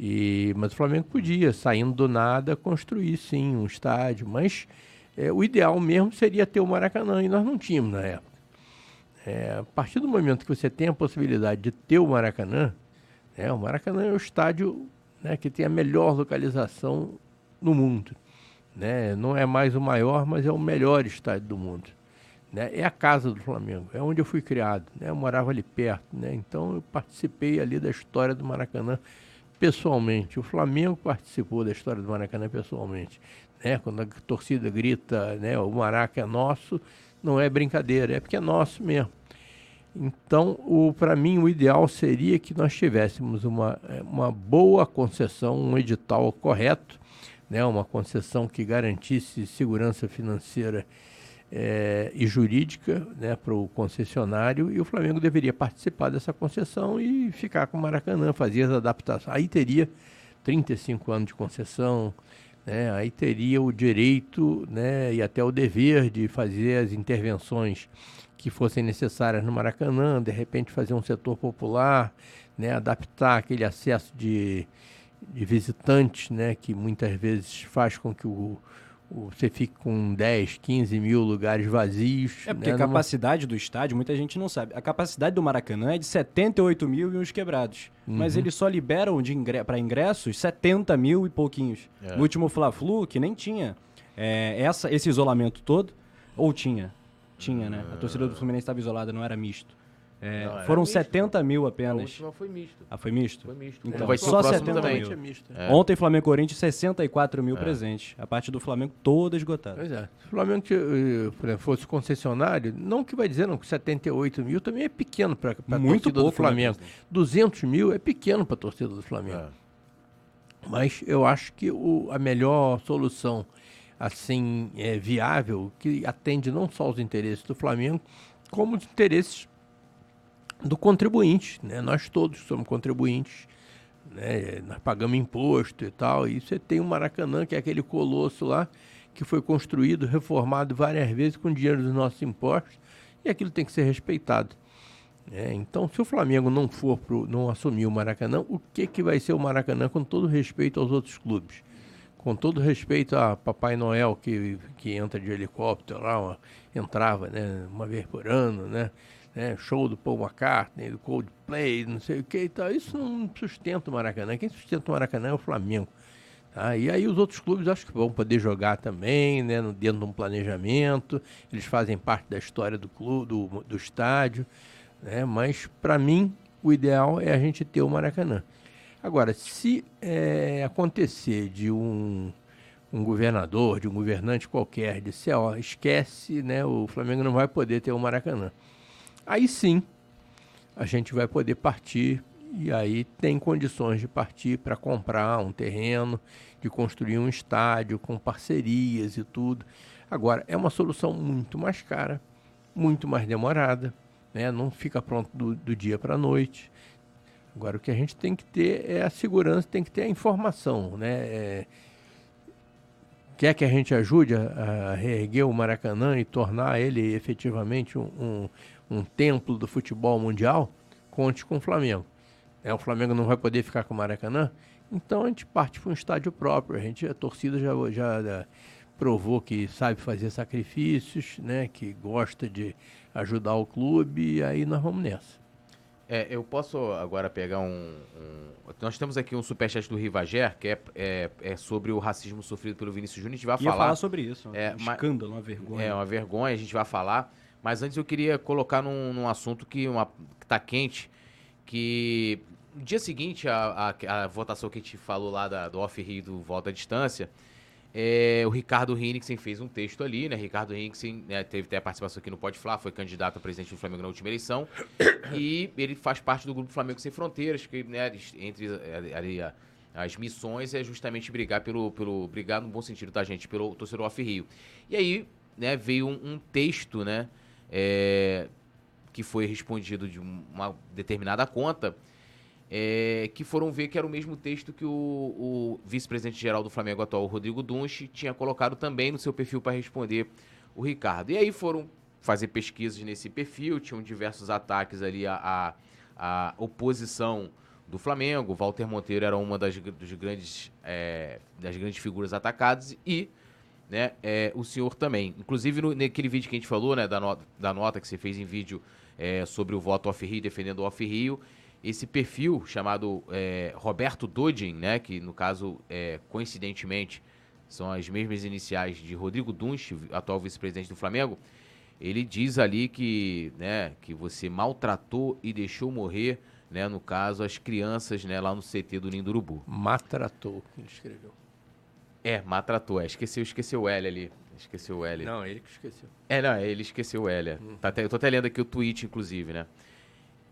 E, mas o Flamengo podia, saindo do nada, construir sim um estádio. Mas é, o ideal mesmo seria ter o Maracanã, e nós não tínhamos na época. É, a partir do momento que você tem a possibilidade de ter o Maracanã, né, o Maracanã é o estádio né, que tem a melhor localização no mundo. Né? Não é mais o maior, mas é o melhor estádio do mundo. Né? É a casa do Flamengo, é onde eu fui criado. Né? Eu morava ali perto, né? então eu participei ali da história do Maracanã pessoalmente. O Flamengo participou da história do Maracanã pessoalmente. Né? Quando a torcida grita, né, o Maraca é nosso, não é brincadeira, é porque é nosso mesmo. Então, para mim, o ideal seria que nós tivéssemos uma, uma boa concessão, um edital correto, né, uma concessão que garantisse segurança financeira é, e jurídica né, para o concessionário e o Flamengo deveria participar dessa concessão e ficar com o Maracanã, fazer as adaptações. Aí teria 35 anos de concessão, né, aí teria o direito né, e até o dever de fazer as intervenções que fossem necessárias no Maracanã, de repente fazer um setor popular, né, adaptar aquele acesso de de visitantes, né, que muitas vezes faz com que o, o, você fique com 10, 15 mil lugares vazios. É porque né, a capacidade numa... do estádio, muita gente não sabe. A capacidade do Maracanã é de 78 mil e uns quebrados. Uhum. Mas eles só liberam ingre... para ingressos 70 mil e pouquinhos. É. No último Fla-Flu, que nem tinha é, essa, esse isolamento todo, ou tinha? Tinha, né? A torcida do Fluminense estava isolada, não era misto. É, não, foram misto, 70 mil apenas. A última foi misto. Ah, foi misto? Foi misto. Então, vai ser só 70 também. mil. É. é. Ontem, Flamengo Corinthians, 64 mil é. presentes. A parte do Flamengo toda esgotada. Pois é. Se o Flamengo eh, fosse concessionário, não que vai dizer não, que 78 mil também é pequeno para a torcida pouco, do Flamengo. Né? 200 mil é pequeno para a torcida do Flamengo. É. Mas eu acho que o, a melhor solução assim é, viável, que atende não só os interesses do Flamengo, como os interesses do contribuinte. Né? Nós todos somos contribuintes, né? nós pagamos imposto e tal. E você tem o Maracanã, que é aquele colosso lá, que foi construído, reformado várias vezes com dinheiro dos nossos impostos, e aquilo tem que ser respeitado. É, então, se o Flamengo não for pro, não assumir o Maracanã, o que, que vai ser o Maracanã com todo respeito aos outros clubes? Com todo respeito a Papai Noel que, que entra de helicóptero lá, uma, entrava né, uma vez por ano, né? Né, show do Paul McCartney, do Coldplay, não sei o que e tal. Isso não sustenta o Maracanã. Quem sustenta o Maracanã é o Flamengo. Tá? E aí os outros clubes acho que vão poder jogar também, né, dentro de um planejamento. Eles fazem parte da história do clube, do, do estádio. Né? Mas para mim o ideal é a gente ter o Maracanã. Agora, se é, acontecer de um, um governador, de um governante qualquer, disser, ó, esquece, né, o Flamengo não vai poder ter o Maracanã. Aí sim, a gente vai poder partir e aí tem condições de partir para comprar um terreno, de construir um estádio com parcerias e tudo. Agora, é uma solução muito mais cara, muito mais demorada, né? não fica pronto do, do dia para a noite. Agora, o que a gente tem que ter é a segurança, tem que ter a informação. Né? É, quer que a gente ajude a, a, reerguer o Maracanã e tornar ele efetivamente um, um, um templo do futebol mundial? Conte com o Flamengo. É, o Flamengo não vai poder ficar com o Maracanã? Então a gente parte para um estádio próprio. A gente, a torcida já, já, já provou que sabe fazer sacrifícios, né? Que gosta de ajudar o clube e aí nós vamos nessa. É, eu posso agora pegar um, um, Nós temos aqui um superchat do Rivager, que é, é, é, sobre o racismo sofrido pelo Vinícius Júnior. A gente vai Ia falar. falar sobre isso. É, um escândalo, uma vergonha. É, uma vergonha, a gente vai falar. Mas antes eu queria colocar num, num assunto que está quente, que no dia seguinte a, a, a, votação que a gente falou lá da, do off-rio do voto à distância, é, o Ricardo Hinrichsen fez um texto ali, né? Ricardo Hinrichsen né, teve até a participação aqui no Pode Falar, foi candidato a presidente do Flamengo na última eleição. <coughs> e ele faz parte do grupo Flamengo Sem Fronteiras, que né, entre ali, as missões é justamente brigar pelo, pelo. brigar no bom sentido, tá, gente? Pelo torcedor off-rio. E aí, né, veio um, um texto, né? É, que foi respondido de uma determinada conta, é, que foram ver que era o mesmo texto que o, o vice-presidente geral do Flamengo atual, Rodrigo Dunche, tinha colocado também no seu perfil para responder o Ricardo. E aí foram fazer pesquisas nesse perfil, tinham diversos ataques ali à, à, oposição do Flamengo. Walter Monteiro era uma das, dos grandes, é, das grandes figuras atacadas e né, é, o senhor também. Inclusive no, naquele vídeo que a gente falou, né, da, no, da nota que você fez em vídeo é, sobre o voto off-Rio, defendendo o off-Rio, esse perfil chamado é, Roberto Dodin, né, que no caso, é, coincidentemente, são as mesmas iniciais de Rodrigo Dunst, atual vice-presidente do Flamengo, ele diz ali que, né, que você maltratou e deixou morrer, né, no caso, as crianças né, lá no CT do Ninho do Urubu. Matratou, ele escreveu. É, matratou, é, esqueceu, esqueceu o L ali. Esqueceu o L. Não, ele que esqueceu. É, não, ele esqueceu o L. Hum. Tá até, eu tô até lendo aqui o tweet, inclusive, né?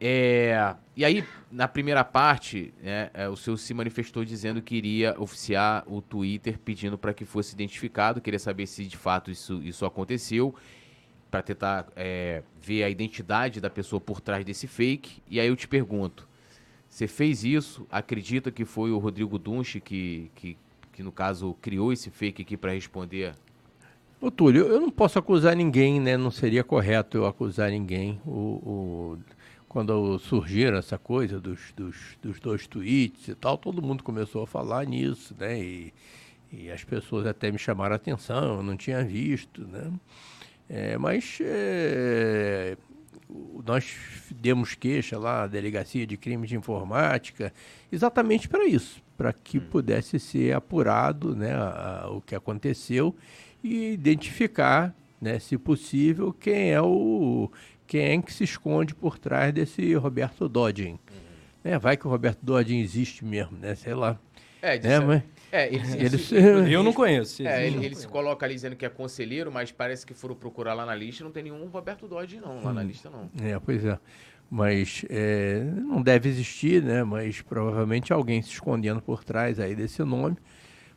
É, e aí, na primeira parte, né, é, o senhor se manifestou dizendo que iria oficiar o Twitter pedindo para que fosse identificado. Queria saber se de fato isso, isso aconteceu, para tentar é, ver a identidade da pessoa por trás desse fake. E aí eu te pergunto: você fez isso? Acredita que foi o Rodrigo Dunche que, que, que no caso, criou esse fake aqui para responder Ô, Túlio, eu não posso acusar ninguém, né? Não seria correto eu acusar ninguém. O, o, quando surgiram essa coisa dos, dos, dos, dois tweets e tal, todo mundo começou a falar nisso, né? E, e as pessoas até me chamaram a atenção, eu não tinha visto, né? É, mas é, nós demos queixa lá à Delegacia de Crimes de Informática exatamente para isso, para que hum. pudesse ser apurado né, a, a, o que aconteceu e identificar, né, se possível, quem é o quem é que se esconde por trás desse Roberto Dodgin. Uhum. É, vai que o Roberto Dodgin existe mesmo, né? Sei lá. É, né, mas... É, ele, ele, eu não conheço. É, ele, ele se coloca ali dizendo que é conselheiro, mas parece que foram procurar lá na lista, não tem nenhum Roberto Dodge não, lá hum. na lista não. É, pois é. Mas é, não deve existir, né? Mas provavelmente alguém se escondendo por trás aí desse nome.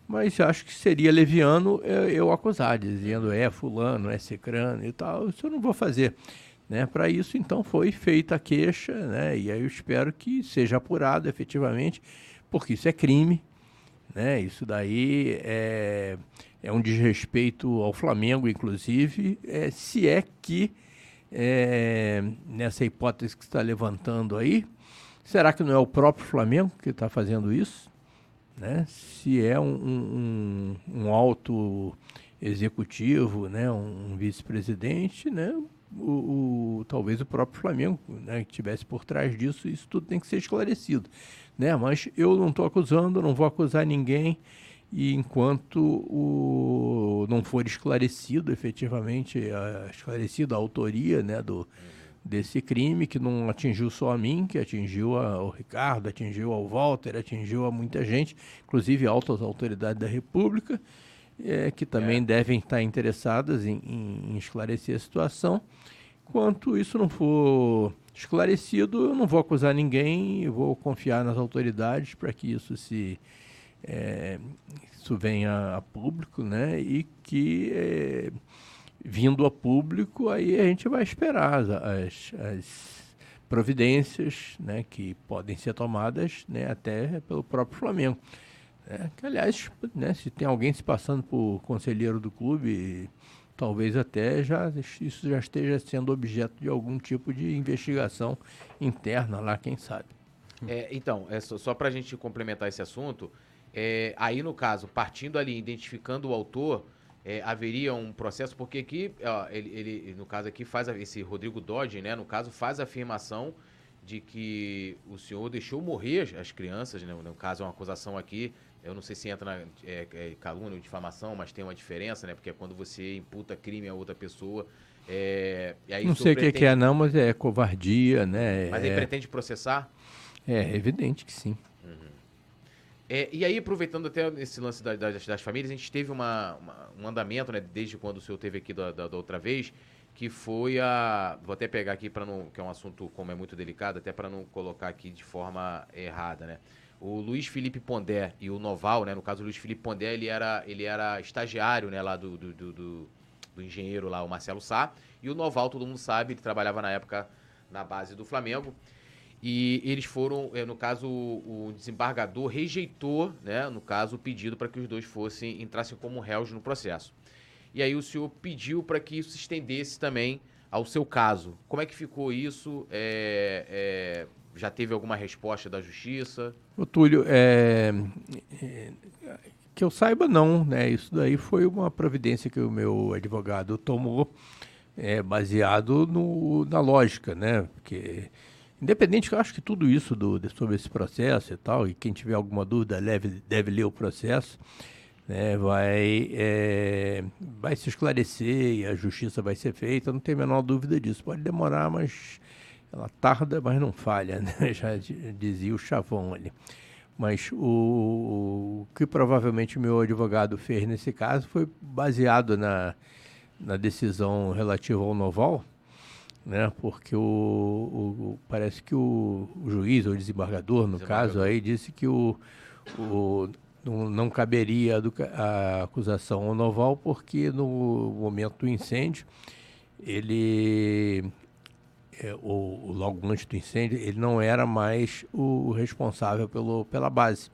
Mas acho que seria leviano eu, eu acusar, dizendo é fulano, é cicrano e tal. Isso eu não vou fazer. Né? Para isso, então, foi feita a queixa, né? e aí eu espero que seja apurado efetivamente, porque isso é crime. Né? Isso daí é, é um desrespeito ao Flamengo, inclusive, é, se é que, é, nessa hipótese que está levantando aí, será que não é o próprio Flamengo que está fazendo isso? né? se é um, um, um alto executivo, né? um, vice-presidente, né? O, o, talvez o próprio Flamengo né? que estivesse por trás disso, isso tudo tem que ser esclarecido. Né? Mas eu não estou acusando, não vou acusar ninguém e enquanto o, não for esclarecido efetivamente, a, esclarecida a autoria né, do, desse crime, que não atingiu só a mim, que atingiu ao Ricardo, atingiu ao Walter, atingiu a muita gente, inclusive altas autoridades da República, é, que também é. devem estar interessadas em, em, em esclarecer a situação. Enquanto isso não for esclarecido, eu não vou acusar ninguém, eu vou confiar nas autoridades para que isso se é, isso venha a público, né? E que é, vindo a público, aí a gente vai esperar as, as, as, providências, né? Que podem ser tomadas, né? Até pelo próprio Flamengo. Né? Que, aliás, né? Se tem alguém se passando por conselheiro do clube, talvez até já isso já esteja sendo objeto de algum tipo de investigação interna lá, quem sabe. É, então, é só, só para a gente complementar esse assunto, é, aí, no caso, partindo ali, identificando o autor, é, haveria um processo, porque aqui, ó, ele, ele, no caso aqui, faz a, esse Rodrigo Dodge, né, no caso, faz a afirmação de que o senhor deixou morrer as crianças, né, no caso, é uma acusação aqui, eu não sei se entra na é, é, calúnia ou difamação, mas tem uma diferença, né, porque é quando você imputa crime a outra pessoa, é, não sei o pretende... que é não, mas é covardia, né? Mas ele pretende processar? É evidente que sim. É, e aí, aproveitando até esse lance da, das, das, famílias, a gente teve uma, uma, um andamento, né, desde quando o senhor teve aqui da, da, da outra vez, que foi a. Vou até pegar aqui para não. que é um assunto, como é muito delicado, até para não colocar aqui de forma errada, né? O Luiz Felipe Pondé e o Noval, né? No caso, o Luiz Felipe Pondé, ele era, ele era estagiário, né, lá do, do, do, do, do engenheiro lá, o Marcelo Sá. E o Noval, todo mundo sabe, ele trabalhava na época na base do Flamengo. E eles foram, é, no caso, o desembargador rejeitou, né, no caso, o pedido para que os dois fossem entrassem como réus no processo. E aí o senhor pediu para que isso se estendesse também ao seu caso. Como é que ficou isso? É, é, já teve alguma resposta da justiça? O Túlio, é, é, que eu saiba não, né? Isso daí foi uma providência que o meu advogado tomou, é, baseado no, na lógica, né? Porque Independente, eu acho que tudo isso do, sobre esse processo e tal, e quem tiver alguma dúvida deve, deve ler o processo, né, vai, é, vai se esclarecer e a justiça vai ser feita, não tem a menor dúvida disso. Pode demorar, mas ela tarda, mas não falha, <laughs> né? já dizia o chavão ali. Mas o, o que provavelmente meu advogado fez nesse caso foi baseado na, na decisão relativa ao Noval, né? Porque o, o parece que o, o, juiz ou desembargador, no caso, aí disse que o, o não, não caberia a, a acusação ao Noval porque no momento do incêndio ele é, ou, logo antes do incêndio ele não era mais o responsável pelo, pela base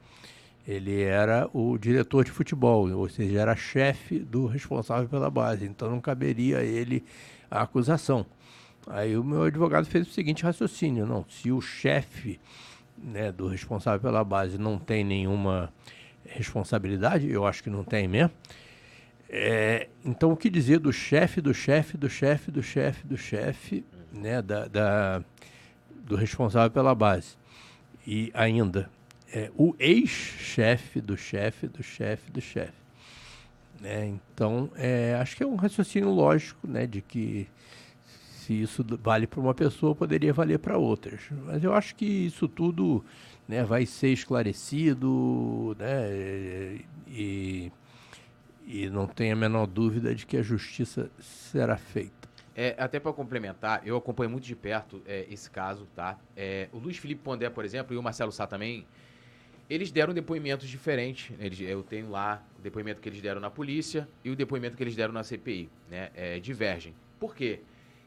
ele era o diretor de futebol, ou seja, era chefe do responsável pela base, então não caberia a ele a acusação. Aí o meu advogado fez o seguinte raciocínio: não, se o chefe né, do responsável pela base não tem nenhuma responsabilidade, eu acho que não tem mesmo. É, então, o que dizer do chefe, do chefe, do chefe, do chefe, do chefe, né, da, da, do responsável pela base? E ainda, é, o ex-chefe do chefe, do chefe, do chefe. Né? Então, é, acho que é um raciocínio lógico né, de que se isso vale para uma pessoa, poderia valer para outras. Mas eu acho que isso tudo né, vai ser esclarecido né, e, e não tem a menor dúvida de que a justiça será feita. É, até para complementar, eu acompanho muito de perto é, esse caso, tá? É, o Luiz Felipe Pondé, por exemplo, e o Marcelo Sá também, eles deram depoimentos diferentes. Eles, eu tenho lá o depoimento que eles deram na polícia e o depoimento que eles deram na CPI, né? É, divergem. Por quê?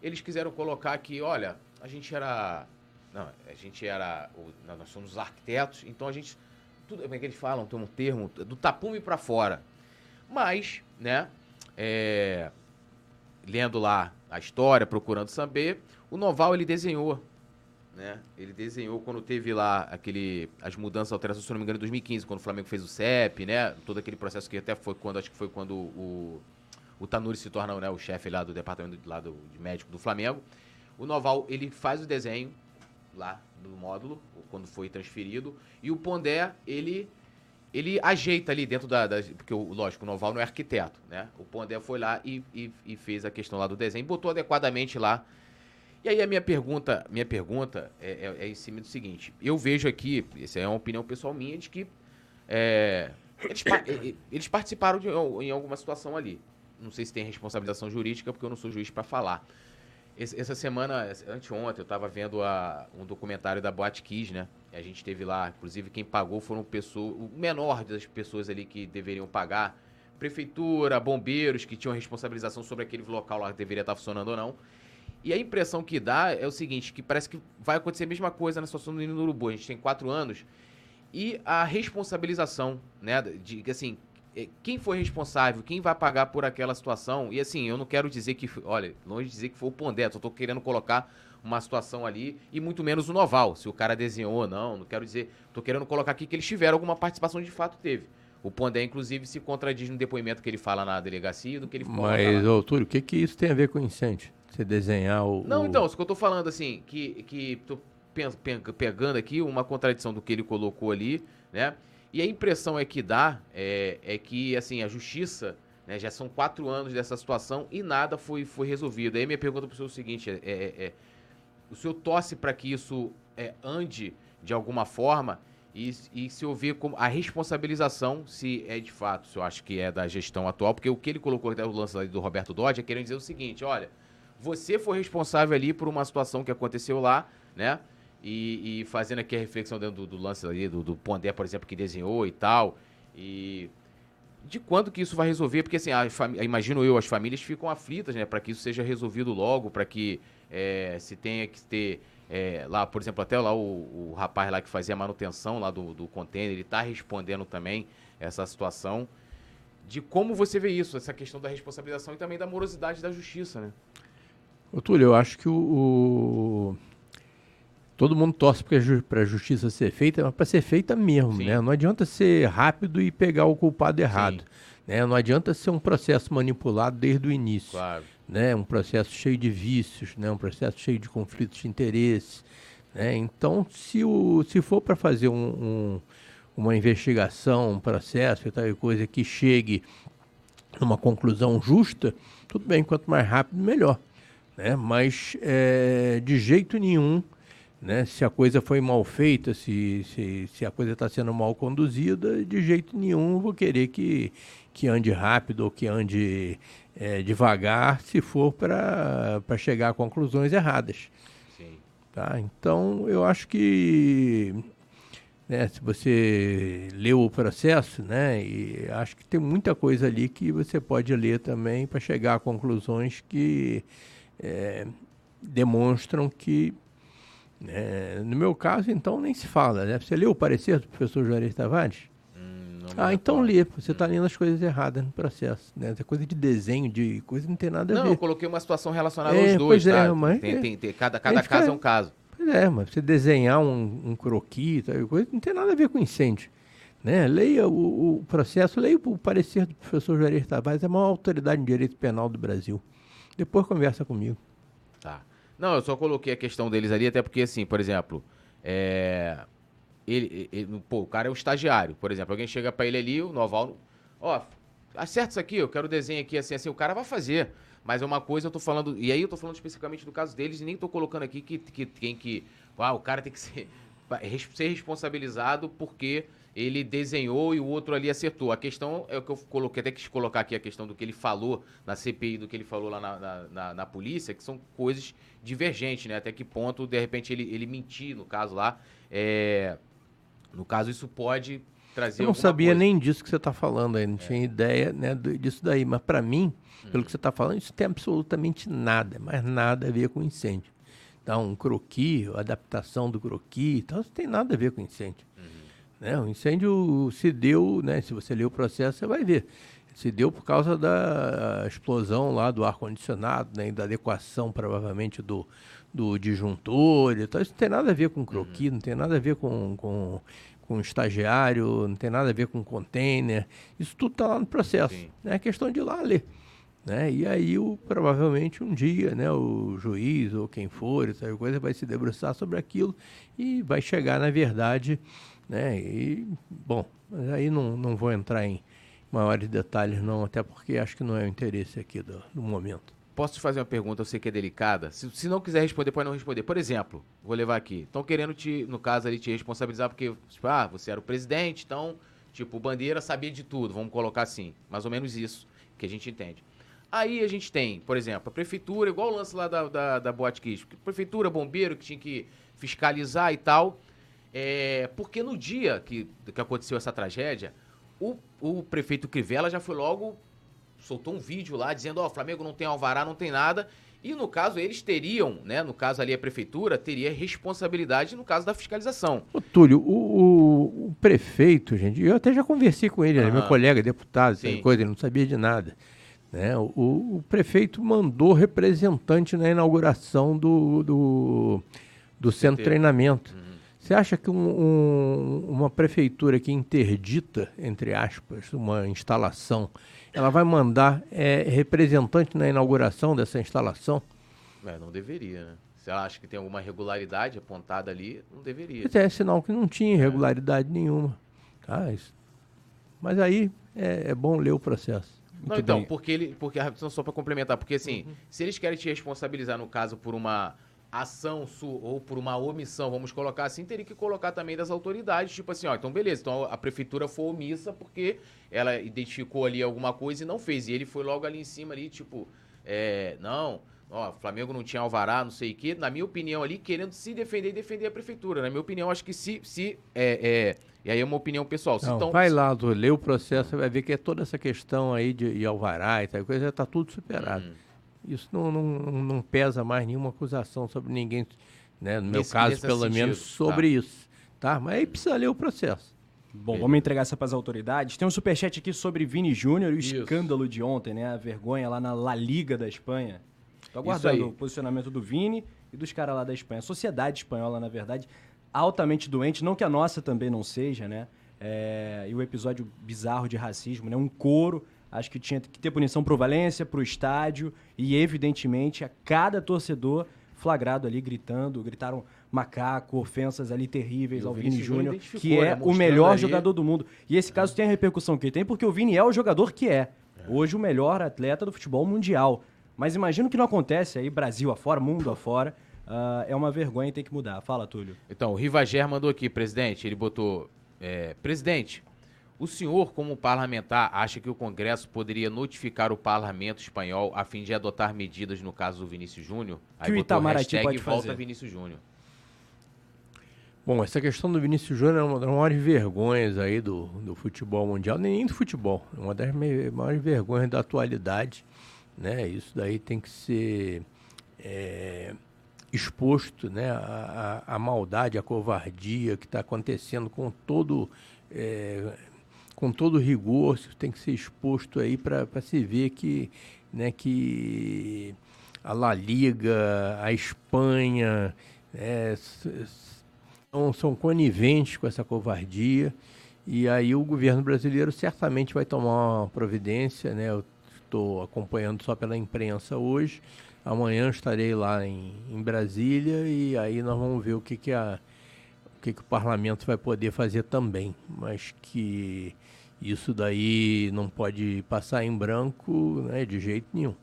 Eles quiseram colocar que, olha, a gente era. Não, a gente era. Nós somos arquitetos, então a gente. Tudo, como é que eles falam? Tem um termo, do tapume para fora. Mas, né, é, lendo lá a história, procurando saber, o Noval ele desenhou. Né? Ele desenhou quando teve lá aquele as mudanças, alterações, se não me engano, em 2015, quando o Flamengo fez o CEP, né? Todo aquele processo que até foi quando acho que foi quando o o Tanuri se torna né, o chefe lá do departamento lá do, de médico do Flamengo. O Noval, ele faz o desenho lá do módulo, quando foi transferido. E o Pondé, ele ele ajeita ali dentro da. da porque, lógico, o Noval não é arquiteto, né? O Pondé foi lá e, e, e, fez a questão lá do desenho, botou adequadamente lá. E aí a minha pergunta, minha pergunta é, é, é em cima do seguinte: eu vejo aqui, essa é uma opinião pessoal minha, de que é, eles, eles, participaram de, em alguma situação ali. Não sei se tem responsabilização jurídica, porque eu não sou juiz para falar. Essa semana, anteontem, eu estava vendo a, um documentário da Boate Kiss, né? A gente teve lá, inclusive quem pagou foram pessoas, o menor das pessoas ali que deveriam pagar. Prefeitura, bombeiros que tinham responsabilização sobre aquele local lá que deveria estar funcionando ou não. E a impressão que dá é o seguinte, que parece que vai acontecer a mesma coisa na situação do Nino Urubu. A gente tem quatro anos e a responsabilização, né, de assim, quem foi responsável, quem vai pagar por aquela situação. E assim, eu não quero dizer que, olha, longe de dizer que foi o Pondé, só tô querendo colocar uma situação ali e muito menos o Noval, se o cara desenhou ou não, não quero dizer, tô querendo colocar aqui que eles tiveram alguma participação de fato teve. O Pondé, inclusive, se contradiz no depoimento que ele fala na delegacia do que ele fala. Mas, ô, Túlio, o que, que isso tem a ver com incêndio? Você desenhar o. Não, o... então, isso que eu tô falando, assim, que, que tô pegando aqui uma contradição do que ele colocou ali, né? E a impressão é que dá é, é que, assim, a justiça, né, já são quatro anos dessa situação e nada foi, foi resolvido. Aí minha pergunta para o senhor é o seguinte, é, é, é o senhor torce para que isso é, ande de alguma forma e, e se ouvir como a responsabilização, se é de fato, se eu acho que é da gestão atual, porque o que ele colocou até o lance do Roberto Dodge é querendo dizer o seguinte, olha, você foi responsável ali por uma situação que aconteceu lá, né? E, e fazendo aqui a reflexão dentro do, do lance ali, do, do Pondé, por exemplo, que desenhou e tal. E de quando que isso vai resolver? Porque assim, imagino eu, as famílias ficam aflitas, né? Para que isso seja resolvido logo, para que é, se tenha que ter é, lá, por exemplo, até lá o, o, rapaz lá que fazia a manutenção lá do, do container, ele está respondendo também essa situação de como você vê isso, essa questão da responsabilização e também da morosidade da justiça, né? Ô, Túlio, eu acho que o todo mundo torce para a justiça ser feita, mas para ser feita mesmo, Sim. né? Não adianta ser rápido e pegar o culpado errado. Né? Não adianta ser um processo manipulado desde o início. Claro. Né? Um processo cheio de vícios, né? um processo cheio de conflitos de interesse. Né? Então, se, o, se for para fazer um, um, uma investigação, um processo e tal coisa que chegue numa conclusão justa, tudo bem, quanto mais rápido, melhor. Né? Mas, é, de jeito nenhum, né? Se a coisa foi mal feita, se, se, se a coisa está sendo mal conduzida, de jeito nenhum vou querer que, que ande rápido ou que ande é, devagar, se for para chegar a conclusões erradas. Sim. Tá? Então, eu acho que né, se você leu o processo, né, e acho que tem muita coisa ali que você pode ler também para chegar a conclusões que é, demonstram que é, no meu caso, então, nem se fala, né? Você leu o parecer do professor Juarez Tavares? Hum, ah, então lê. Você está lendo as coisas erradas no processo. Né? Essa coisa de desenho, de coisa não tem nada a não, ver. Não, eu coloquei uma situação relacionada é, aos dois, pois tá? É, mas tem, tem, tem, cada cada caso é um caso. Pois é, mas você desenhar um, um croquis, tal, coisa, não tem nada a ver com incêndio. Né? Leia o, o processo, leia o parecer do professor Juarez Tavares, é a maior autoridade em direito penal do Brasil. Depois conversa comigo. Não, eu só coloquei a questão deles ali, até porque, assim, por exemplo, é, ele, ele, pô, o cara é um estagiário, por exemplo, alguém chega para ele ali, o Noval, ó, acerta isso aqui, eu quero desenho aqui, assim, assim, o cara vai fazer. Mas é uma coisa, eu tô falando, e aí eu tô falando especificamente do caso deles e nem tô colocando aqui que, que tem que, ah, o cara tem que ser, <laughs> ser responsabilizado porque ele desenhou e o outro ali acertou. A questão é o que eu coloquei, até quis colocar aqui a questão do que ele falou na CPI, do que ele falou lá na, na, na, na polícia, que são coisas divergentes, né? Até que ponto, de repente, ele, ele mentir, no caso lá. É... No caso, isso pode trazer. Eu não sabia coisa. nem disso que você está falando aí, não é. tinha ideia né, disso daí. Mas para mim, hum. pelo que você está falando, isso tem absolutamente nada, mas nada a ver com incêndio. Então, um croqui, a adaptação do croqui, então, isso tem nada a ver com incêndio. Né? O incêndio se deu, né? se você ler o processo, você vai ver. Se deu por causa da explosão lá do ar-condicionado, né? da adequação, provavelmente, do, do disjuntor. Então, isso não tem nada a ver com croqui, uhum. não tem nada a ver com, com, com estagiário, não tem nada a ver com container. Isso tudo está lá no processo. Né? É questão de ir lá ler. Né? E aí, o, provavelmente, um dia, né, o juiz ou quem for, essa coisa, vai se debruçar sobre aquilo e vai chegar, na verdade, né? E, bom, aí não, não vou entrar em maiores detalhes não, até porque acho que não é o interesse aqui do, do momento. Posso te fazer uma pergunta, eu sei que é delicada. Se, se não quiser responder, pode não responder. Por exemplo, vou levar aqui. Estão querendo te, no caso ali, te responsabilizar porque, tipo, ah, você era o presidente, então, tipo, Bandeira sabia de tudo, vamos colocar assim. Mais ou menos isso que a gente entende. Aí a gente tem, por exemplo, a prefeitura, igual o lance lá da, da, da Boate Kiss. Prefeitura, bombeiro, que tinha que fiscalizar e tal. É, porque no dia que, que aconteceu essa tragédia, o, o prefeito Crivella já foi logo soltou um vídeo lá dizendo, ó, oh, Flamengo não tem alvará, não tem nada. E no caso, eles teriam, né? No caso ali, a prefeitura teria responsabilidade no caso da fiscalização. Ô, Túlio, o, o, prefeito, gente, eu até já conversei com ele, uhum. meu colega deputado, essa coisa, ele não sabia de nada. Né? O, o, prefeito mandou representante na inauguração do, do, do centro de treinamento. Uhum. Você acha que um, um, uma prefeitura que interdita, entre aspas, uma instalação ela vai mandar é, representante na inauguração dessa instalação? É, não deveria, né? Se ela acha que tem alguma irregularidade apontada ali, não deveria. Mas é sinal que não tinha irregularidade é. nenhuma. Ah, isso. Mas aí é, é bom ler o processo. Não, então, porque ele. Porque, só para complementar, porque assim, uhum. se eles querem te responsabilizar, no caso, por uma ação ou por uma omissão, vamos colocar assim, teria que colocar também das autoridades, tipo assim, ó, então beleza, então a prefeitura foi omissa porque ela identificou ali alguma coisa e não fez. E ele foi logo ali em cima ali, tipo, é, não, ó, o Flamengo não tinha alvará, não sei o quê, na minha opinião ali, querendo se defender e defender a prefeitura. Na minha opinião, acho que se, se é, é e aí é uma opinião pessoal. Não, então, vai lá, lê o processo, você vai ver que é toda essa questão aí de, de alvará e tal coisa, já tá tudo superado. Hum. Isso não, não, não pesa mais nenhuma acusação sobre ninguém, né? no meu caso, pelo sentido. menos, sobre tá. isso. Tá? Mas aí precisa ler o processo. Bom, vamos entregar essa para as autoridades. Tem um superchat aqui sobre Vini Júnior e o Isso. escândalo de ontem, né? A vergonha lá na La Liga da Espanha. Tô aguardando o posicionamento do Vini e dos caras lá da Espanha. A sociedade espanhola, na verdade, altamente doente. Não que a nossa também não seja, né? É... E o episódio bizarro de racismo, né? Um coro Acho que tinha que ter punição pro Valência, pro estádio e, evidentemente, a cada torcedor flagrado ali gritando, gritaram macaco, ofensas ali terríveis ao Vini Júnior, que é né, o melhor ali... jogador do mundo. E esse caso é. tem a repercussão que tem, porque o Vini é o jogador que é. é. Hoje o melhor atleta do futebol mundial. Mas imagino que não acontece aí, Brasil afora, mundo afora. Uh, é uma vergonha e tem que mudar. Fala, Túlio. Então, o Rivager mandou aqui, presidente, ele botou... É, presidente, o senhor, como parlamentar, acha que o Congresso poderia notificar o parlamento espanhol a fim de adotar medidas no caso do Vinícius Júnior? Que o Itamaraty pode volta fazer. Vinícius Júnior. Bom, essa questão do Vinícius Júnior é uma das maiores vergonhas aí do, do futebol mundial, nem do futebol, é uma das maiores vergonhas da atualidade, né? Isso daí tem que ser é, exposto, né? A, a, a, maldade, a covardia que está acontecendo com todo é, com todo rigor, tem que ser exposto aí para se ver que, né, que a La Liga, a Espanha, né, são, são coniventes com essa covardia. E aí o governo brasileiro certamente vai tomar uma providência, né? Eu estou acompanhando só pela imprensa hoje. Amanhã estarei lá em, em Brasília e aí nós vamos ver o que, que, a, o, que, que o parlamento vai poder fazer também. Mas que isso daí não pode passar em branco né, de jeito nenhum.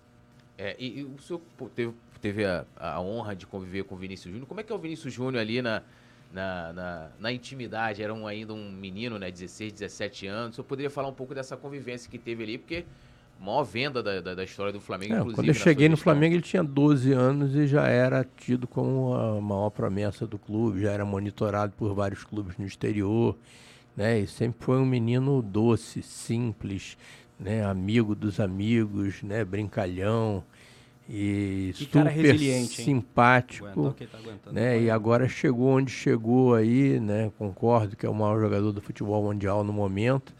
É, e, e o senhor teve, teve a, a, honra de conviver com o Vinícius Júnior. Como é que é o Vinícius Júnior ali na, na, na, na, intimidade? Era um, ainda um menino, né, 16, 17 anos. O senhor poderia falar um pouco dessa convivência que teve ali? Porque maior venda da, da, da história do Flamengo, é, inclusive. Quando eu cheguei no Flamengo, ele tinha 12 anos e já era tido como a maior promessa do clube, já era monitorado por vários clubes no exterior né? E sempre foi um menino doce, simples, né? Amigo dos amigos, né? Brincalhão e que super simpático, Aguenta, tá né? E agora chegou onde chegou aí, né? Concordo que é o maior jogador do futebol mundial no momento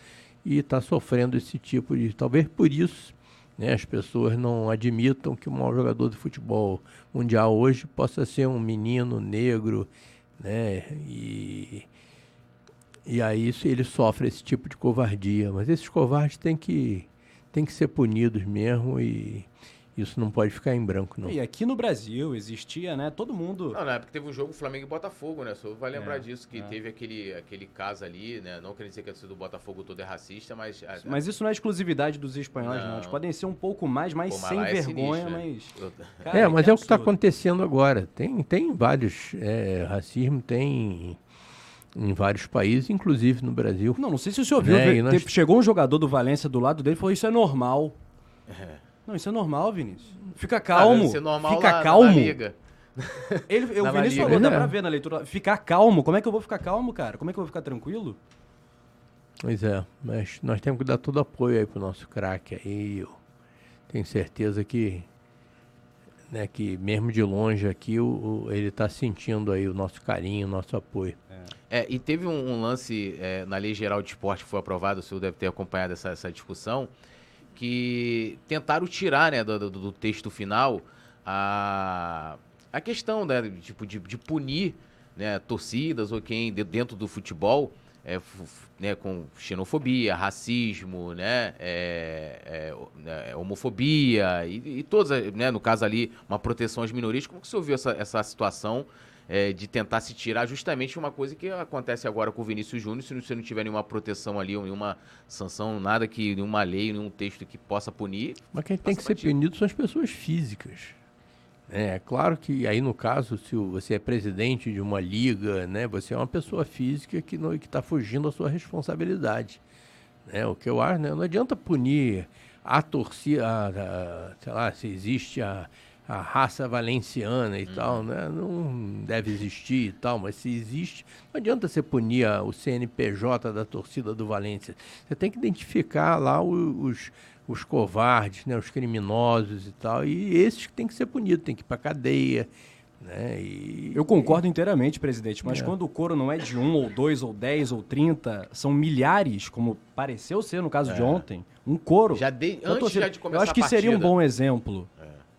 e está sofrendo esse tipo de, talvez por isso, né? As pessoas não admitam que o maior jogador do futebol mundial hoje possa ser um menino negro, né? E e aí ele sofre esse tipo de covardia. Mas esses covardes têm que, têm que ser punidos mesmo e, isso não pode ficar em branco, não. E aqui no Brasil existia, né? Todo mundo. Não, na época teve um jogo Flamengo e Botafogo, né? Só vai lembrar é, disso, que é. teve aquele, aquele caso ali, né? Não querendo dizer que a torcida do Botafogo todo é racista, mas. Mas isso não é exclusividade dos espanhóis, não. não. Eles podem ser um pouco mais, mais Pô, sem é vergonha, é mas. <laughs> Cara, é, mas é, é o que está acontecendo agora. Tem, tem vários. É, racismo tem em vários países, inclusive no Brasil. Não, não sei se o senhor viu. É, nós... Chegou um jogador do Valência do lado dele e falou: Isso é normal. É. Não, isso é normal, Vinícius. Fica ah, calmo. Ah, normal fica lá, calmo. <laughs> Ele, eu, o Vinícius falou, dá pra ver na leitura. Ficar calmo. Como é que eu vou ficar calmo, cara? Como é que eu vou ficar tranquilo? Pois é, mas nós temos que dar todo apoio aí pro nosso craque aí. Eu tenho certeza que, né, que mesmo de longe aqui, o, o ele está sentindo aí o nosso carinho, o nosso apoio. É, e teve um, um lance é, na Lei Geral de Esporte que foi aprovado, o senhor deve ter acompanhado essa, essa discussão, que tentaram tirar né, do, do, do texto final a, a questão né, tipo, de, de punir né, torcidas ou quem dentro do futebol é, né, com xenofobia, racismo, né, é, é, né, homofobia e, e todas, né, no caso ali, uma proteção às minorias. Como que você ouviu essa, essa situação é, de tentar se tirar justamente uma coisa que acontece agora com o Vinícius Júnior, se você não tiver nenhuma proteção ali, ou nenhuma sanção, nada que, nenhuma lei, nenhum texto que possa punir. Mas quem tem que ser punido são as pessoas físicas. É claro que aí no caso, se você é presidente de uma liga, né, você é uma pessoa física que não está fugindo da sua responsabilidade. Né? O que eu acho, né, não adianta punir a torcida, a, a, sei lá, se existe a, a raça valenciana e uhum. tal, né? Não deve existir e tal, mas se existe, não adianta você punir a, o CNPJ da torcida do Valência. Você tem que identificar lá os, os covardes, né? os criminosos e tal, e esses que tem que ser punidos, tem que ir para cadeia. Né? E, Eu concordo e... inteiramente, presidente, mas é. quando o coro não é de um, ou dois, ou dez, ou trinta, são milhares, como pareceu ser no caso é. de ontem, um coro. Já de, antes já de começar Eu acho que seria um bom exemplo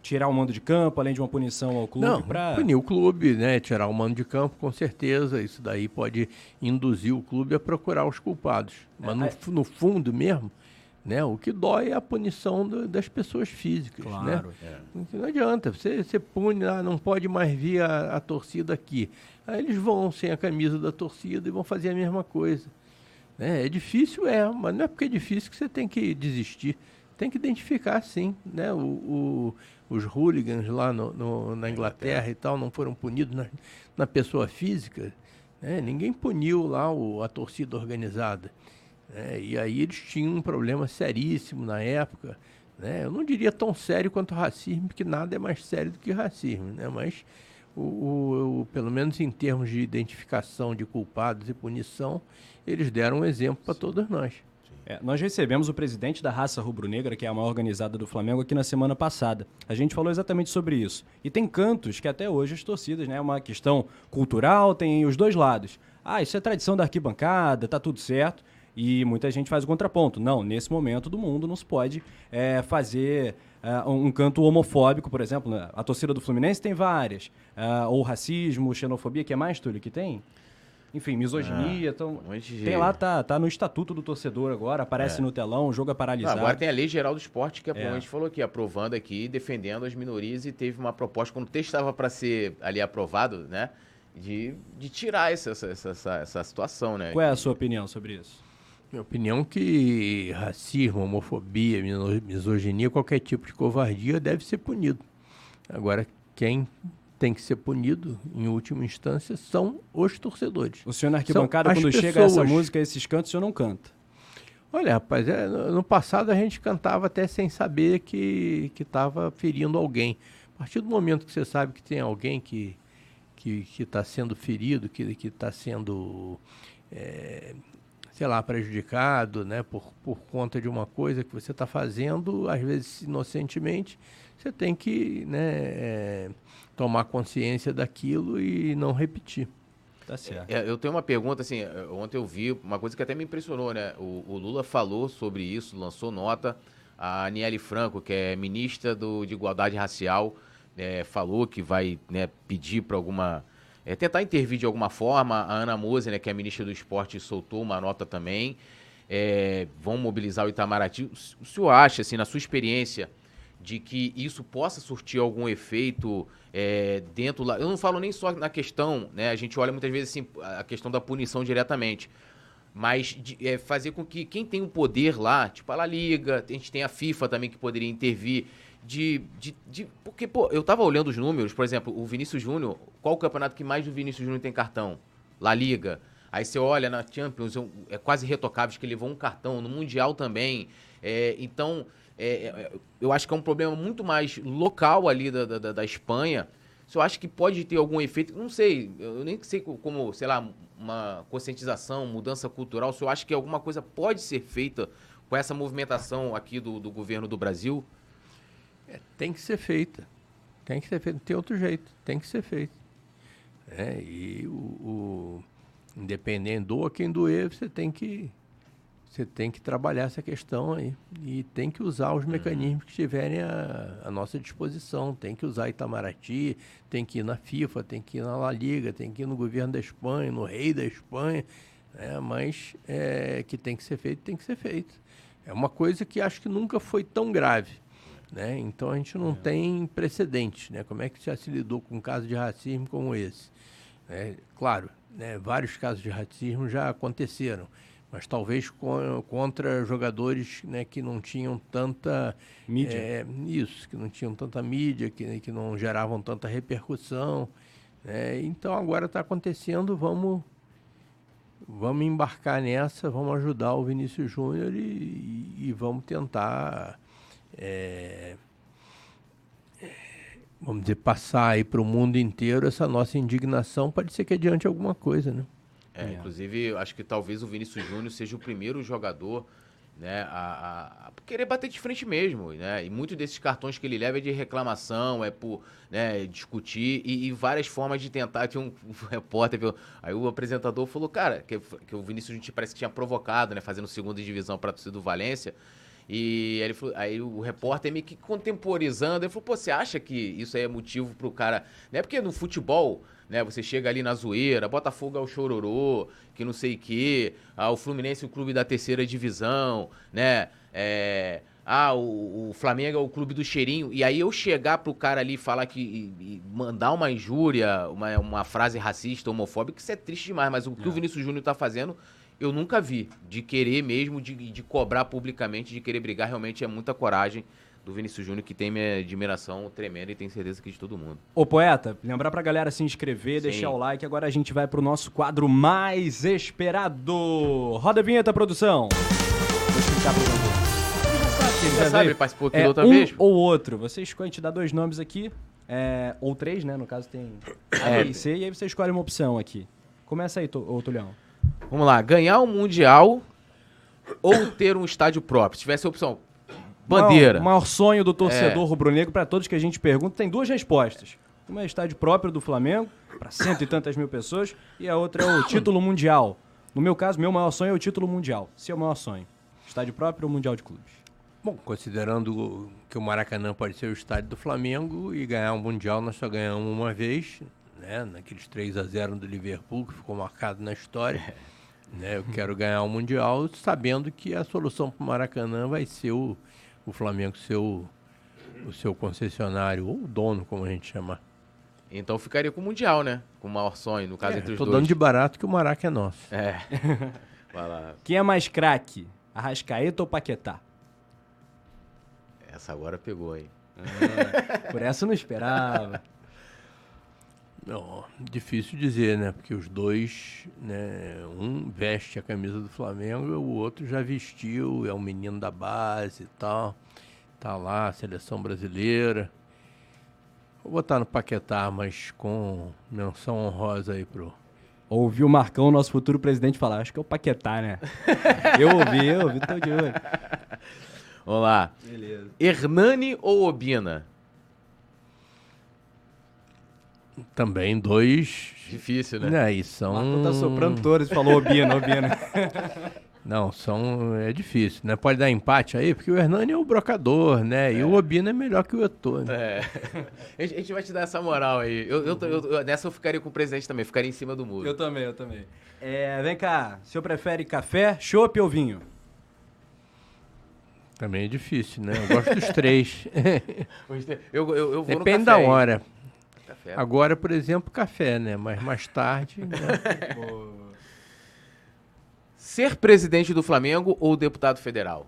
tirar o mando de campo, além de uma punição ao clube? Não, pra... punir o clube, né? Tirar o mando de campo, com certeza. Isso daí pode induzir o clube a procurar os culpados. Mas no, é, no fundo mesmo, né? O que dói é a punição do, das pessoas físicas, né? claro, né? É. Não adianta, você, você pune, ah, não pode mais vir a, a torcida aqui. Aí eles vão sem a camisa da torcida e vão fazer a mesma coisa. Né? É difícil, é, mas não é porque é difícil que você tem que desistir. Tem que identificar, sim, né? o, o os hooligans lá no, no, na Inglaterra e tal não foram punidos na, na pessoa física, né? ninguém puniu lá o, a torcida organizada. Né? E aí eles tinham um problema seríssimo na época. Né? Eu não diria tão sério quanto o racismo, porque nada é mais sério do que racismo, né? mas o, o, o, pelo menos em termos de identificação de culpados e punição, eles deram um exemplo para todos nós. É, nós recebemos o presidente da raça rubro-negra, que é a maior organizada do Flamengo, aqui na semana passada. A gente falou exatamente sobre isso. E tem cantos que até hoje as torcidas, né? É uma questão cultural, tem os dois lados. Ah, isso é tradição da arquibancada, tá tudo certo. E muita gente faz o contraponto. Não, nesse momento do mundo não se pode é, fazer uh, um canto homofóbico, por exemplo. Né? A torcida do Fluminense tem várias. Uh, ou racismo, xenofobia, que é mais, Túlio, que tem? enfim, misoginia. Ah, então, tem lá, tá, tá no estatuto do torcedor agora, aparece é. no telão, o jogo é paralisado. agora tem a Lei Geral do Esporte, que é. a gente falou aqui, aprovando aqui, defendendo as minorias e teve uma proposta, quando o texto estava para ser ali aprovado, né? De, de tirar essa, essa, essa, essa situação, né? Qual é a sua opinião sobre isso? Minha opinião é que racismo, homofobia, misoginia, qualquer tipo de covardia deve ser punido. Agora, quem tem que ser punido, em última instância, são os torcedores. O senhor na arquibancada, quando pessoas... chega essa música, esses cantos, o senhor não canta? Olha, rapaz, é, no passado a gente cantava até sem saber que estava ferindo alguém. A partir do momento que você sabe que tem alguém que que está sendo ferido, que está sendo, é, sei lá, prejudicado, né, por, por conta de uma coisa que você está fazendo, às vezes inocentemente, você tem que, né, é, tomar consciência daquilo e não repetir. Tá certo. É, eu tenho uma pergunta, assim, ontem eu vi uma coisa que até me impressionou, né? O, o Lula falou sobre isso, lançou nota. A Aniele Franco, que é ministra do, de Igualdade Racial, é, falou que vai né, pedir para alguma. É, tentar intervir de alguma forma. A Ana Mose, né, que é ministra do Esporte, soltou uma nota também. É, vão mobilizar o Itamaraty. O senhor acha, assim, na sua experiência, de que isso possa surtir algum efeito é, dentro lá. Eu não falo nem só na questão, né? A gente olha muitas vezes assim, a questão da punição diretamente. Mas de, é, fazer com que quem tem o poder lá, tipo a La Liga, a gente tem a FIFA também que poderia intervir. De, de, de, porque, pô, eu tava olhando os números, por exemplo, o Vinícius Júnior, qual o campeonato que mais do Vinícius Júnior tem cartão? La Liga. Aí você olha na Champions, é quase retocável, que levou um cartão, no Mundial também. É, então, é, é, eu acho que é um problema muito mais local ali da, da, da Espanha. Se eu acho que pode ter algum efeito, não sei, eu nem sei como, sei lá, uma conscientização, mudança cultural, se eu acho que alguma coisa pode ser feita com essa movimentação aqui do, do governo do Brasil. É, tem que ser feita. Tem que ser feita. Não tem outro jeito. Tem que ser feita. É, e o, o independente doa quem doer, você tem que você tem que trabalhar essa questão aí. E tem que usar os uhum. mecanismos que estiverem à, à, nossa disposição. Tem que usar Itamaraty, tem que ir na FIFA, tem que ir na La Liga, tem que ir no governo da Espanha, no rei da Espanha. Né? Mas é, que tem que ser feito, tem que ser feito. É uma coisa que acho que nunca foi tão grave. Né? Então a gente não é. tem precedentes. Né? Como é que já se lidou com um caso de racismo como esse? É, claro, né, vários casos de racismo já aconteceram mas talvez contra jogadores né, que não tinham tanta mídia. É, isso, que não tinham tanta mídia, que, que não geravam tanta repercussão. Né? Então agora está acontecendo, vamos, vamos embarcar nessa, vamos ajudar o Vinícius Júnior e, e, vamos tentar. É, vamos dizer, passar aí para o mundo inteiro essa nossa indignação, pode ser que adiante alguma coisa, né? É, é. Inclusive, acho que talvez o Vinícius Júnior seja o primeiro jogador né, a, a, querer bater de frente mesmo, né? E muitos desses cartões que ele leva é de reclamação, é por né, discutir e, e várias formas de tentar. Tinha um, um <laughs> repórter, viu? aí o apresentador falou, cara, que, que o Vinícius Júnior parece que tinha provocado, né? Fazendo segunda divisão para a torcida do Valência. E ele falou, aí o repórter meio que contemporizando, ele falou, pô, você acha que isso aí é motivo pro cara... Né? Porque no futebol né? Você chega ali na zoeira, Botafogo é o chororô, que não sei o quê, ah, o Fluminense é o clube da terceira divisão, né? É, ah, o, o, Flamengo é o clube do cheirinho. E aí eu chegar pro cara ali falar que. E, e mandar uma injúria, uma, uma frase racista, homofóbica, isso é triste demais. Mas o que é. o Vinícius Júnior tá fazendo, eu nunca vi. De querer mesmo, de, de cobrar publicamente, de querer brigar, realmente é muita coragem do Vinícius Júnior, que tem minha admiração tremenda e tenho certeza que de todo mundo. Ô, poeta, lembrar pra galera se inscrever, Sim. deixar o like. Agora a gente vai pro nosso quadro mais esperado. Roda a vinheta, produção. Vou explicar pro Você já, sabe, participou aqui é, outra um vez? ou outro. Você escolhe, a gente dá dois nomes aqui, é, ou três, né? No caso tem A, é. B e C, e aí você escolhe uma opção aqui. Começa aí, ô, Tulião. Vamos lá, ganhar o um Mundial ou ter um estádio próprio? Se tivesse a opção, Bandeira. O maior sonho do torcedor é. rubro-negro, para todos que a gente pergunta, tem duas respostas. Uma é estádio próprio do Flamengo, para cento e tantas mil pessoas, e a outra é o título mundial. No meu caso, meu maior sonho é o título mundial. Se é o maior sonho. Estádio próprio ou mundial de clubes? Bom, considerando que o Maracanã pode ser o estádio do Flamengo e ganhar um mundial, nós só ganhamos uma vez, né? Naqueles 3 a 0 do Liverpool, que ficou marcado na história. <laughs> né? Eu quero ganhar um mundial sabendo que a solução para o Maracanã vai ser o o Flamengo ser o, o seu concessionário, ou o dono, como a gente chama. Então ficaria com o Mundial, né? Com o maior sonho, no caso é, entre os tô dois. dando de barato que o Maraca é nosso. É. <laughs> Vai lá. Quem é mais craque? Arrascaeta ou Paquetá? Essa agora pegou aí. Ah, por essa eu não esperava. <laughs> Não, difícil dizer, né? Porque os dois, né? Um veste a camisa do Flamengo, o outro já vestiu, é um menino da base e tal. Tá lá, seleção brasileira. Vou botar no Paquetá, mas com menção honrosa aí pro. Ouvi o Marcão, nosso futuro presidente, falar, acho que é o Paquetá, né? <laughs> eu ouvi, eu ouvi, tô de olho. Vamos lá. Beleza. Hernani ou Obina? Também dois. Difícil, né? É, e são. Marco tá soprando todos, falou Obina, Obina. <laughs> Não, são. É difícil, né? Pode dar empate aí, porque o Hernani é o brocador, né? É. E o Obina é melhor que o Etor. Né? É. <laughs> A gente vai te dar essa moral aí. Eu, eu, eu, nessa eu ficaria com o presidente também, ficaria em cima do muro. Eu também, eu também. É, vem cá, o senhor prefere café, chopp ou vinho? Também é difícil, né? Eu gosto dos três. <laughs> eu, eu, eu vou Depende no da café, hein? Café. Agora, por exemplo, café, né? Mas mais tarde. né? <laughs> Ser presidente do Flamengo ou deputado federal?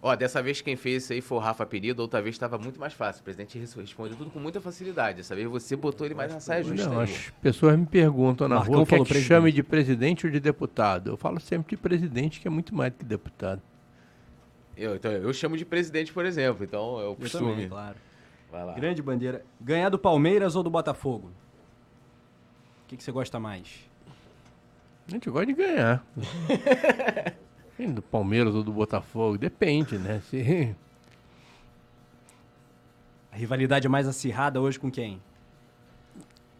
Ó, dessa vez quem fez isso aí foi o Rafa Penido, outra vez estava muito mais fácil. O presidente res- respondeu tudo com muita facilidade. Dessa vez você botou ele mais na saia justa. Não, aí. as pessoas me perguntam na Marcão rua o que é falou que presidente. chame de presidente ou de deputado. Eu falo sempre de presidente, que é muito mais do que deputado. Eu, então, eu chamo de presidente, por exemplo, então é o Eu costume. também, claro. Vai lá. Grande bandeira. Ganhar do Palmeiras ou do Botafogo? O que, que você gosta mais? A gente gosta de ganhar. <laughs> Do Palmeiras ou do Botafogo, depende, né? Se... A rivalidade é mais acirrada hoje com quem?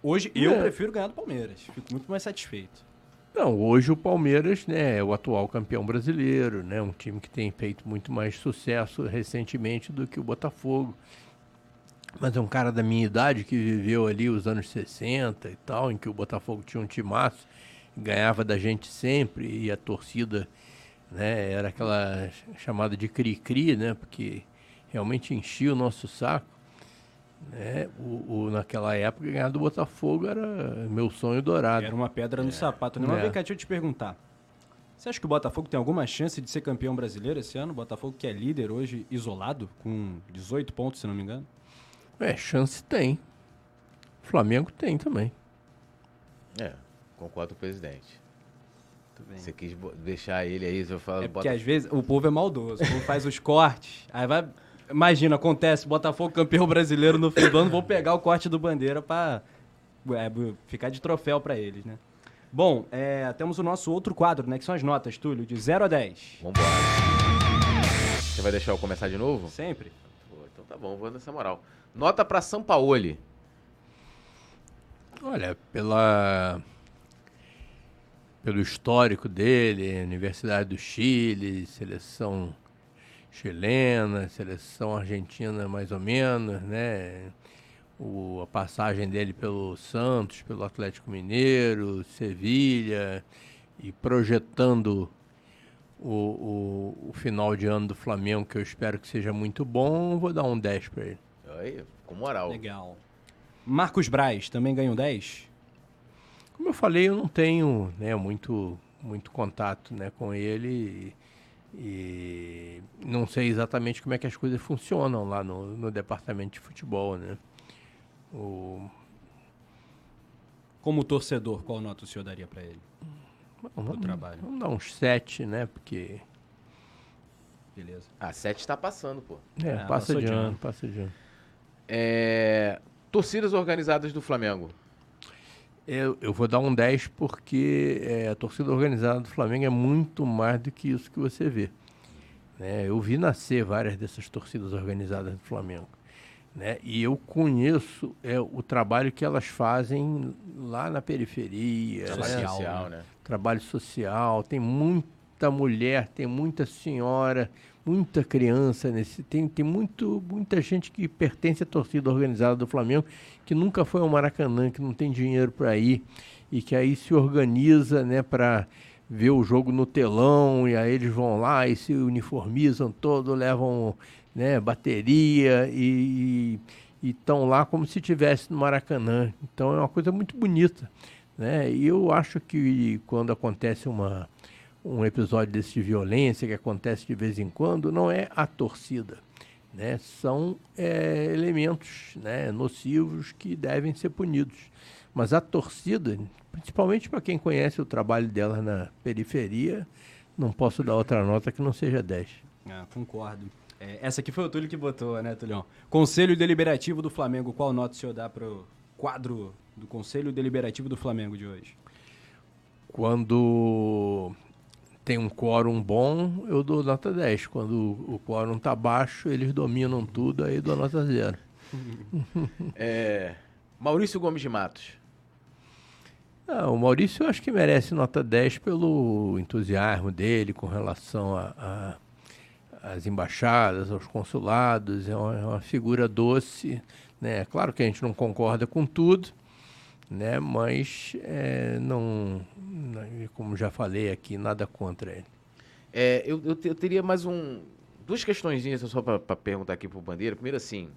Hoje eu É. prefiro ganhar do Palmeiras. Fico muito mais satisfeito. Não, hoje o Palmeiras né, é o atual campeão brasileiro, né? Um time que tem feito muito mais sucesso recentemente do que o Botafogo. Mas é um cara da minha idade que viveu ali os anos 60 e tal, em que o Botafogo tinha um timaço, ganhava da gente sempre e a torcida né, era aquela chamada de cri-cri, né? Porque realmente enchia o nosso saco. Né? O, o- naquela época, ganhar do Botafogo era meu sonho dourado. Era uma pedra no sapato. Né? Mas É. vem cá, deixa eu te perguntar. Você acha que o Botafogo tem alguma chance de ser campeão brasileiro esse ano? O Botafogo que é líder hoje, isolado, com 18 pontos, se não me engano. É, chance tem. Flamengo tem também. É, concordo com o presidente. Muito bem. Você quis deixar ele aí, eu falo, É porque bota... às vezes o povo é maldoso. O povo faz os cortes. Aí vai. Imagina, acontece, Botafogo campeão brasileiro no fim do ano, vou pegar o corte do bandeira pra é, ficar de troféu pra eles, né? Bom, é, temos o nosso outro quadro, né? Que são as notas, Túlio, de 0 a 10. Vambora. Você vai deixar eu começar de novo? Sempre. Pô, então tá bom, vou nessa moral. Nota pra São Paulo. Olha, pela pelo histórico dele, Universidade do Chile, seleção chilena, seleção argentina mais ou menos, né? O, a passagem dele pelo Santos, pelo Atlético Mineiro, Sevilha e projetando o, o, o final de ano do Flamengo, que eu espero que seja muito bom, vou dar um 10 para ele. Aí, com moral. Legal. Marcos Braz também ganhou 10? Como eu falei, eu não tenho né, muito, muito contato né, com ele e, e não sei exatamente como é que as coisas funcionam lá no, no departamento de futebol. Né? O, Como torcedor, qual nota o senhor daria pra ele? vamos, trabalho. vamos dar uns 7, né? Porque Beleza. A 7 tá passando, pô. é, É, passa de ano. passa de ano. É... Torcidas organizadas do Flamengo. Eu, eu vou dar um 10 porque é, a torcida organizada do Flamengo é muito mais do que isso que você vê. né? Eu vi nascer várias dessas torcidas organizadas do Flamengo. Né? E eu conheço é, o trabalho que elas fazem lá na periferia. Trabalho né? social, né? trabalho social, tem muita mulher, tem muita senhora, muita criança nesse, tem, tem muito, muita gente que pertence à torcida organizada do Flamengo que nunca foi ao Maracanã, que não tem dinheiro para ir e que aí se organiza, né, para ver o jogo no telão e aí eles vão lá e se uniformizam todo, levam, né, bateria e estão lá como se estivesse no Maracanã. Então é uma coisa muito bonita. Né? E eu acho que quando acontece uma, um episódio desse de violência, que acontece de vez em quando, não é a torcida. Né? São é, elementos né, nocivos que devem ser punidos. Mas a torcida, principalmente para quem conhece o trabalho dela na periferia, não posso dar outra nota que não seja 10. Ah, concordo. É, essa aqui foi o Túlio que botou, né, Tulião? Conselho Deliberativo do Flamengo, qual nota o senhor dá pro quadro do Conselho Deliberativo do Flamengo de hoje? Quando tem um quórum bom, eu dou nota 10. Quando o quórum tá baixo, eles dominam tudo, aí dou nota 0. <laughs> É... Maurício Gomes de Matos. Ah, o Maurício eu acho que merece nota 10 pelo entusiasmo dele com relação às embaixadas, aos consulados. É uma, é uma figura doce. Né? Claro que a gente não concorda com tudo, né? mas é, não, não- como já falei aqui, nada contra ele. É, eu, eu, eu teria mais um. Duas questões só para perguntar aqui pro Bandeira. Primeiro, assim.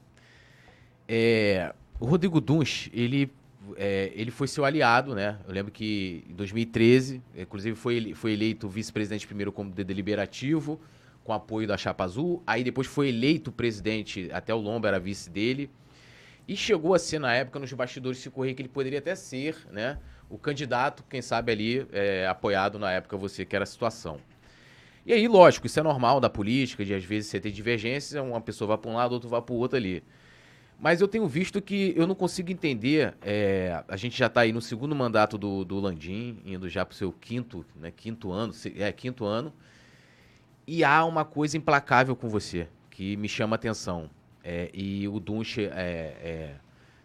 É, o Rodrigo Duns, ele, é, ele foi seu aliado, né? Eu lembro que em 2013, inclusive foi, foi eleito vice-presidente primeiro como deliberativo, com apoio da Chapa Azul. Aí depois foi eleito presidente, até o Lomba era vice dele. E chegou a ser, na época, nos bastidores se correr que ele poderia até ser, né? O candidato, quem sabe ali, é, apoiado na época você, que era a situação. E aí, lógico, isso é normal da política, de às vezes você ter divergências, uma pessoa vai para um lado, outro vai para o outro ali. Mas eu tenho visto que eu não consigo entender. É, a gente já está aí no segundo mandato do, do Landim, indo já para o seu quinto, né, quinto ano, é quinto ano. E há uma coisa implacável com você que me chama atenção. É, e o Dunche é, é,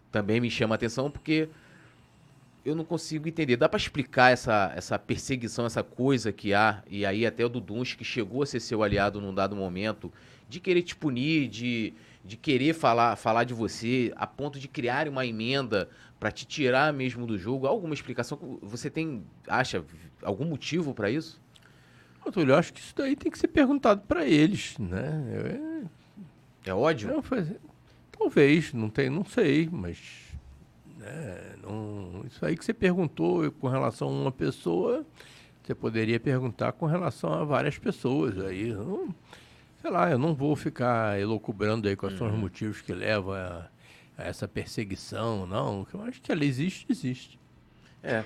também me chama atenção porque eu não consigo entender. Dá para explicar essa, essa perseguição, essa coisa que há, e aí até o do Dunche, que chegou a ser seu aliado num dado momento, de querer te punir, de de querer falar, falar de você a ponto de criar uma emenda para te tirar mesmo do jogo? Alguma explicação? Você tem, acha, algum motivo para isso? Eu acho que isso daí tem que ser perguntado para eles, né? É, é ódio? Eu, talvez, não, tem, não sei, mas né, não, isso aí que você perguntou com relação a uma pessoa, você poderia perguntar com relação a várias pessoas. Aí não, sei lá, eu não vou ficar elocubrando aí quais uhum. são os uhum. motivos que levam a, a, essa perseguição, não. Eu acho que ela existe, existe. É.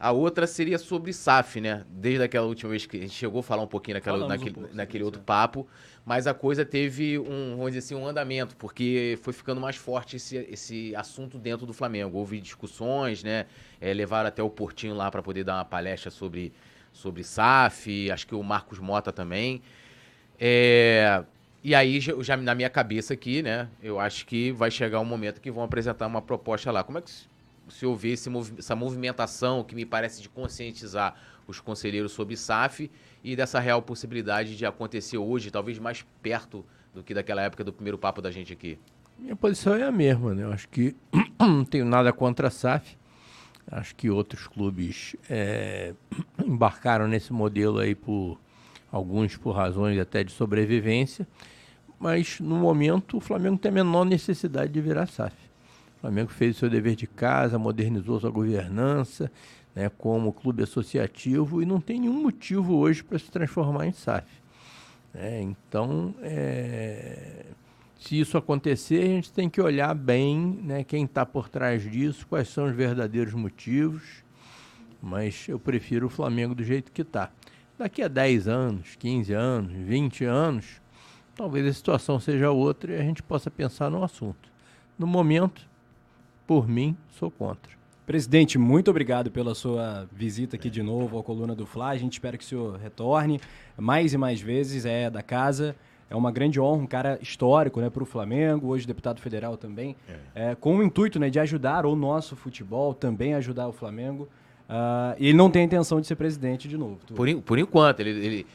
A outra seria sobre SAF, né? Desde aquela última vez que a gente chegou a falar um pouquinho naquela, naquele, um pouco, naquele outro papo, mas a coisa teve um, vamos dizer assim, um andamento, porque foi ficando mais forte esse, esse assunto dentro do Flamengo. Houve discussões, né? É, levaram até o Portinho lá para poder dar uma palestra sobre, sobre SAF, acho que o Marcos Mota também. É, e aí, já na minha cabeça aqui, né, eu acho que vai chegar um momento que vão apresentar uma proposta lá. Como é que se houver esse, essa movimentação que me parece de conscientizar os conselheiros sobre SAF e dessa real possibilidade de acontecer hoje, talvez mais perto do que daquela época do primeiro papo da gente aqui? Minha posição é a mesma, né? Eu acho que <clears throat> não tenho nada contra a SAF. Acho que outros clubes é, <clears throat> embarcaram nesse modelo aí por alguns por razões até de sobrevivência, mas no momento o Flamengo tem a menor necessidade de virar SAF. O Flamengo fez o seu dever de casa, modernizou sua governança né, como clube associativo e não tem nenhum motivo hoje para se transformar em SAF. É, então, é, se isso acontecer, a gente tem que olhar bem né, quem está por trás disso, quais são os verdadeiros motivos, mas eu prefiro o Flamengo do jeito que está. Daqui a 10 anos, 15 anos, 20 anos, talvez a situação seja outra e a gente possa pensar no assunto. No momento, por mim, sou contra. Presidente, muito obrigado pela sua visita aqui de novo à coluna do Fla. A gente espera que o senhor retorne mais e mais vezes. É da casa. É uma grande honra, um cara histórico né, para o Flamengo, hoje deputado federal também, é. É, com o intuito né, de ajudar o nosso futebol, também ajudar o Flamengo. Uh, e ele não tem a intenção de ser presidente de novo. Por, por enquanto, ele, ele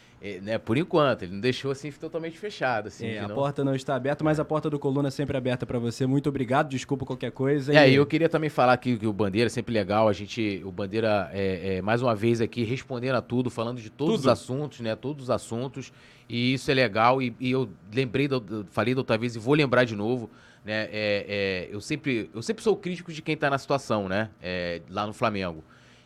né, por enquanto, ele não deixou assim totalmente fechado. Assim, é, a não... porta não está aberta, mas a porta do Coluna é sempre aberta para você. Muito obrigado, desculpa qualquer coisa. É, e eu queria também falar aqui que o Bandeira é sempre legal, a gente, o Bandeira, é, é mais uma vez aqui, respondendo a tudo, falando de todos tudo. os assuntos, né, todos os assuntos, e isso é legal, e, e eu lembrei, do, falei da outra vez e vou lembrar de novo, né, é, é, eu, sempre, eu sempre sou crítico de quem está na situação, né, lá no Flamengo.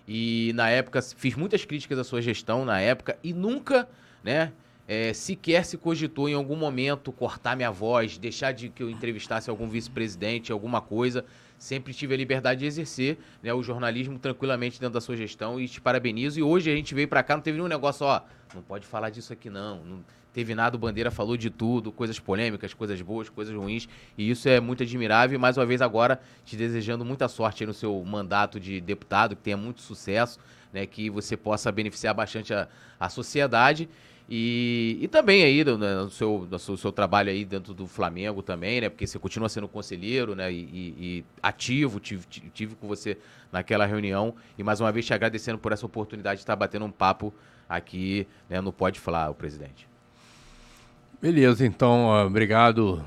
E na época fiz muitas críticas à sua gestão na época e nunca, né, é, sequer se cogitou em algum momento cortar minha voz, deixar de que eu entrevistasse algum vice-presidente, alguma coisa. Sempre tive a liberdade de exercer né, o jornalismo tranquilamente dentro da sua gestão e te parabenizo. E hoje a gente veio para cá, não teve nenhum negócio, ó, não pode falar disso aqui não. não teve nada, o Bandeira falou de tudo, coisas polêmicas, coisas boas, coisas ruins, e isso é muito admirável. E mais uma vez agora te desejando muita sorte no seu mandato de deputado, que tenha muito sucesso, né, que você possa beneficiar bastante a, a sociedade. E, e também aí no, no, seu, no seu, seu, trabalho aí dentro do Flamengo também, né? Porque você continua sendo conselheiro, né? E, e, e ativo, tive, tive com você naquela reunião. E mais uma vez te agradecendo por essa oportunidade de estar batendo um papo aqui né, no Pode Falar, o presidente. Beleza, então, obrigado,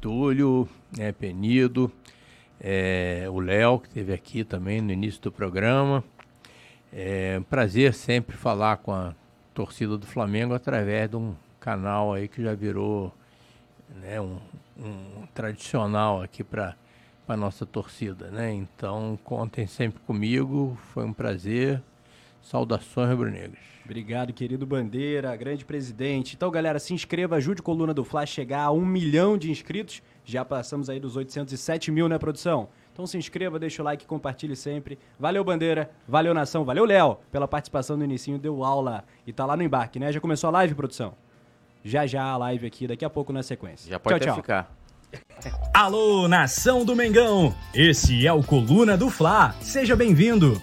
Túlio, né, Penido, é, o Léo, que esteve aqui também no início do programa. É um prazer sempre falar com a torcida do Flamengo através de um canal aí que já virou né, um, um tradicional aqui para a nossa torcida. Né? Então, contem sempre comigo, foi um prazer. Saudações rubro-negras. Obrigado, querido Bandeira, grande presidente. Então, galera, se inscreva, ajude a Coluna do Fla a chegar a um milhão de inscritos. Já passamos aí dos 807 mil, né, produção? Então se inscreva, deixa o like, compartilhe sempre. Valeu, Bandeira. Valeu, Nação. Valeu, Léo, pela participação no inicinho. Deu aula e tá lá no embarque, né? Já começou a live, produção? Já já a live aqui, daqui a pouco na sequência. Já pode tchau, até ficar. Alô, nação do Mengão! Esse é o Coluna do Fla. Seja bem-vindo.